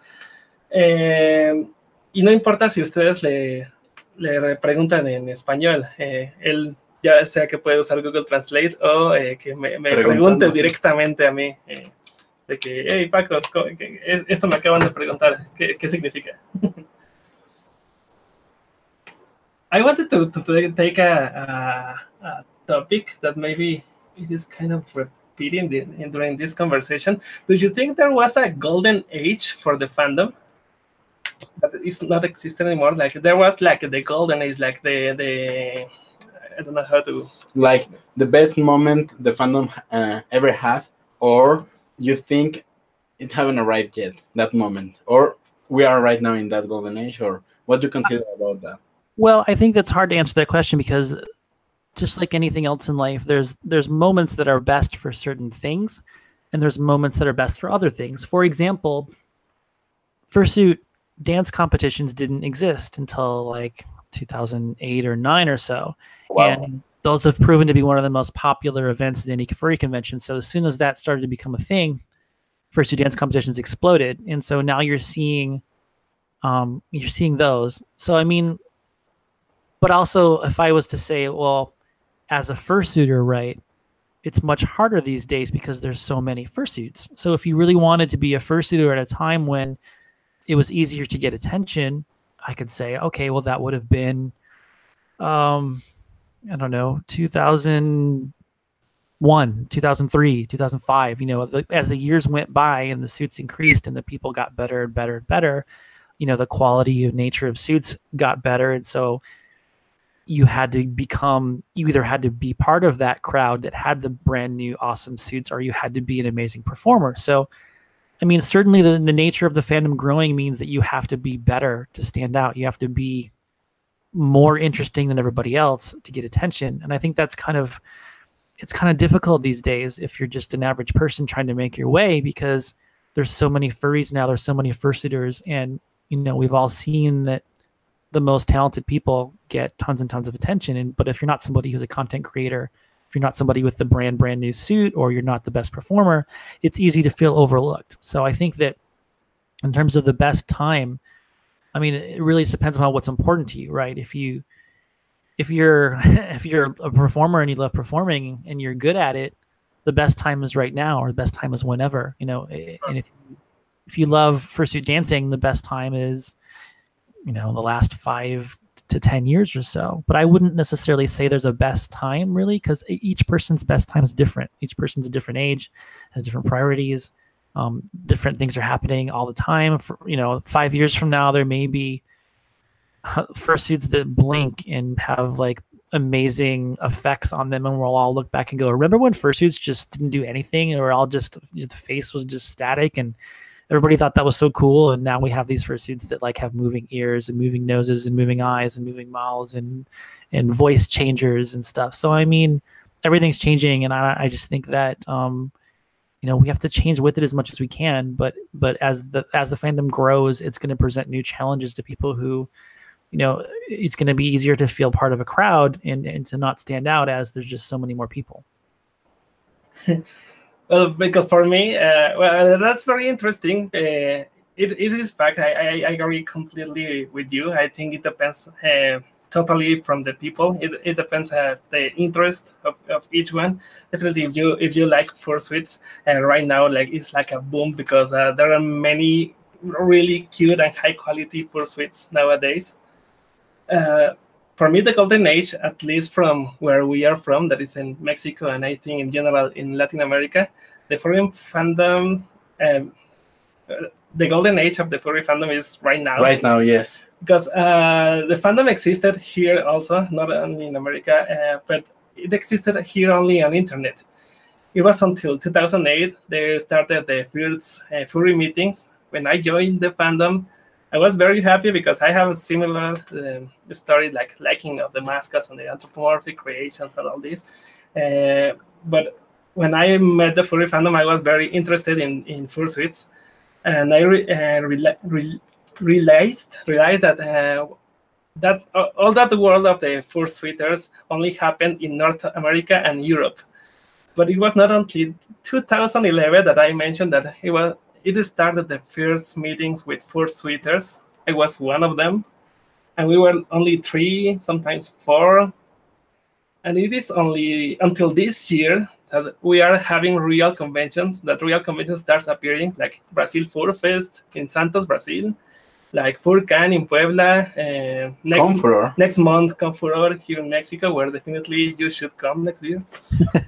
Eh, y no importa si ustedes le, le preguntan en español, eh, él ya sea que puede usar Google Translate o eh, que me, me pregunte directamente a mí eh, de que, hey Paco, esto me acaban de preguntar, ¿qué, qué significa? I wanted to, to take a, a, a topic that maybe it is kind of repeating in, during this conversation. Do you think there was a golden age for the fandom that is not existing anymore? Like there was like the golden age, like the the I don't know how to like the best moment the fandom uh, ever had, or you think it haven't arrived yet that moment, or we are right now in that golden age, or what do you consider about that? Well, I think that's hard to answer that question because just like anything else in life, there's there's moments that are best for certain things, and there's moments that are best for other things. For example, fursuit dance competitions didn't exist until like 2008 or 9 or so. Wow. And those have proven to be one of the most popular events in any furry convention. So as soon as that started to become a thing, fursuit dance competitions exploded. And so now you're seeing um, you're seeing those. So I mean, but also if I was to say, well, as a fursuiter, right, it's much harder these days because there's so many fursuits. So if you really wanted to be a fursuiter at a time when it was easier to get attention, I could say, okay, well that would have been um I don't know, 2001, 2003, 2005, you know, the, as the years went by and the suits increased and the people got better and better and better, you know, the quality of nature of suits got better and so you had to become you either had to be part of that crowd that had the brand new awesome suits or you had to be an amazing performer. So i mean certainly the, the nature of the fandom growing means that you have to be better to stand out. You have to be more interesting than everybody else to get attention. And i think that's kind of it's kind of difficult these days if you're just an average person trying to make your way because there's so many furries now, there's so many fursuiters, and you know we've all seen that the most talented people get tons and tons of attention. And but if you're not somebody who's a content creator, if you're not somebody with the brand brand new suit, or you're not the best performer, it's easy to feel overlooked. So I think that in terms of the best time, I mean, it really depends on what's important to you, right? If you if you're if you're a performer and you love performing and you're good at it, the best time is right now, or the best time is whenever. You know, and if if you love fursuit dancing, the best time is, you know, the last five to 10 years or so. But I wouldn't necessarily say there's a best time really, because each person's best time is different. Each person's a different age, has different priorities. Um, different things are happening all the time. For, you know, five years from now, there may be fursuits that blink and have like amazing effects on them and we'll all look back and go remember when fursuits just didn't do anything or all just the face was just static and everybody thought that was so cool and now we have these fursuits that like have moving ears and moving noses and moving eyes and moving mouths and and voice changers and stuff. So i mean everything's changing and i, I just think that um you know we have to change with it as much as we can but but as the as the fandom grows it's going to present new challenges to people who you know it's going to be easier to feel part of a crowd and, and to not stand out as there's just so many more people well because for me uh, well that's very interesting. Uh, it, it is fact I, I, I, agree completely with you. I think it depends uh, totally from the people. It, it depends uh, the interest of, of each one. Definitely if you if you like fursuits and right now like it's like a boom because uh, there are many really cute and high quality fursuits nowadays. Uh, for me, the golden age, at least from where we are from, that is in Mexico, and I think in general in Latin America, the furry fandom, um, uh, the golden age of the furry fandom is right now. Right now, yes. Because uh, the fandom existed here also, not only in America, uh, but it existed here only on internet. It was until 2008 they started the first uh, furry meetings. When I joined the fandom, I was very happy because I have a similar uh, story, like liking of the mascots and the anthropomorphic creations and all this. Uh, but when I met the furry fandom, I was very interested in in fursuits, and I re, uh, re, re, realized realized that uh, that uh, all that world of the fursuiters only happened in North America and Europe. But it was not until 2011 that I mentioned that it was it started the first meetings with fursuiters. I was one of them, and we were only three, sometimes four. And it is only until this year that we are having real conventions. That real convention starts appearing, like Brazil Fur Fest in Santos, Brazil, like Furcan in Puebla. Uh, next Confuror. next month, Confuror here in Mexico, where definitely you should come next year.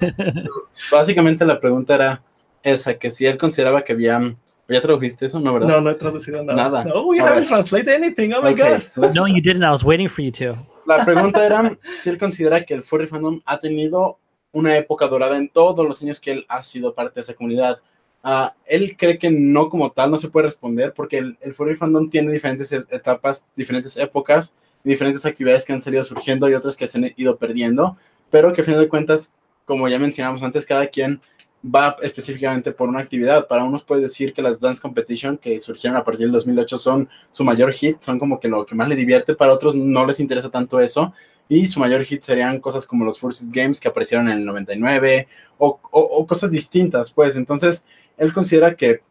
Básicamente la pregunta era esa, que si él consideraba que había ¿Ya tradujiste eso? No, ¿verdad? No, no he traducido nada. Nada. No, we A haven't translated anything. Oh my Okay, god. let's- no you didn't i was waiting for you to La pregunta era si él considera que el furry fandom ha tenido una época dorada en todos los años que él ha sido parte de esa comunidad. Ah, él cree que no como tal, no se puede responder porque el, el furry fandom tiene diferentes e- etapas, diferentes épocas, diferentes actividades que han salido surgiendo y otras que se han ido perdiendo, pero que a final de cuentas, como ya mencionamos antes, cada quien va específicamente por una actividad. Para unos puede decir que las Dance Competition que surgieron a partir del 2008 son su mayor hit, son como que lo que más le divierte, para otros no les interesa tanto eso. Y su mayor hit serían cosas como los First Games que aparecieron en el 99 o, o- o cosas distintas, pues. Entonces, él considera que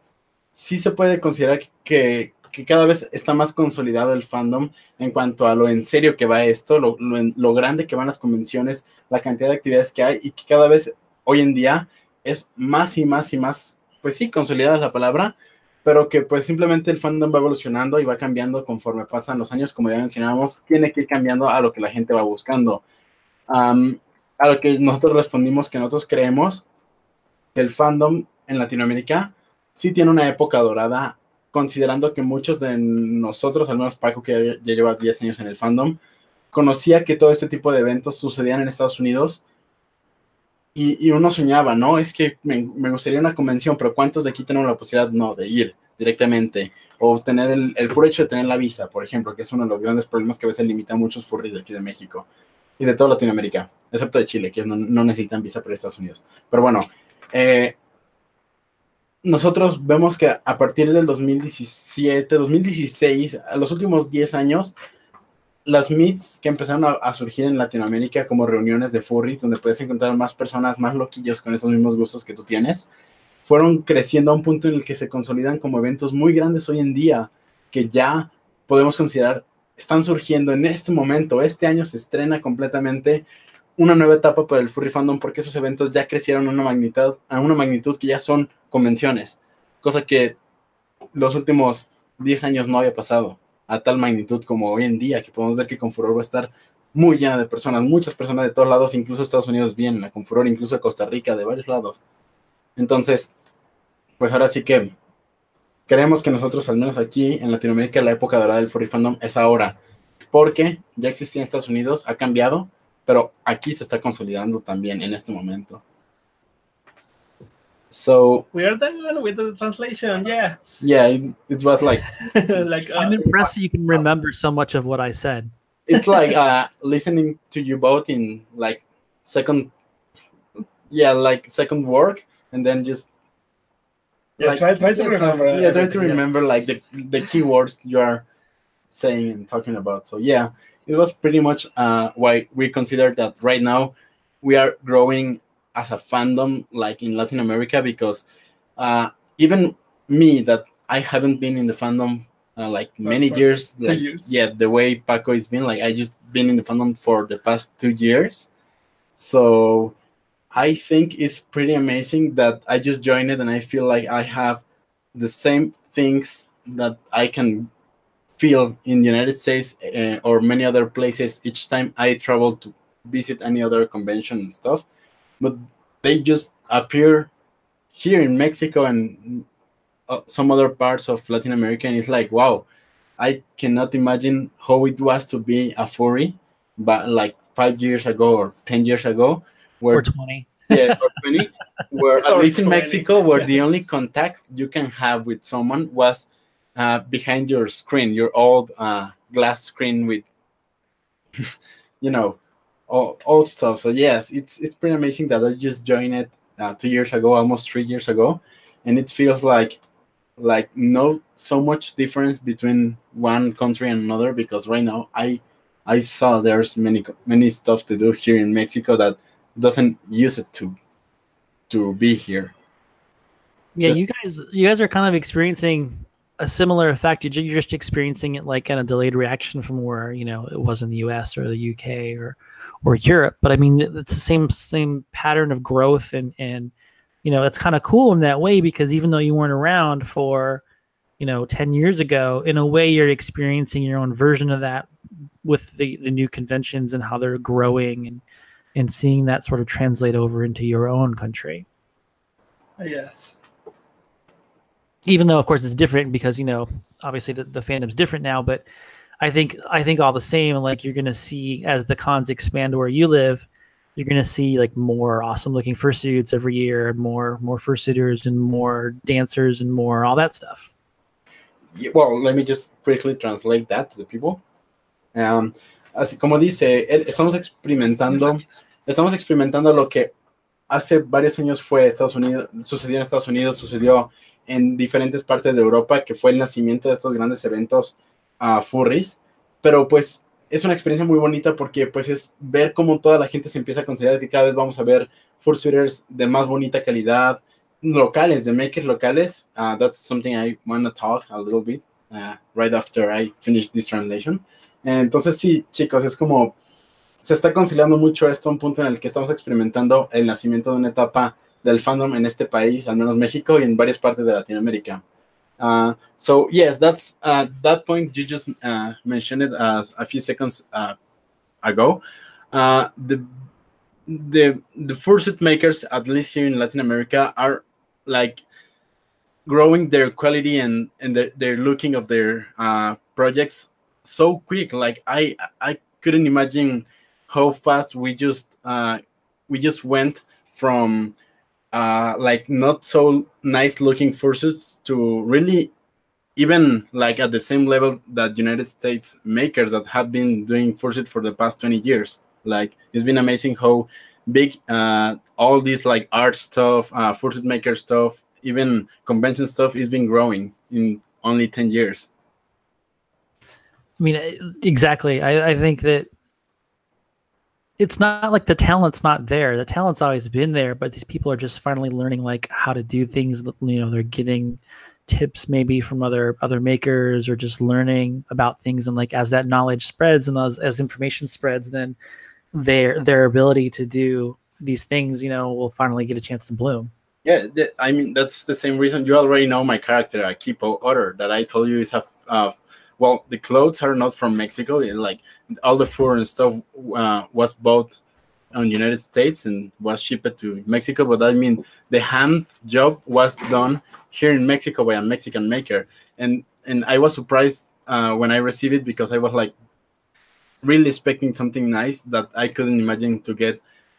sí se puede considerar que, que cada vez está más consolidado el fandom en cuanto a lo en serio que va esto, lo, lo lo grande que van las convenciones, la cantidad de actividades que hay y que cada vez hoy en día es más y más y más, pues sí, consolidada la palabra, pero que pues simplemente el fandom va evolucionando y va cambiando conforme pasan los años, como ya mencionábamos, tiene que ir cambiando a lo que la gente va buscando. Am, a lo que nosotros respondimos que nosotros creemos que el fandom en Latinoamérica sí tiene una época dorada, considerando que muchos de nosotros, al menos Paco, que ya lleva 10 años en el fandom, conocía que todo este tipo de eventos sucedían en Estados Unidos y, y uno soñaba, ¿no? Es que me, me gustaría una convención, pero ¿cuántos de aquí tenemos la posibilidad, no, de ir directamente? O tener el, el puro hecho de tener la visa, por ejemplo, que es uno de los grandes problemas que a veces limita a muchos furries de aquí de México. y de toda Latinoamérica, excepto de Chile, que no, no necesitan visa para Estados Unidos. Pero bueno, eh, nosotros vemos que a partir del 2017, 2016, a los últimos 10 años, las meets que empezaron a, a, surgir en Latinoamérica como reuniones de furries, donde puedes encontrar más personas, más loquillos con esos mismos gustos que tú tienes, fueron creciendo a un punto en el que se consolidan como eventos muy grandes hoy en día, que ya podemos considerar están surgiendo en este momento. Este año se estrena completamente una nueva etapa para el furry fandom porque esos eventos ya crecieron a una magnitud, a una magnitud que ya son convenciones, cosa que los últimos 10 años no había pasado a tal magnitud como hoy en día, que podemos ver que Confuror va a estar muy llena de personas, muchas personas de todos lados, incluso Estados Unidos vienen a Confuror, incluso Costa Rica, de varios lados. Entonces, pues ahora sí que creemos que nosotros, al menos aquí en Latinoamérica, la época dorada del furry fandom es ahora, porque ya existía en Estados Unidos, ha cambiado, pero aquí se está consolidando también en este momento. So we are done with the translation. Yeah. Yeah, it, it was like. like uh, I'm impressed you can remember so much of what I said. It's like uh, listening to you both in like second, yeah, like second work, and then just. Yeah, like, try, try to yeah, remember. Yeah, try to remember yeah. like the the keywords you are saying and talking about. So yeah, it was pretty much uh, why we consider that right now we are growing as a fandom like in Latin America because uh, even me that I haven't been in the fandom uh, like many years, like, years, yeah, the way Paco has been, like I just been in the fandom for the past two years, so I think it's pretty amazing that I just joined it and I feel like I have the same things that I can feel in the United States uh, or many other places each time I travel to visit any other convention and stuff but they just appear here in Mexico and uh, some other parts of Latin America, and it's like, wow, I cannot imagine how it was to be a furry, but like five years ago or ten years ago, where or twenty, yeah, or twenty, where at least 20. in Mexico, where the only contact you can have with someone was uh, behind your screen, your old uh, glass screen with, you know, all, all stuff. So yes, it's it's pretty amazing that I just joined it uh, two years ago, almost three years ago, and it feels like like no so much difference between one country and another because right now I I saw there's many many stuff to do here in Mexico that doesn't use it to to be here. Yeah, just, you guys you guys are kind of experiencing a similar effect. You're just experiencing it like in a delayed reaction from where you know it was in the U.S. or the UK or or Europe. But I mean, it's the same same pattern of growth, and and you know it's kind of cool in that way because even though you weren't around for you know 10 years ago in a way you're experiencing your own version of that with the the new conventions and how they're growing and and seeing that sort of translate over into your own country yes even though of course it's different because you know obviously the, the fandom's different now but i think i think all the same like you're gonna see as the cons expand where you live you're gonna see like more awesome looking fursuits every year more more fursuiters and more dancers and more all that stuff. Yeah, well let me just quickly translate that to the people. Um, así como dice estamos experimentando estamos experimentando lo que hace varios años fue Estados Unidos sucedió en Estados Unidos sucedió en diferentes partes de Europa, que fue el nacimiento de estos grandes eventos uh, furries, pero pues es una experiencia muy bonita porque pues es ver cómo toda la gente se empieza a considerar que cada vez vamos a ver fursuiters de más bonita calidad, locales, de makers locales. Uh, that's something I want to talk a little bit uh, right after I finish this translation. Entonces sí, chicos, es como se está conciliando mucho esto, un punto en el que estamos experimentando el nacimiento de una etapa del fandom en este país, al menos México y en varias partes de Latinoamérica. Uh, so yes, that's uh, that point you just uh, mentioned it as a few seconds uh, ago. Uh, the the the fursuit makers, at least here in Latin America, are like growing their quality and and their, their looking of their uh, projects so quick. Like I I couldn't imagine how fast we just we just went from uh, like not so nice looking forces to really even like at the same level that United States makers that have been doing fursuit for the past 20 years. Like it's been amazing how big uh, all these like art stuff, uh, maker stuff, even convention stuff is been growing in only 10 years. I mean, exactly. I, I think that it's not like the talent's not there. The talent's always been there, but these people are just finally learning like how to do things. You know, they're getting tips maybe from other other makers or just learning about things and like as that knowledge spreads and as, as information spreads then their their ability to do these things you know will finally get a chance to bloom yeah th- i mean that's the same reason you already know my character akipo otter that i told you is a uh, well the clothes are not from mexico. Like all the foreign stuff uh, was bought on united states and was shipped to mexico but i mean the hand job was done here in mexico by a mexican maker. And and i was surprised uh, when i received it because i was like really expecting something nice that i couldn't imagine to get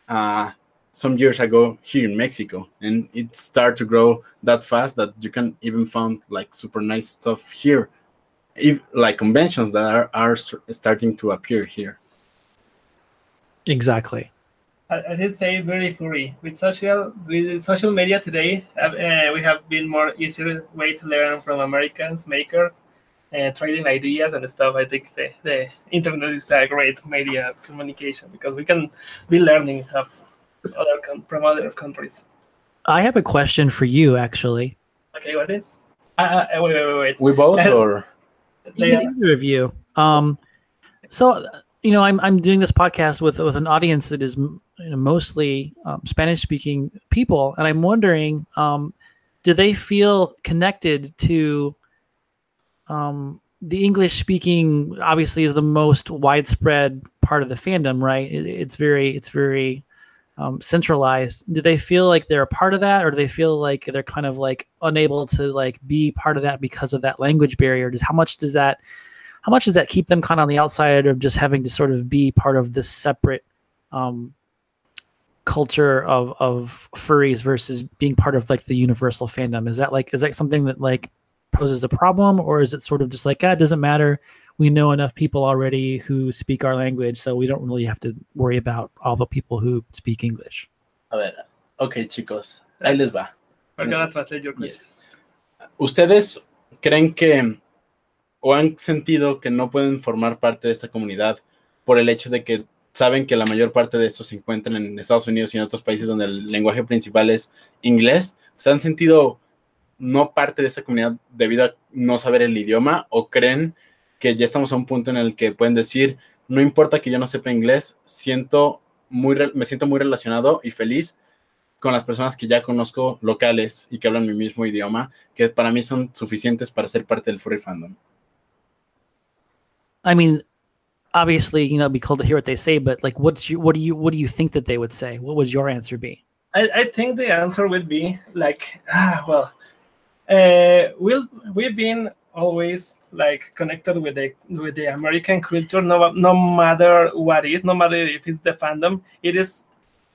uh, some years ago here in mexico. And it started to grow that fast that you can even find like super nice stuff here if, like conventions that are, are starting to appear here exactly I, did say very furry with social with social media today. Uh, we have been more easier way to learn from Americans maker, uh, trading ideas and stuff. I think the, the internet is a great media of communication because we can be learning of other from other countries. I have a question for you, actually. Okay, what is? Uh, uh, wait, wait, wait, wait. We both or either of you. Um, so you know, I'm I'm doing this podcast with with an audience that is you know, mostly um, Spanish speaking people, and I'm wondering, um, do they feel connected to um, the English speaking? Obviously, is the most widespread part of the fandom, right? It, it's very it's very um, centralized. Do they feel like they're a part of that, or do they feel like they're kind of like unable to like be part of that because of that language barrier? Does how much does that how much does that keep them kind of on the outside of just having to sort of be part of this separate um, culture of of furries versus being part of like the universal fandom? Is that like is that something that like poses a problem, or is it sort of just like, ah, it doesn't matter? We know enough people already who speak our language, so we don't really have to worry about all the people who speak English. A ver, ok, chicos, ahí les va. Yes. ¿Ustedes creen que o han sentido que no pueden formar parte de esta comunidad por el hecho de que saben que la mayor parte de estos se encuentran en Estados Unidos y en otros países donde el lenguaje principal es inglés? ¿Se han sentido no parte de esta comunidad debido a no saber el idioma o creen que ya estamos a un punto en el que pueden decir, no importa que yo no sepa inglés, siento muy, me siento muy relacionado y feliz con las personas que ya conozco locales y que hablan mi mismo idioma, que para mí son suficientes para ser parte del furry fandom? I mean, obviously, you know, it'd be cool to hear what they say, but like, what's you, what do you, what do you think that they would say? What would your answer be? I, I think the answer would be like, ah, well, uh, we'll, we've been always like connected with the with the American culture, no, no matter what is, no matter if it's the fandom, it is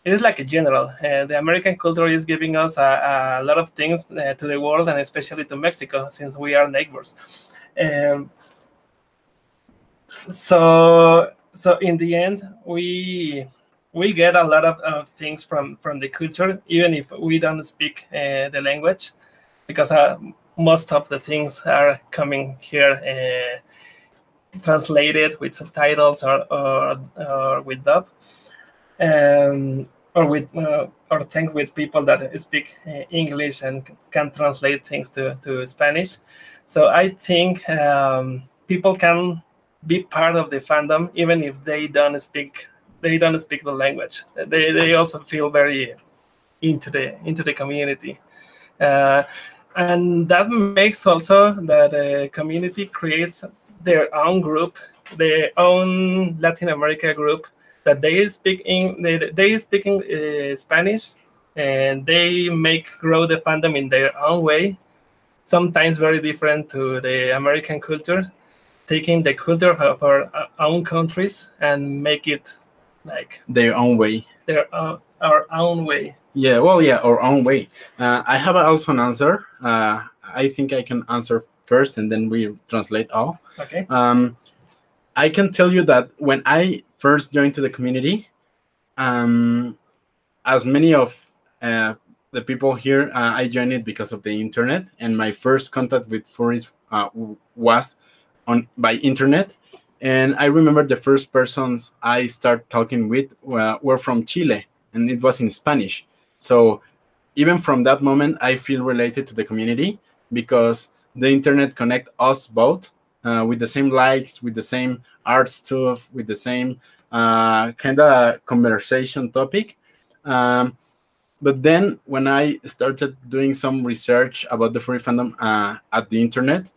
it is like a general. Uh, the American culture is giving us a, a lot of things uh, to the world and especially to Mexico since we are neighbors. Um, so so in the end we we get a lot of, of things from from the culture even if we don't speak uh, the language because uh, most of the things are coming here uh, translated with subtitles or or, or with dub um, or with uh, or things with people that speak uh, english and can translate things to, to spanish. So i think um, people can be part of the fandom even if they don't speak they don't speak the language. They, they also feel very into the into the community. Uh, and that makes also that the community creates their own group their own latin america group that they speak in they, they speaking uh, spanish and they make grow the fandom in their own way sometimes very different to the american culture taking the culture of our own countries and make it like their own way. Their uh, our own way. Yeah, well, yeah, our own way. Uh, I have also an answer. Uh, I think I can answer first, and then we translate all. Okay. Um, I can tell you that when I first joined to the community, um, as many of uh, the people here, uh, I joined it because of the internet, and my first contact with furries uh, was on by internet. And I remember the first persons I start talking with uh, were from Chile, and it was in Spanish. So even from that moment, I feel related to the community because the internet connect us both uh, with the same likes, with the same art stuff, with the same uh, kind of conversation topic. Um, but then when I started doing some research about the furry fandom uh, at the internet,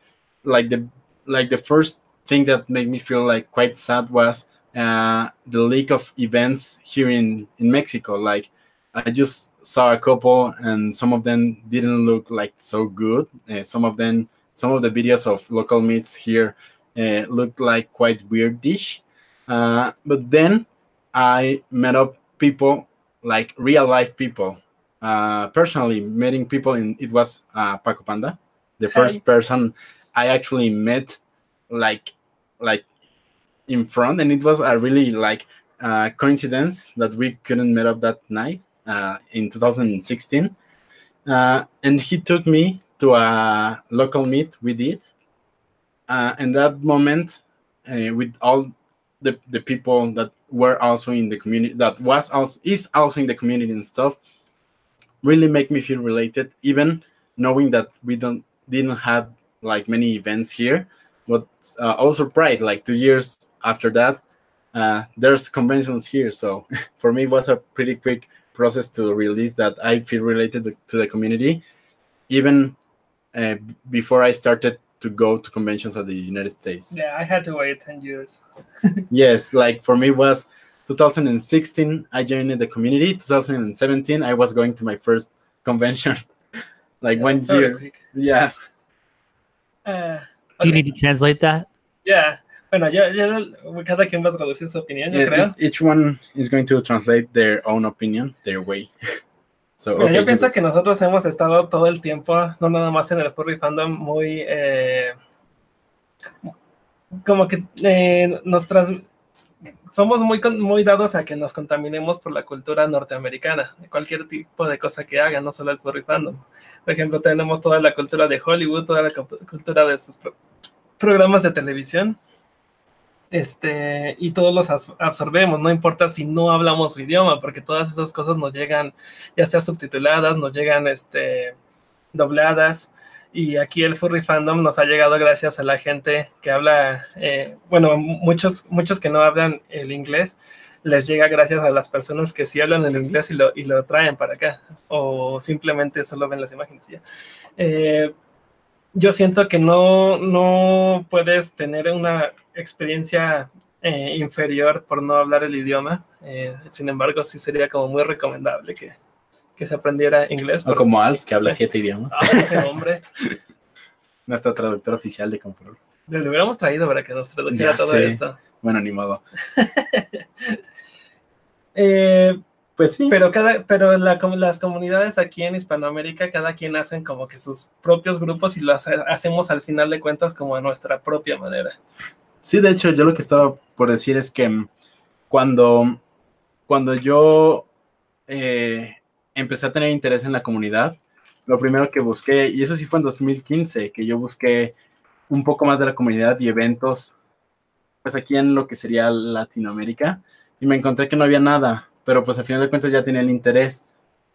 like the like the first thing that made me feel like quite sad was uh, the leak of events here in in Mexico. Like I just saw a couple, and some of them didn't look like so good. Uh, some of them, some of the videos of local meets here uh, looked like quite weirdish. Uh, but then I met up people like real life people. Uh, personally, meeting people in it was uh, Paco Panda, the first Hi. person I actually met, like like in front, and it was a really like uh, coincidence that we couldn't meet up that night uh, in 2016. Uh, and he took me to a local meet we did. Uh, and that moment, uh, with all the, the people that were also in the community that was also is also in the community and stuff really make me feel related even knowing that we don't didn't have like many events here but uh, also pride like two years after that uh, there's conventions here so for me it was a pretty quick process to release that i feel related to, to the community even uh, before i started to go to conventions at the United States. Yeah, I had to wait 10 years. yes, like for me it was 2016 I joined the community. 2017 I was going to my first convention. like yeah, one year. Quick. Yeah. Uh, okay. Do you need to translate that? Yeah. Bueno, ya, ya cada quien va a traducir su opinión, yo yeah, creo. Each one is going to translate their own opinion, their way. yo pienso que nosotros hemos estado todo el tiempo, no nada más en el furry fandom, muy eh, como que eh, nos somos muy, muy dados a que nos contaminemos por la cultura norteamericana, cualquier tipo de cosa que hagan, no solo el furry fandom. Por ejemplo, tenemos toda la cultura de Hollywood, toda la cultura de sus programas de televisión este, y todos los absorbemos, no importa si no hablamos su idioma, porque todas esas cosas nos llegan, ya sea subtituladas, nos llegan este, dobladas, y aquí el furry fandom nos ha llegado gracias a la gente que habla, eh, bueno, muchos, muchos que no hablan el inglés, les llega gracias a las personas que sí hablan el inglés y lo, y lo traen para acá, o simplemente solo ven las imágenes. ¿ya? Eh, yo siento que no, no puedes tener una experiencia eh, inferior por no hablar el idioma. Eh, sin embargo, sí sería como muy recomendable que, que se aprendiera inglés. O como Alf, que habla siete idiomas. Ah, ese hombre. Nuestro traductor oficial de Confort. Le hubiéramos traído para que nos tradujera todo esto. Bueno, ni modo. eh, pues sí. Pero, cada, pero las comunidades aquí en Hispanoamérica, cada quien hacen como que sus propios grupos y lo hacemos al final de cuentas como a nuestra propia manera. Sí, de hecho, yo lo que estaba por decir es que cuando, cuando yo eh, empecé a tener interés en la comunidad, lo primero que busqué, y eso sí fue en 2015, que yo busqué un poco más de la comunidad y eventos, pues aquí en lo que sería Latinoamérica, y me encontré que no había nada pero pues al final de cuentas ya tenía el interés.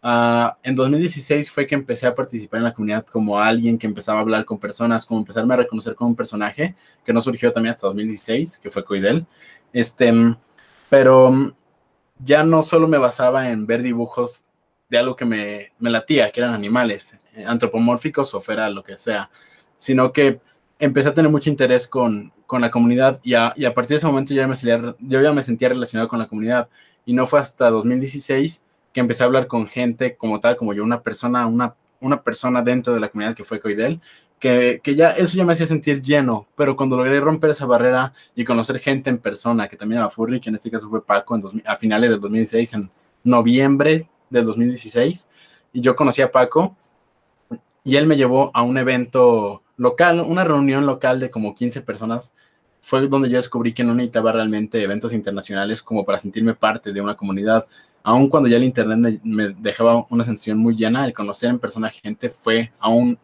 Ah, en 2016 fue que empecé a participar en la comunidad como alguien que empezaba a hablar con personas, como empezarme a reconocer como un personaje, que no surgió también hasta 2016, que fue Coidel. Este, pero ya no solo me basaba en ver dibujos de algo que me, me latía, que eran animales, eh, antropomórficos o fuera lo que sea, sino que empecé a tener mucho interés con, con la comunidad y a, y a, partir de ese momento ya me sentía relacionado con la comunidad y no fue hasta 2016 que empecé a hablar con gente como tal, como yo, una persona, una, una persona dentro de la comunidad que fue Coidel, que, que, ya eso ya me hacía sentir lleno, pero cuando logré romper esa barrera y conocer gente en persona, que también era Furry, que en este caso fue Paco en a finales del 2016, en noviembre del 2016, y yo conocí a Paco, y él me llevó a un evento local, una reunión local de como 15 personas fue donde yo descubrí que no necesitaba realmente eventos internacionales como para sentirme parte de una comunidad. Aun cuando ya el internet me, dejaba una sensación muy llena, el conocer en persona gente fue aún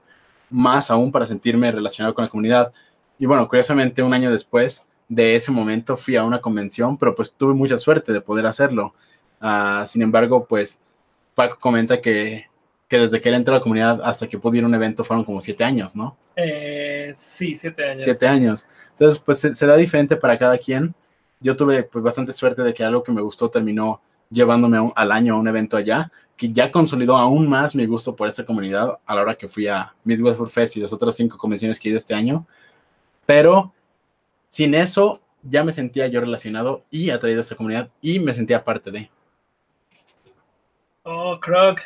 más aún para sentirme relacionado con la comunidad. Y bueno, curiosamente un año después de ese momento fui a una convención, pero pues tuve mucha suerte de poder hacerlo. Uh, sin embargo, pues Paco comenta que, que, desde que él entró a la comunidad hasta que pudo ir a un evento fueron como siete años, ¿no? Eh, sí, siete años. Siete años. Entonces, pues se, se, da diferente para cada quien. Yo tuve pues bastante suerte de que algo que me gustó terminó llevándome un, al año a un evento allá, que ya consolidó aún más mi gusto por esta comunidad a la hora que fui a Midwest Food Fest y las otras cinco convenciones que he ido este año. Pero sin eso ya me sentía yo relacionado y atraído a esta comunidad y me sentía parte de. Oh, Krog.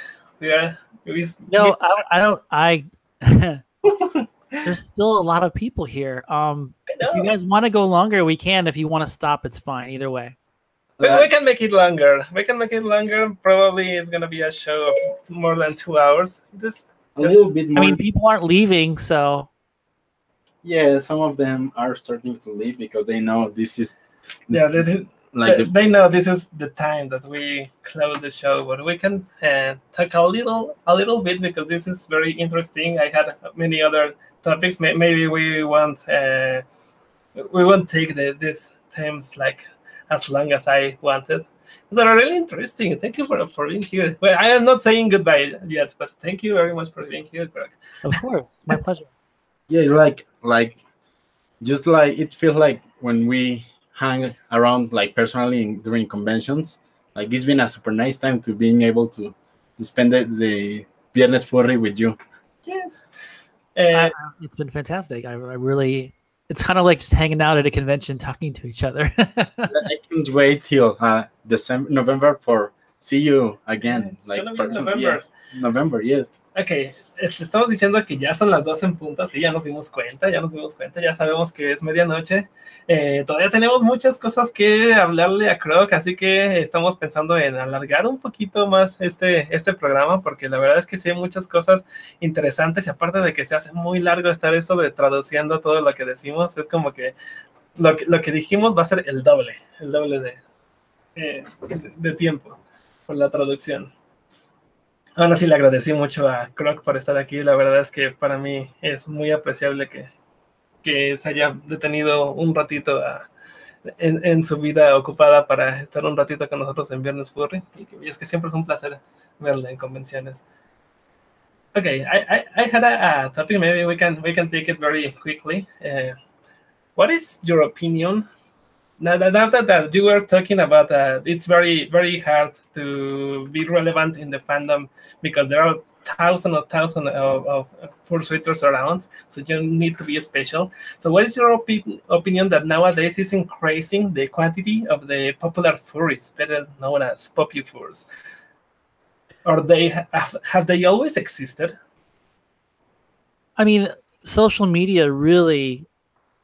Yeah. no, I, I don't. I. there's still a lot of people here. Um, if you guys want to go longer, we can. If you want to stop, it's fine. Either way. We, we, can make it longer. We can make it longer. Probably it's gonna be a show of more than two hours. Just, a little bit more. I mean, people aren't leaving, so. Yeah, some of them are starting to leave because they know this is. Yeah, they, like they, the, they know this is the time that we close the show, but we can uh, talk a little, a little bit because this is very interesting. I had many other topics. Maybe we want, uh, we won't take the, these themes like as long as I wanted. Those are really interesting. Thank you for, for being here. Well, I am not saying goodbye yet, but thank you very much for being here, Greg. Of course, my pleasure. Yeah, like like just like it feels like when we hang around like personally in, during conventions. Like it's been a super nice time to being able to to spend the, the Viernes Furry with you. Yes. Uh, it's been fantastic. I, I really it's kind of like just hanging out at a convention talking to each other. I can't wait till uh, December, November for see you again. It's like November. Yes, November, yes. Ok, este, estamos diciendo que ya son las 12 en punto, sí, ya nos dimos cuenta, ya nos dimos cuenta, ya sabemos que es medianoche. Eh, todavía tenemos muchas cosas que hablarle a Croc, así que estamos pensando en alargar un poquito más este, este programa, porque la verdad es que sí hay muchas cosas interesantes y aparte de que se hace muy largo estar esto de traduciendo todo lo que decimos, es como que lo que, lo que dijimos va a ser el doble, el doble de, eh, de, de tiempo por la traducción. Aún así le agradecí mucho a Croc por estar aquí. La verdad es que para mí es muy apreciable que, que se haya detenido un ratito en, su vida ocupada para estar un ratito con nosotros en Viernes Furry. Y, es que siempre es un placer verle en convenciones. Okay, I, I, had a, topic. Maybe we can we can take it very quickly. Uh, what is your opinion now, that, that you were talking about uh, it's very very hard to be relevant in the fandom because there are thousands of thousands of, of fursuiters around so you need to be special. So what is your opi opinion that nowadays is increasing the quantity of the popular furries better known as popufurs or they have, have they always existed? I mean social media really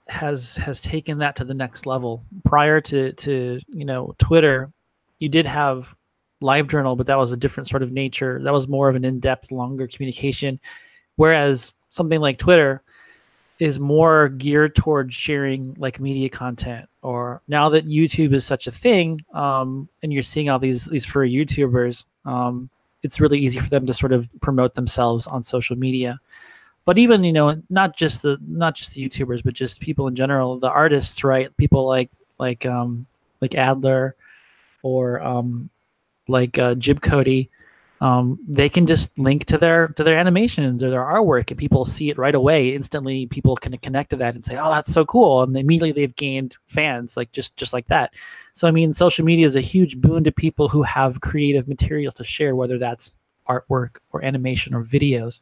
has has taken that to the next level. Prior to to you know Twitter, you did have live journal, but that was a different sort of nature. That was more of an in-depth, longer communication. Whereas something like Twitter is more geared towards sharing like media content. Or now that YouTube is such a thing, um, and you're seeing all these these furry YouTubers, um, it's really easy for them to sort of promote themselves on social media but even you know not just the not just the youtubers but just people in general the artists right? People like like um like adler or um like uh, jib kodi um, they can just link to their to their animations or their artwork and people see it right away. Instantly people can connect to that and say oh that's so cool. And immediately they've gained fans like just just like that. So i mean social media is a huge boon to people who have creative material to share whether that's artwork or animation or videos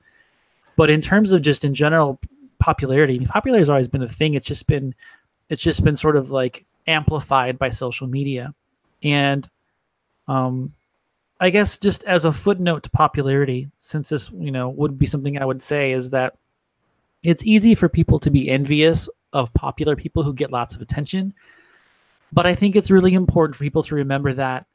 but in terms of just in general popularity, I mean, popularity has always been a thing. It's just been, it's just been sort of like amplified by social media, and um, I guess just as a footnote to popularity, since this you know would be something I would say is that it's easy for people to be envious of popular people who get lots of attention, but I think it's really important for people to remember that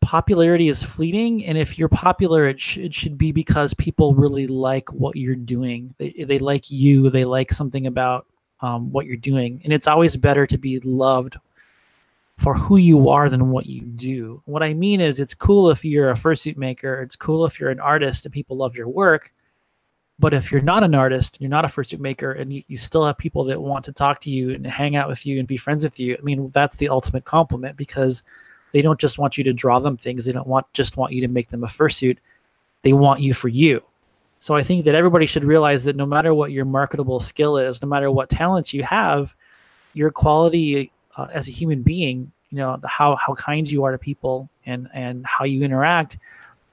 popularity is fleeting and if you're popular it, sh- it should be because people really like what you're doing they, they like you they like something about um, what you're doing. And it's always better to be loved for who you are than what you do. What I mean is, it's cool if you're a fursuit maker, it's cool if you're an artist and people love your work. But if you're not an artist, you're not a fursuit maker, and you, you still have people that want to talk to you and hang out with you and be friends with you, I mean, that's the ultimate compliment because they don't just want you to draw them things. They don't want just want you to make them a fursuit. They want you for you. So I think that everybody should realize that no matter what your marketable skill is, no matter what talents you have, your quality uh, as a human being, you know, the, how how kind you are to people and and how you interact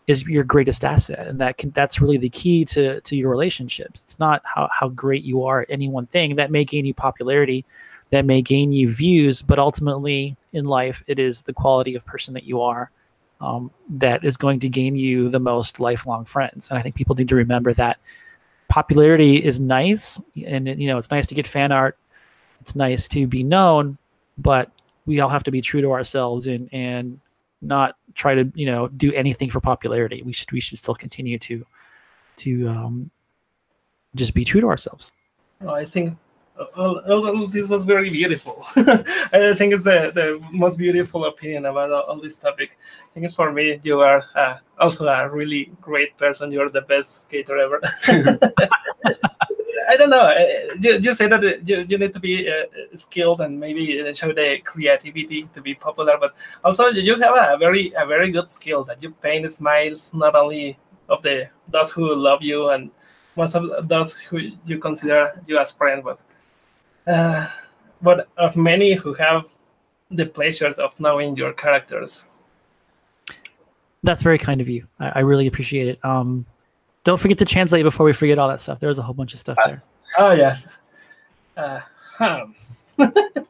is your greatest asset, and that can that's really the key to to your relationships. It's not how how great you are at any one thing that may gain you popularity, that may gain you views, but ultimately in life, it is the quality of person that you are um, that is going to gain you the most lifelong friends. And I think people need to remember that popularity is nice, and you know it's nice to get fan art. It's nice to be known, but we all have to be true to ourselves and and not try to you know do anything for popularity. We should we should still continue to to um, just be true to ourselves. I think all, all, this was very beautiful. I think it's the, the most beautiful opinion about all, all this topic. I think for me, you are uh, also a really great person. You're the best skater ever. I don't know. Uh, you, you say that you, you need to be uh, skilled and maybe show the creativity to be popular, but also you have a very a very good skill that you paint smiles not only of the those who love you and most of those who you consider you as friends, but uh, but of many who have the pleasure of knowing your characters. That's very kind of you. I, I really appreciate it. Um, don't forget to translate before we forget all that stuff. There's a whole bunch of stuff yes. there. Oh yes. Uh, huh.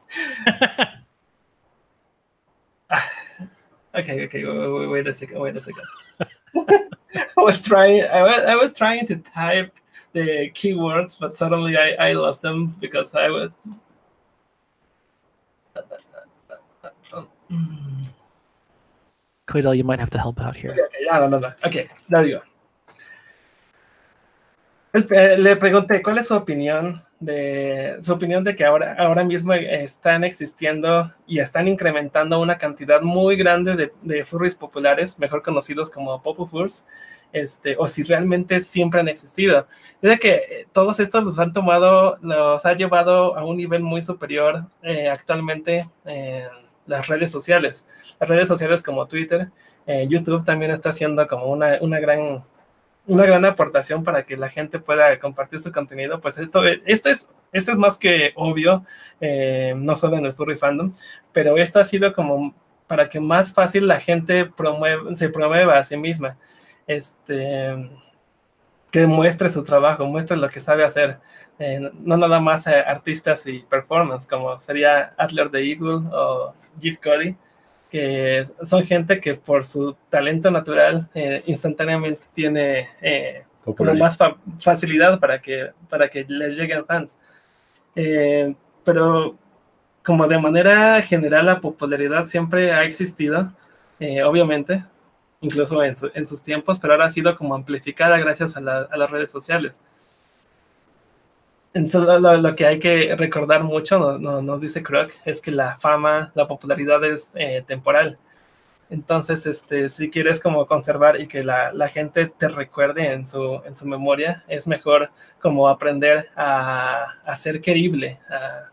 okay, okay. Wait, wait, wait, a second. Wait a second. I was trying. I was, I was trying to type the keywords, but suddenly I, I lost them because I was. Claydell, you might have to help out here. Okay, okay, yeah, no, no, no. Okay, there you go. Eh, le pregunté cuál es su opinión de su opinión de que ahora, ahora mismo están existiendo y están incrementando una cantidad muy grande de, de furries populares, mejor conocidos como Popu Furs, este, o si realmente siempre han existido. Es que eh, todos estos los han tomado, los ha llevado a un nivel muy superior eh, actualmente en las redes sociales. Las redes sociales como Twitter, eh, YouTube también está haciendo como una, una gran una gran aportación para que la gente pueda compartir su contenido, pues esto, esto, es, esto es más que obvio, no solo en el furry fandom, pero esto ha sido como para que más fácil la gente se promueva a sí misma este, que muestre su trabajo, muestre lo que sabe hacer. Eh, no nada más artistas y performance, como sería Adler the Eagle o Jeff Cody, que son gente que por su talento natural eh, instantáneamente tiene eh, más facilidad para que, para que les lleguen fans. pero como de manera general la popularidad siempre ha existido, obviamente, incluso en, sus tiempos, pero ahora ha sido como amplificada gracias a, las redes sociales. Lo, que hay que recordar mucho, nos dice Croc, es que la fama, la popularidad es eh, temporal. Entonces, este, si quieres como conservar y que la, gente te recuerde en su, en su memoria, es mejor como aprender a, a ser querible, a,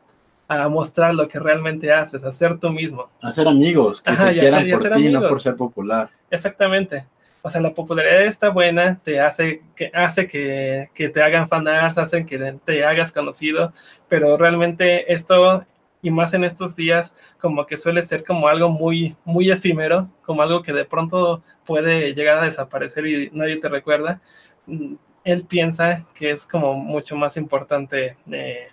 a mostrar lo que realmente haces, a ser tú mismo. A ser amigos, que te quieran por ti, no por ser popular. Exactamente. O sea, la popularidad está buena, te hace que, hace que, que te hagan fanas, hacen que te hagas conocido, pero realmente esto, y más en estos días, como que suele ser como algo muy, muy efímero, como algo que de pronto puede llegar a desaparecer y nadie te recuerda. Mm, él piensa que es como mucho más importante eh,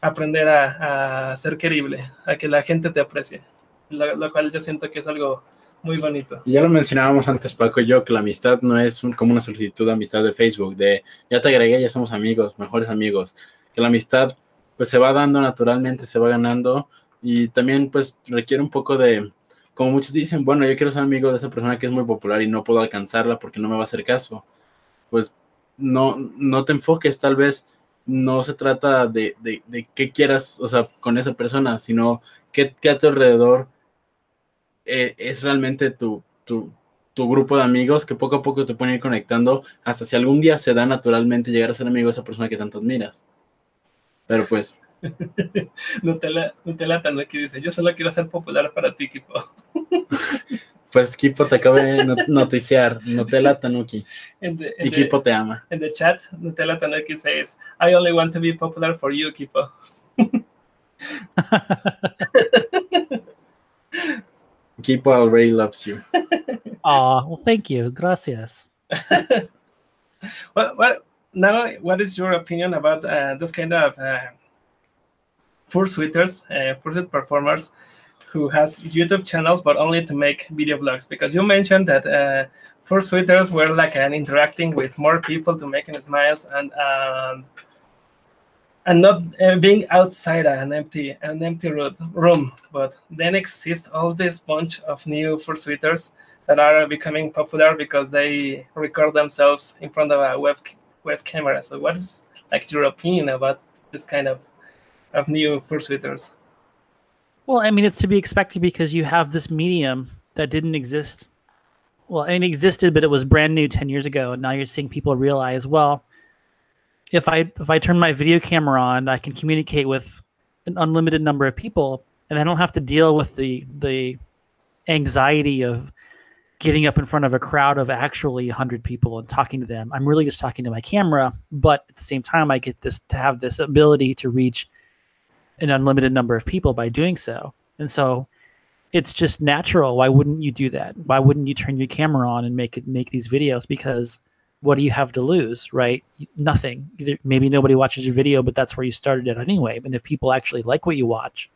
aprender a, ser querible, a que la gente te aprecie, lo, cual yo siento que es algo muy bonito. Ya lo mencionábamos antes, Paco y yo, que la amistad no es como una solicitud de amistad de Facebook, de ya te agregué, ya somos amigos, mejores amigos, que la amistad pues se va dando naturalmente, se va ganando y también pues requiere un poco de, como muchos dicen, bueno, yo quiero ser amigo de esa persona que es muy popular y no puedo alcanzarla porque no me va a hacer caso. Pues no, no te enfoques tal vez no se trata de, de, de qué quieras, o sea, con esa persona, sino qué, qué a tu alrededor eh, es realmente tu, tu, tu, grupo de amigos que poco a poco te pueden ir conectando hasta si algún día se da naturalmente llegar a ser amigo de esa persona que tanto admiras. Pero pues... Nutella, Nutella Tanuki dice, yo solo quiero ser popular para ti, Kipo. pues Kipo te acaba de noticiar, Nutella Tanuki. The, y Kipo te ama. En the chat, Nutella Tanuki says, I only want to be popular for you, Kipo. Kipo already loves you. Oh, well, thank you. Gracias. well, well, now, what is your opinion about uh, this kind of uh, fursuiters, uh, fursuit performers who has YouTube channels but only to make video blogs? Because you mentioned that uh, fursuiters were like an interacting with more people to making smiles and um, and not uh, being outside an empty an empty room. But then exists all this bunch of new fursuiters that are becoming popular because they record themselves in front of a web web camera. So, what is like your opinion about this kind of of new fursuiters? Well, I mean, it's to be expected because you have this medium that didn't exist. Well, it existed, but it was brand new ten years ago, and now you're seeing people realize, well, if I if I turn my video camera on, I can communicate with an unlimited number of people, and I don't have to deal with the the anxiety of getting up in front of a crowd of actually 100 people and talking to them. I'm really just talking to my camera, but at the same time, I get this to have this ability to reach an unlimited number of people by doing so. And so it's just natural. Why wouldn't you do that? Why wouldn't you turn your camera on and make it make these videos? Because what do you have to lose, right? Nothing. Either maybe nobody watches your video, but that's where you started it anyway. And if people actually like what you watch,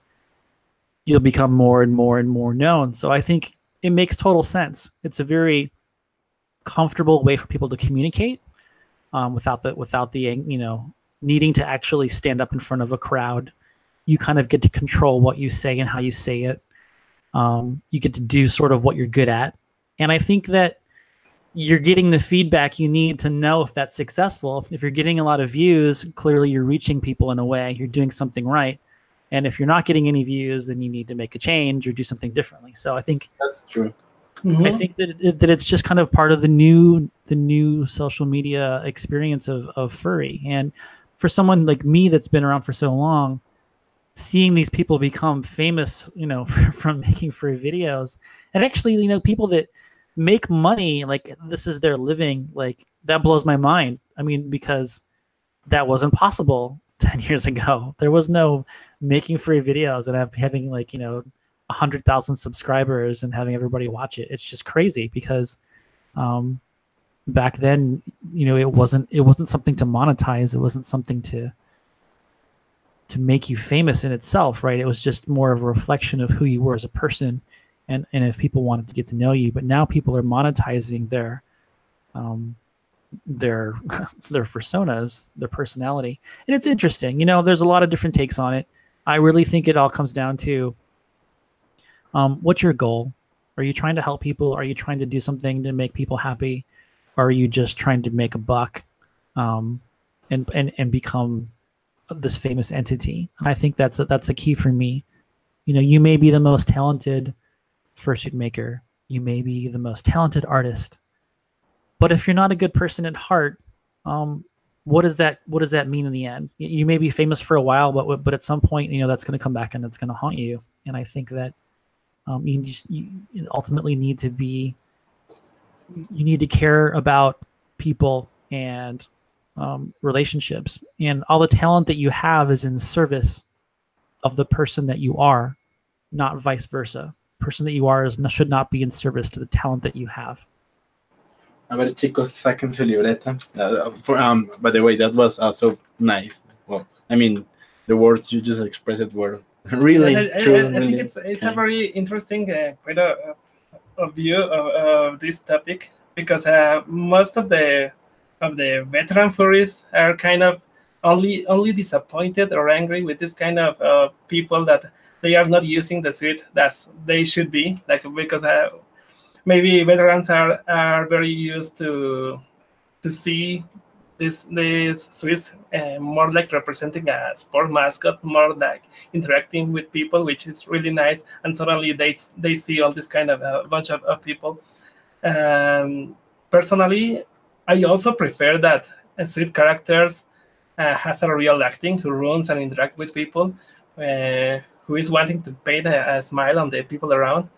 you'll become more and more and more known. So I think it makes total sense. It's a very comfortable way for people to communicate um, without the without the you know needing to actually stand up in front of a crowd. You kind of get to control what you say and how you say it. Um, you get to do sort of what you're good at, and I think that you're getting the feedback you need to know if that's successful. If you're getting a lot of views, clearly you're reaching people in a way, you're doing something right. And if you're not getting any views, then you need to make a change or do something differently. So I think that's true. Mm-hmm. I think that it, that it's just kind of part of the new the new social media experience of of furry. And for someone like me that's been around for so long, seeing these people become famous, you know, from making furry videos, and actually, you know, people that make money like this is their living like that blows my mind. I mean because that wasn't possible 10 years ago. There was no making free videos and having like you know 100000 subscribers and having everybody watch it. It's just crazy because um back then you know it wasn't it wasn't something to monetize. It wasn't something to to make you famous in itself right? It was just more of a reflection of who you were as a person and and if people wanted to get to know you but now people are monetizing their um their their personas their personality. And it's interesting you know there's a lot of different takes on it. I really think it all comes down to um what's your goal? Are you trying to help people? Are you trying to do something to make people happy? Or are you just trying to make a buck um and and and become this famous entity? And i think that's a, that's a key for me. You know you may be the most talented fursuit maker. You may be the most talented artist, but if you're not a good person at heart, um, what does that what does that mean in the end? You may be famous for a while, but but at some point, you know that's going to come back and it's going to haunt you. And I think that um, you just you ultimately need to be you need to care about people and um, relationships, and all the talent that you have is in service of the person that you are, not vice versa person that you are is, should not be in service to the talent that you have. A ver, chicos, saquen su libreta. Uh, for, um, by the way, that was also nice. Well, I mean, the words you just expressed were really yes, I, true. I, I really, think it's it's a very interesting uh, point of, of view of, of, this topic because uh, most of the of the veteran furries are kind of only only disappointed or angry with this kind of uh, people that they are not using the suite as they should be like because uh, maybe veterans are are very used to to see this this Swiss uh, more like representing a sport mascot, more like interacting with people, which is really nice. And suddenly they they see all this kind of a uh, bunch of, of people. Um, personally, I also prefer that a street characters uh, has a real acting who runs and interact with people, uh, who is wanting to paint a, a, smile on the people around.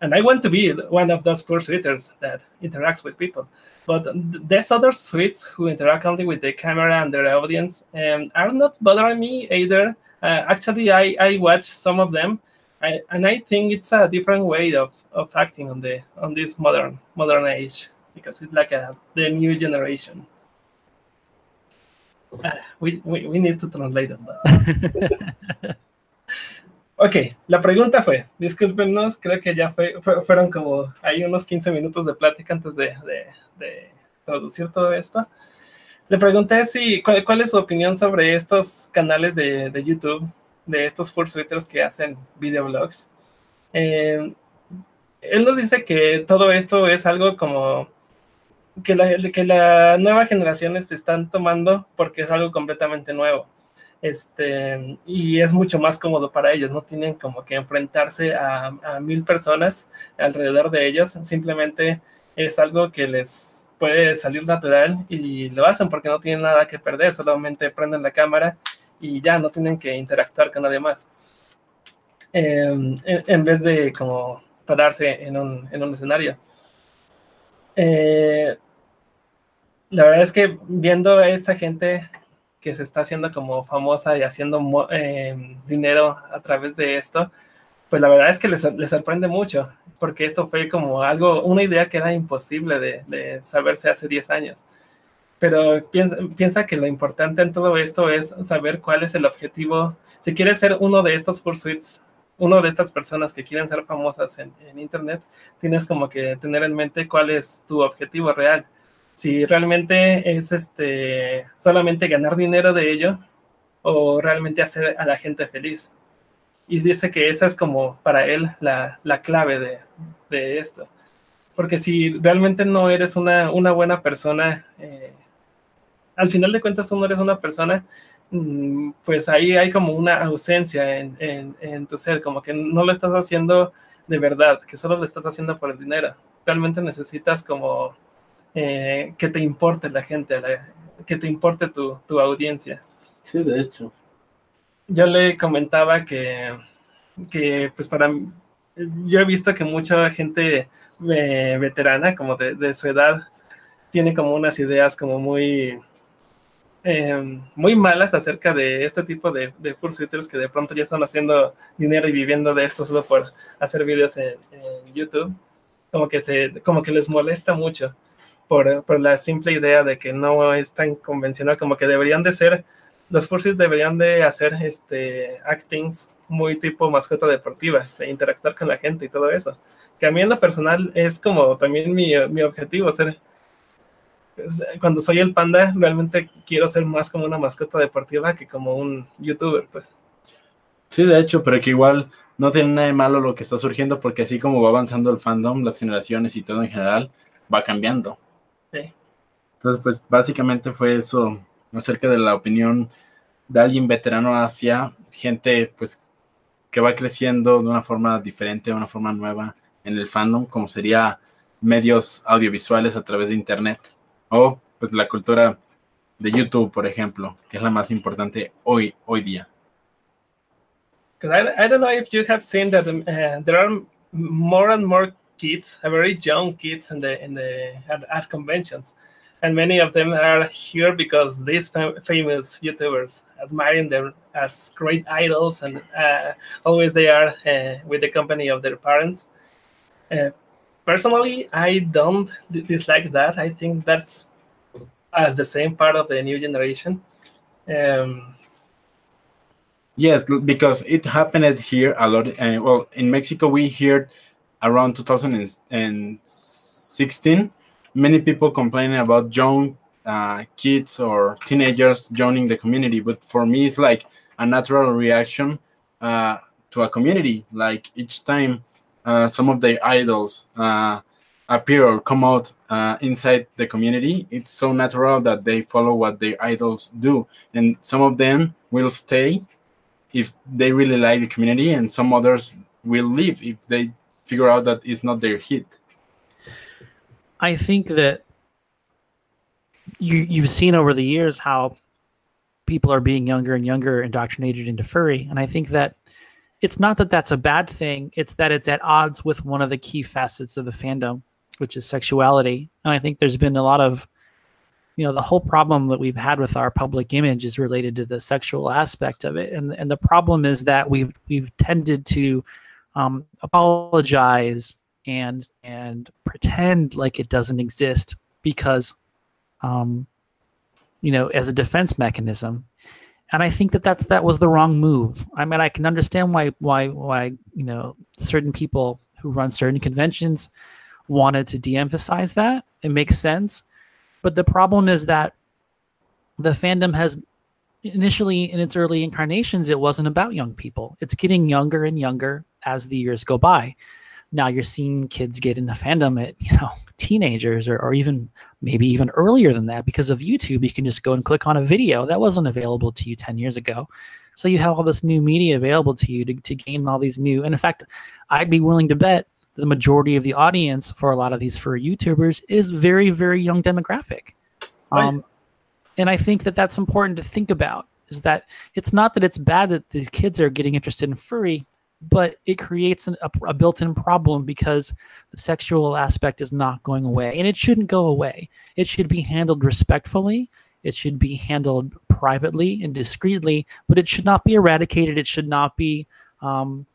And I want to be one of those fursuiters that interacts with people. But there's other suites who interact only with the camera and their audience and are not bothering me either. Uh, actually, I, I watch some of them, I, and I think it's a different way of, of acting on the on this modern modern age because it's like a the new generation. Uh, we, we, we need to translate that. ok, la pregunta fue, discúlpenos, creo que ya fue, fueron como, hay unos 15 minutos de plática antes de, de, de traducir todo esto. Le pregunté si, cuál, cuál, es su opinión sobre estos canales de, de YouTube, de estos fursuiters que hacen videoblogs. Eh, él nos dice que todo esto es algo como que la, que la nueva generación están tomando porque es algo completamente nuevo. Este, y es mucho más cómodo para ellos, no tienen como que enfrentarse a, mil personas alrededor de ellos, simplemente es algo que les puede salir natural y lo hacen porque no tienen nada que perder, solamente prenden la cámara y ya no tienen que interactuar con nadie más. Em, en, vez de como pararse en un, en un escenario. Eh, la verdad es que viendo a esta gente que se está haciendo como famosa y haciendo eh, dinero a través de esto, pues la verdad es que les, les, sorprende mucho, porque esto fue como algo, una idea que era imposible de, de saberse hace 10 años. Pero piensa, piensa, que lo importante en todo esto es saber cuál es el objetivo. Si quieres ser uno de estos pursuits, uno de estas personas que quieren ser famosas en, en Internet, tienes como que tener en mente cuál es tu objetivo real si realmente es este solamente ganar dinero de ello o realmente hacer a la gente feliz. Y dice que esa es como para él la, la clave de, de, esto. Porque si realmente no eres una, una buena persona, eh, al final de cuentas tú no eres una persona, mm, pues ahí hay como una ausencia en, en, en tu ser, como que no lo estás haciendo de verdad, que solo lo estás haciendo por el dinero. Realmente necesitas como eh, que te importe la gente, la, que te importe tu, tu, audiencia. Sí, de hecho. Yo le comentaba que, que pues para yo he visto que mucha gente eh, veterana, como de, de, su edad, tiene como unas ideas como muy, eh, muy malas acerca de este tipo de, de fursuiters que de pronto ya están haciendo dinero y viviendo de esto solo por hacer videos en, en YouTube. Como que, se, como que les molesta mucho por, por, la simple idea de que no es tan convencional, como que deberían de ser, los fursuits deberían de hacer este, actings muy tipo mascota deportiva, de interactuar con la gente y todo eso. Que a mí en lo personal es como también mi, mi objetivo, ser, cuando soy el panda, realmente quiero ser más como una mascota deportiva que como un youtuber, pues. Sí, de hecho, pero que igual no tiene nada de malo lo que está surgiendo, porque así como va avanzando el fandom, las generaciones y todo en general, va cambiando. Entonces, pues básicamente fue eso acerca de la opinión de alguien veterano hacia gente pues que va creciendo de una forma diferente, de una forma nueva en el fandom, como sería medios audiovisuales a través de internet o pues la cultura de YouTube, por ejemplo, que es la más importante hoy hoy día. I, don't know if you have seen that um, uh, there are more and more kids, very young kids in the in the at conventions. And many of them are here because these fam famous YouTubers admiring them as great idols, and uh, always they are uh, with the company of their parents. Uh, personally, I don't dislike that. I think that's as the same part of the new generation. Um, yes, because it happened here a lot. Uh, well, in Mexico, we heard around 2016 many people complaining about young uh, kids or teenagers joining the community, but for me, it's like a natural reaction uh, to a community. Like each time uh, some of the idols uh, appear or come out uh, inside the community, it's so natural that they follow what their idols do, and some of them will stay if they really like the community, and some others will leave if they figure out that it's not their hit. I think that you you've seen over the years how people are being younger and younger indoctrinated into furry, and I think that it's not that that's a bad thing; it's that it's at odds with one of the key facets of the fandom, which is sexuality. And I think there's been a lot of you know the whole problem that we've had with our public image is related to the sexual aspect of it and and the problem is that we've we've tended to um, apologize and and pretend like it doesn't exist because um, you know as a defense mechanism. And i think that that's that was the wrong move. I mean i can understand why why why you know certain people who run certain conventions wanted to de-emphasize that. It makes sense. But the problem is that the fandom has initially in its early incarnations it wasn't about young people. It's getting younger and younger as the years go by now you're seeing kids get into fandom at you know teenagers or, or even maybe even earlier than that because of youtube. You can just go and click on a video that wasn't available to you 10 years ago. So you have all this new media available to you to, to gain all these new and in fact i'd be willing to bet the majority of the audience for a lot of these for youtubers is very very young demographic. Right. um, and i think that that's important to think about is that it's not that it's bad that these kids are getting interested in furry but it creates an, a, a built-in problem because the sexual aspect is not going away and it shouldn't go away. It should be handled respectfully. It should be handled privately and discreetly but it should not be eradicated. It should not be um,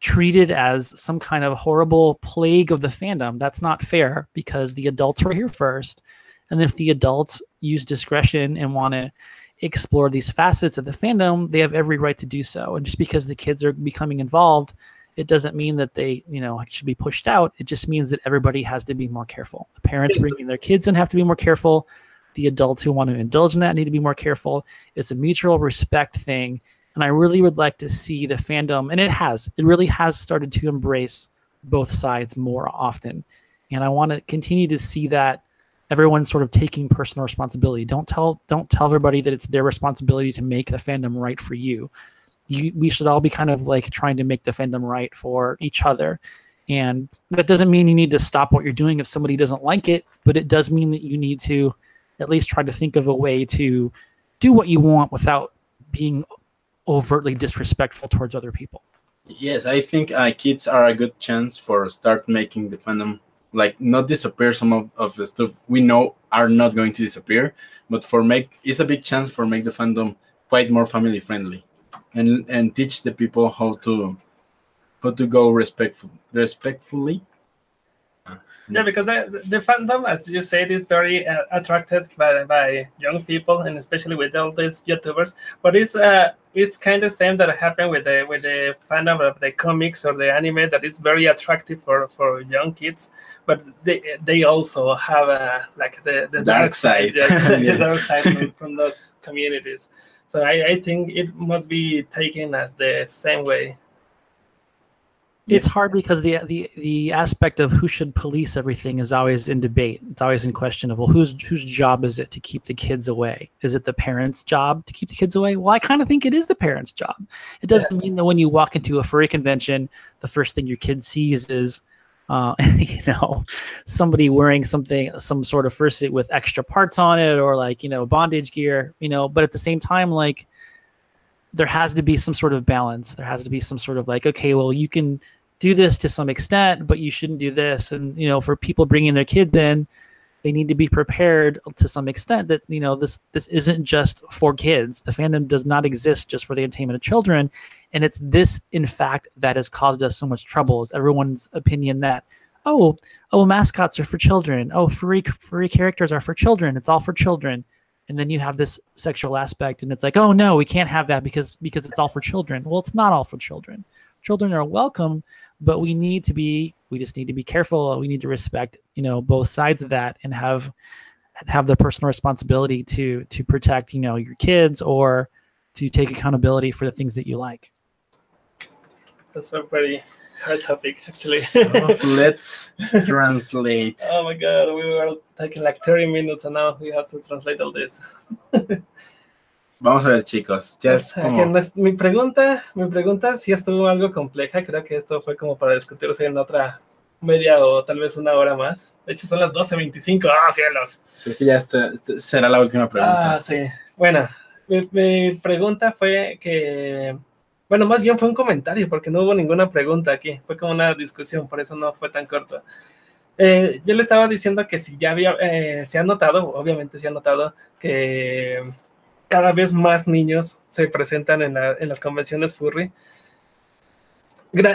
treated as some kind of horrible plague of the fandom. That's not fair because the adults were here first and if the adults use discretion and want to explore these facets of the fandom, they have every right to do so. And just because the kids are becoming involved, it doesn't mean that they, you know, should be pushed out. It just means that everybody has to be more careful. The parents bringing their kids in have to be more careful. The adults who want to indulge in that need to be more careful. It's a mutual respect thing. And I really would like to see the fandom, and it has, it really has started to embrace both sides more often. And I want to continue to see that everyone's sort of taking personal responsibility. Don't tell don't tell everybody that it's their responsibility to make the fandom right for you. You we should all be kind of like trying to make the fandom right for each other. And that doesn't mean you need to stop what you're doing if somebody doesn't like it, but it does mean that you need to at least try to think of a way to do what you want without being overtly disrespectful towards other people. Yes, I think uh, kids are a good chance for start making the fandom like not disappear. Some of, of the stuff we know are not going to disappear but for make it's a big chance for make the fandom quite more family friendly and and teach the people how to how to go respectful respectfully Yeah, because the, the fandom, as you said, is very uh, attracted by, by young people and especially with all these YouTubers. But it's uh, it's kind of same that happened with the with the fandom of the comics or the anime that is very attractive for, for young kids. But they they also have a like the, the Dark side. yeah, the dark side from, from those communities. So I, I think it must be taken as the same way. It's hard because the the the aspect of who should police everything is always in debate. It's always in question of well, whose whose job is it to keep the kids away? Is it the parents' job to keep the kids away? Well, I kind of think it is the parents' job. It doesn't mean that when you walk into a furry convention, the first thing your kid sees is, uh, you know, somebody wearing something, some sort of fursuit with extra parts on it, or like you know, bondage gear. You know, but at the same time, like there has to be some sort of balance. There has to be some sort of like, okay, well, you can do this to some extent, but you shouldn't do this. And you know, for people bringing their kids in, they need to be prepared to some extent that you know this this isn't just for kids. The fandom does not exist just for the entertainment of children, and it's this, in fact, that has caused us so much trouble. Is everyone's opinion that oh oh mascots are for children, oh furry furry characters are for children, it's all for children. And then you have this sexual aspect, and it's like, oh no, we can't have that because because it's all for children. Well, it's not all for children. Children are welcome, but we need to be we just need to be careful we need to respect you know both sides of that and have have the personal responsibility to to protect you know your kids or to take accountability for the things that you like That's a very hard topic actually. So, let's translate. oh my god, we were taking like 30 minutes and now we have to translate all this. Vamos a ver, chicos. Ya es O sea, como- que no es- mi pregunta, mi pregunta sí estuvo algo compleja. Creo que esto fue como para discutirse en otra media o tal vez una hora más. De hecho, son las 12.25. ¡Ah, cielos! Creo que ya esta- esta será la última pregunta. Ah, sí. Bueno, mi, mi pregunta fue que. Bueno, más bien fue un comentario, porque no hubo ninguna pregunta aquí. Fue como una discusión, por eso no fue tan corto. Eh, yo le estaba diciendo que si ya había, eh, se ha notado, obviamente se ha notado, que cada vez más niños se presentan en, la- en las convenciones furry.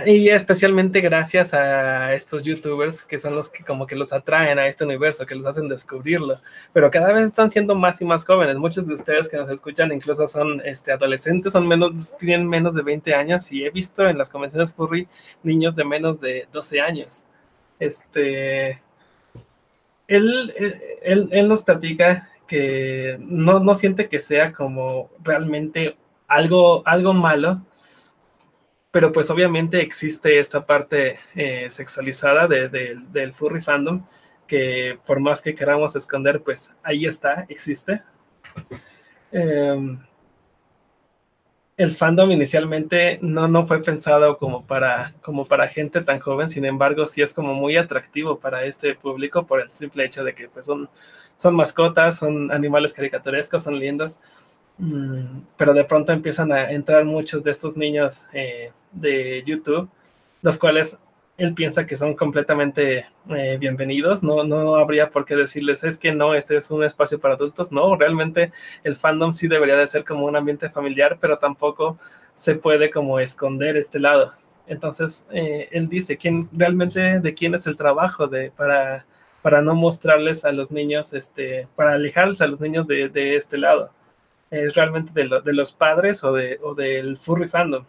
Y especialmente gracias a estos youtubers que son los que como que los atraen a este universo, que los hacen descubrirlo pero cada vez están siendo más y más jóvenes. Muchos de ustedes que nos escuchan incluso son este, adolescentes, son menos, tienen menos de 20 años y he visto en las convenciones furry niños de menos de 12 años. Este, él, él, él nos platica que no, no siente que sea como realmente algo, algo malo, pero pues obviamente existe esta parte eh, sexualizada de- de- del furry fandom que por más que queramos esconder, pues ahí está, existe. Eh, el fandom inicialmente no, no fue pensado como para, como para gente tan joven, sin embargo, sí es como muy atractivo para este público por el simple hecho de que pues, son, son mascotas, son animales caricaturescos, son lindos. Mm, pero de pronto empiezan a entrar muchos de estos niños eh, de YouTube, los cuales él piensa que son completamente eh, bienvenidos, no, no habría por qué decirles es que no, este es un espacio para adultos, no, realmente el fandom sí debería de ser como un ambiente familiar, pero tampoco se puede como esconder este lado. Entonces, eh, él dice, ¿quién, realmente de quién es el trabajo de, para, para no mostrarles a los niños, este, para alejarles a los niños de, de este lado? ¿Es realmente de, lo- de los padres o, de, o del furry fandom?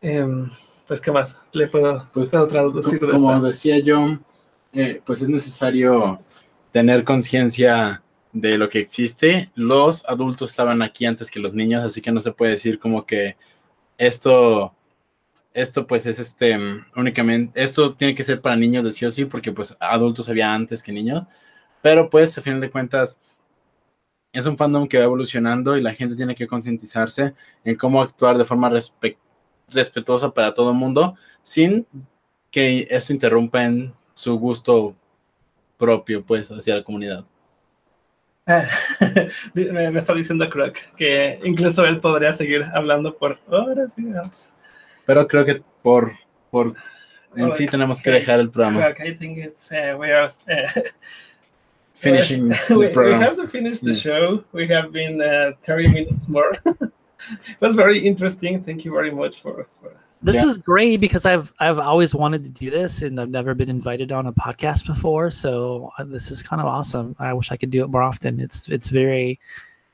Em, pues, ¿qué más le puedo, Pues, puedo traducir de Como esta? decía yo, eh, pues es necesario tener conciencia de lo que existe. Los adultos estaban aquí antes que los niños, así que no se puede decir como que esto, esto pues es este únicamente, esto tiene que ser para niños de sí o sí, porque pues adultos había antes que niños. Pero pues a final de cuentas es un fandom que va evolucionando y la gente tiene que concientizarse en cómo actuar de forma respe- respetuosa para todo el mundo sin que eso interrumpa en su gusto propio, pues, hacia la comunidad. Me está diciendo Croc que incluso él podría seguir hablando por horas y horas. Pero creo que por, por en sí tenemos que okay. dejar el programa. Croc, I think it's uh, we are uh, Finishing we, the we program. have to finish the Yeah. show. We have been uh, 30 minutes more. it was very interesting. Thank you very much for. for This Yeah. is great because I've I've always wanted to do this and I've never been invited on a podcast before. So uh, this is kind of awesome. I wish I could do it more often. It's it's very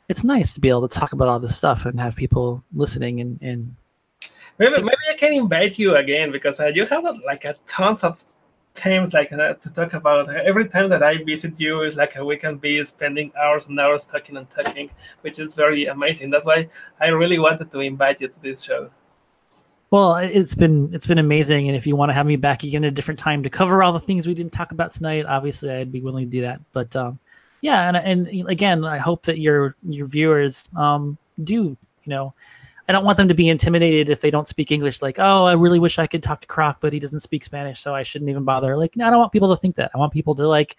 it's nice to be able to talk about all this stuff and have people listening and and maybe maybe I can invite you again because uh, you have uh, like a tons of themes like uh, to talk about. Every time that I visit you, it's like uh, we can be spending hours and hours talking and talking, which is very amazing. That's why I really wanted to invite you to this show. Well, it- it's been it's been amazing, and if you want to have me back again at a different time to cover all the things we didn't talk about tonight, obviously I'd be willing to do that. But um, yeah, and and again, I hope that your your viewers um, do you know. I don't want them to be intimidated if they don't speak English. Like, oh, I really wish I could talk to Croc, but he doesn't speak Spanish, so I shouldn't even bother. Like, no, I don't want people to think that. I want people to like.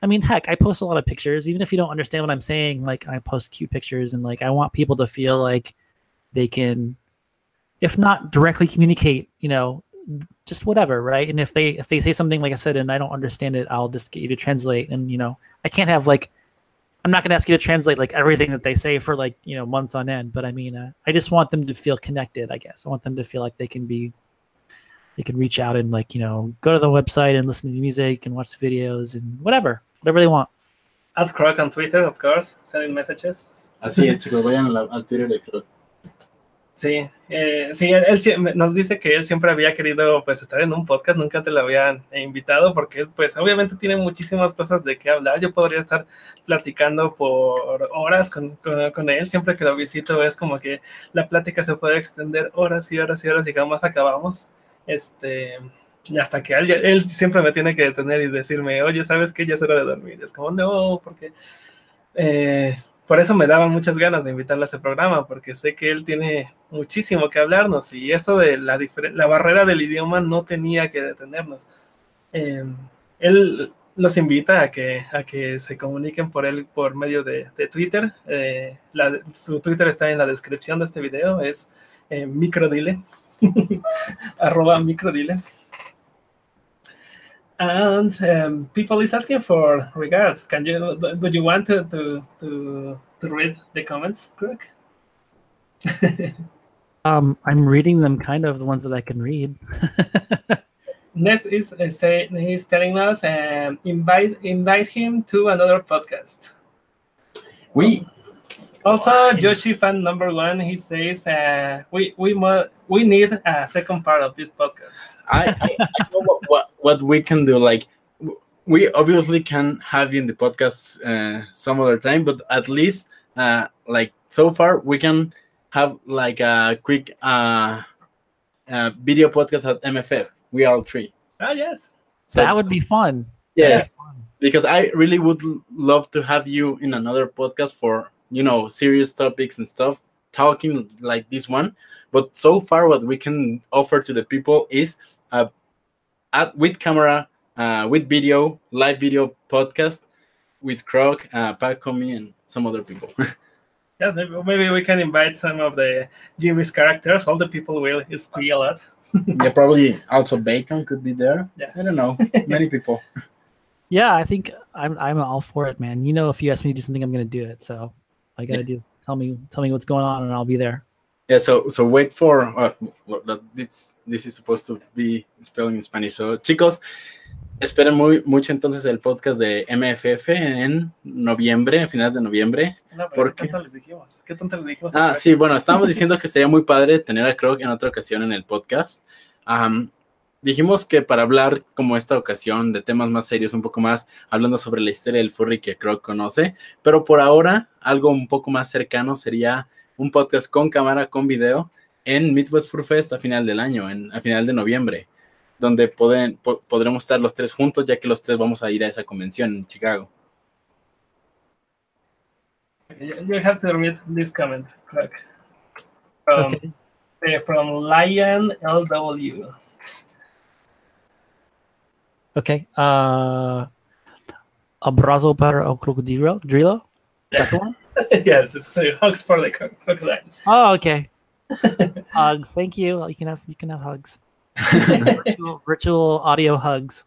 I mean, heck, I post a lot of pictures, even if you don't understand what I'm saying. Like, I post cute pictures, and like, I want people to feel like they can if not directly communicate, you know, just whatever, right? And if they if they say something like I said and I don't understand it, I'll just get you to translate. And you know, I can't have like I'm not going to ask you to translate like everything that they say for like you know months on end. But I mean, uh, I just want them to feel connected. I guess I want them to feel like they can be they can reach out and like you know go to the website and listen to the music and watch the videos and whatever whatever they want. At Croc on Twitter, of course, sending messages. Así es, chicos, vayan al Twitter de Croc. Sí, eh, sí, él, nos dice que él siempre había querido pues estar en un podcast, nunca te lo habían invitado porque pues obviamente tiene muchísimas cosas de qué hablar. Yo podría estar platicando por horas con, con, él, siempre que lo visito es como que la plática se puede extender horas y horas y horas y jamás acabamos. Este, hasta que él, él siempre me tiene que detener y decirme, oye, ¿sabes qué? Ya es hora de dormir. Es como, no, porque... eh, por eso me daban muchas ganas de invitarlo a este programa, porque sé que él tiene muchísimo que hablarnos y esto de la, la barrera del idioma no tenía que detenernos. Eh, él los invita a que, a que se comuniquen por él por medio de, de Twitter. Eh, la- su Twitter está en la descripción de este video, es eh, microdile, arroba microdile. And um, people is asking for regards. Can you do, do you want to, to to to read the comments, Greg? Um, I'm reading them, kind of the ones that I can read. Ness is uh, say he's telling us um, invite invite him to another podcast. We Also, Yoshi fan number one, he says uh, we we mu- we need a second part of this podcast. I, I, I know what, what what we can do. Like we obviously can have you in the podcast uh, some other time, but at least uh, like so far we can have like a quick uh, uh, video podcast at MFF. We all three. Ah, yes. So that would be fun. yeah, because I really would love to have you in another podcast for you know serious topics and stuff, talking like this one. But so far, what we can offer to the people is uh, at with camera, uh, with video, live video podcast with Croc, uh, Pacomi, and some other people. Yeah, maybe, maybe we can invite some of the Jimmy's characters. All the people will squeal a lot. yeah, probably also Bacon could be there. Yeah. I don't know. Many people. Yeah, I think I'm I'm all for it, man. You know, if you ask me to do something, I'm gonna do it. So I gotta do tell me tell me what's going on, and I'll be there. Yeah, so so wait for uh, well, that this this is supposed to be spelling in Spanish. So chicos, esperen muy mucho entonces el podcast de MFF en noviembre, a finales de noviembre. No, pero ¿Por ¿qué tanto les dijimos? ¿Qué tanto les dijimos? Ah, sí, bueno, estábamos diciendo que estaría muy padre tener a Croc en otra ocasión en el podcast. Dijimos que para hablar como esta ocasión de temas más serios, un poco más hablando sobre la historia del furry que Croc conoce, pero por ahora algo un poco más cercano sería un podcast con cámara, con video en Midwest Fur Fest a final del año, en, a final de noviembre, donde pueden, po- podremos estar los tres juntos, ya que los tres vamos a ir a esa convención en Chicago. You have to read this comment, Craig. From, Okay. eh, from Lion LW. Okay. Uh, a abrazo para el crocodilo. Drilo. That's one. yes, it's uh, hugs for the cro- crocodiles. Oh, okay. hugs. Thank you. You can have you can have hugs. virtual, virtual audio hugs.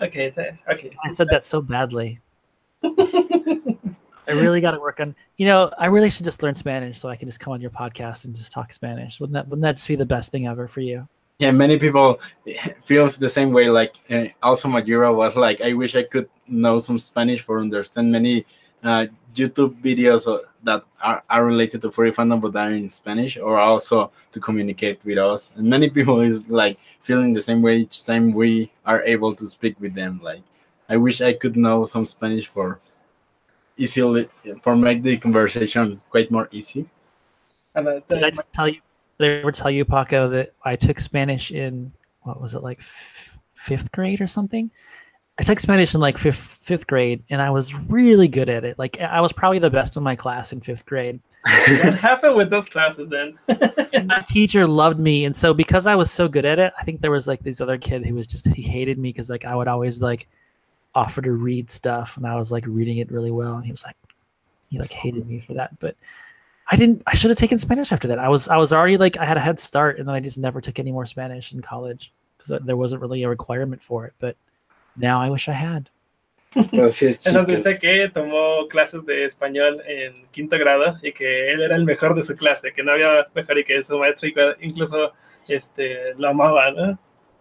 Okay, th- okay. I said that so badly. I really got to work on. You know, I really should just learn Spanish so I can just come on your podcast and just talk Spanish. Wouldn't that Wouldn't that just be the best thing ever for you? Yeah many people feels the same way like uh, also Mayura was like i wish i could know some spanish for understand many uh, youtube videos uh, that are, are related to furry fandom but are in spanish or also to communicate with us and many people is like feeling the same way each time we are able to speak with them like i wish i could know some spanish for easily for make the conversation quite more easy And Did I tell you? Did I ever tell you, Paco, that I took Spanish in what was it like f- fifth grade or something? I took Spanish in like fifth fifth grade, and I was really good at it. Like I was probably the best in my class in fifth grade. what happened with those classes then? My teacher loved me, and so because I was so good at it, I think there was like this other kid who was just he hated me because like I would always like offer to read stuff, and I was like reading it really well, and he was like he like hated me for that, but. I didn't. I should have taken Spanish after that. I was. I was already like. I had a head start, and then I just never took any more Spanish in college because there wasn't really a requirement for it. But now I wish I had. Chicos. dice que tomó clases de español en quinto grado y que él era el mejor de su clase, que no había mejor y que su maestro incluso este, lo amaba, ¿no?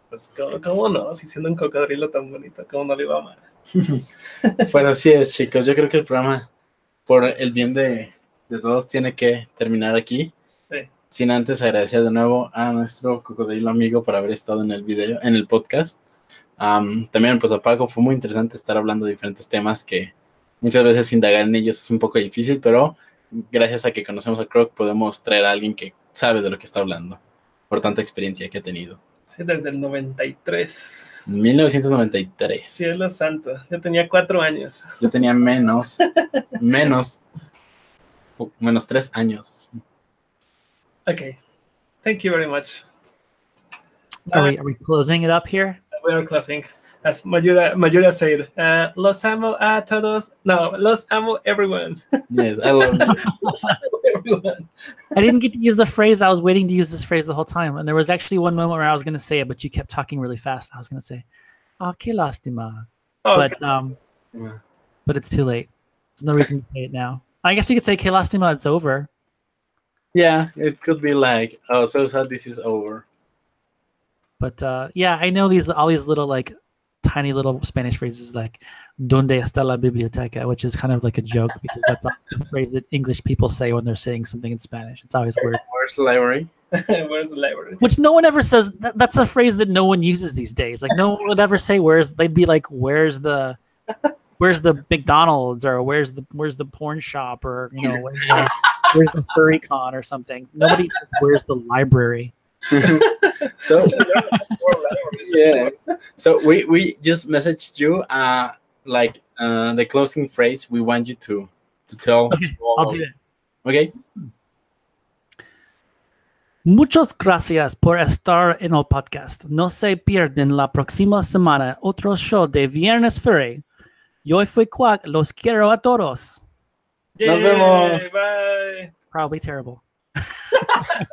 Pues, ¿cómo, cómo no? Si siendo un cocodrilo tan bonito, ¿cómo no lo iba a amar? Pues así es, chicos. Yo creo que el programa, por el bien de, de todos tiene que terminar aquí. Sí. Sin antes agradecer de nuevo a nuestro cocodrilo amigo por haber estado en el video, en el podcast. Am, también, pues a Paco, fue muy interesante estar hablando de diferentes temas que muchas veces indagar en ellos es un poco difícil, pero gracias a que conocemos a Croc podemos traer a alguien que sabe de lo que está hablando, por tanta experiencia que ha tenido. Sí, desde el 93. 1993. Cielo santo. Yo tenía cuatro años. Yo tenía menos, menos, menos tres años. Okay. Thank you very much. Are we are we closing it up here? We are closing. As Mayura, Mayura said, uh, los amo a todos. No, los amo everyone. Yes, I love you. los amo everyone. I didn't get to use the phrase. I was waiting to use this phrase the whole time, and there was actually one moment where I was going to say it, but you kept talking really fast. I was going to say, "Ah, qué lástima," Oh, but um, but it's too late. There's no reason to say it now. I guess you could say "qué lástima." It's over. Yeah, it could be like, oh, so sad this is over. But uh, yeah, I know these all these little like tiny little Spanish phrases like "Donde está la biblioteca," which is kind of like a joke because that's the phrase that English people say when they're saying something in Spanish. It's always weird. Where's the library? Where's the library? Which no one ever says. That, that's a phrase that no one uses these days. Like no one would ever say where's. They'd be like, "Where's the, where's the McDonald's or where's the where's the porn shop or you know where's the, where's the furry con or something." Nobody. Where's the library? So yeah, so we we just messaged you uh like uh the closing phrase we want you to to tell. Okay, I'll do it. Okay. Muchas gracias por estar en el podcast. No se pierden la próxima semana otro show de Viernes Furry. Yo fui Quack. Los quiero a todos. Nos vemos. Bye. Probably terrible.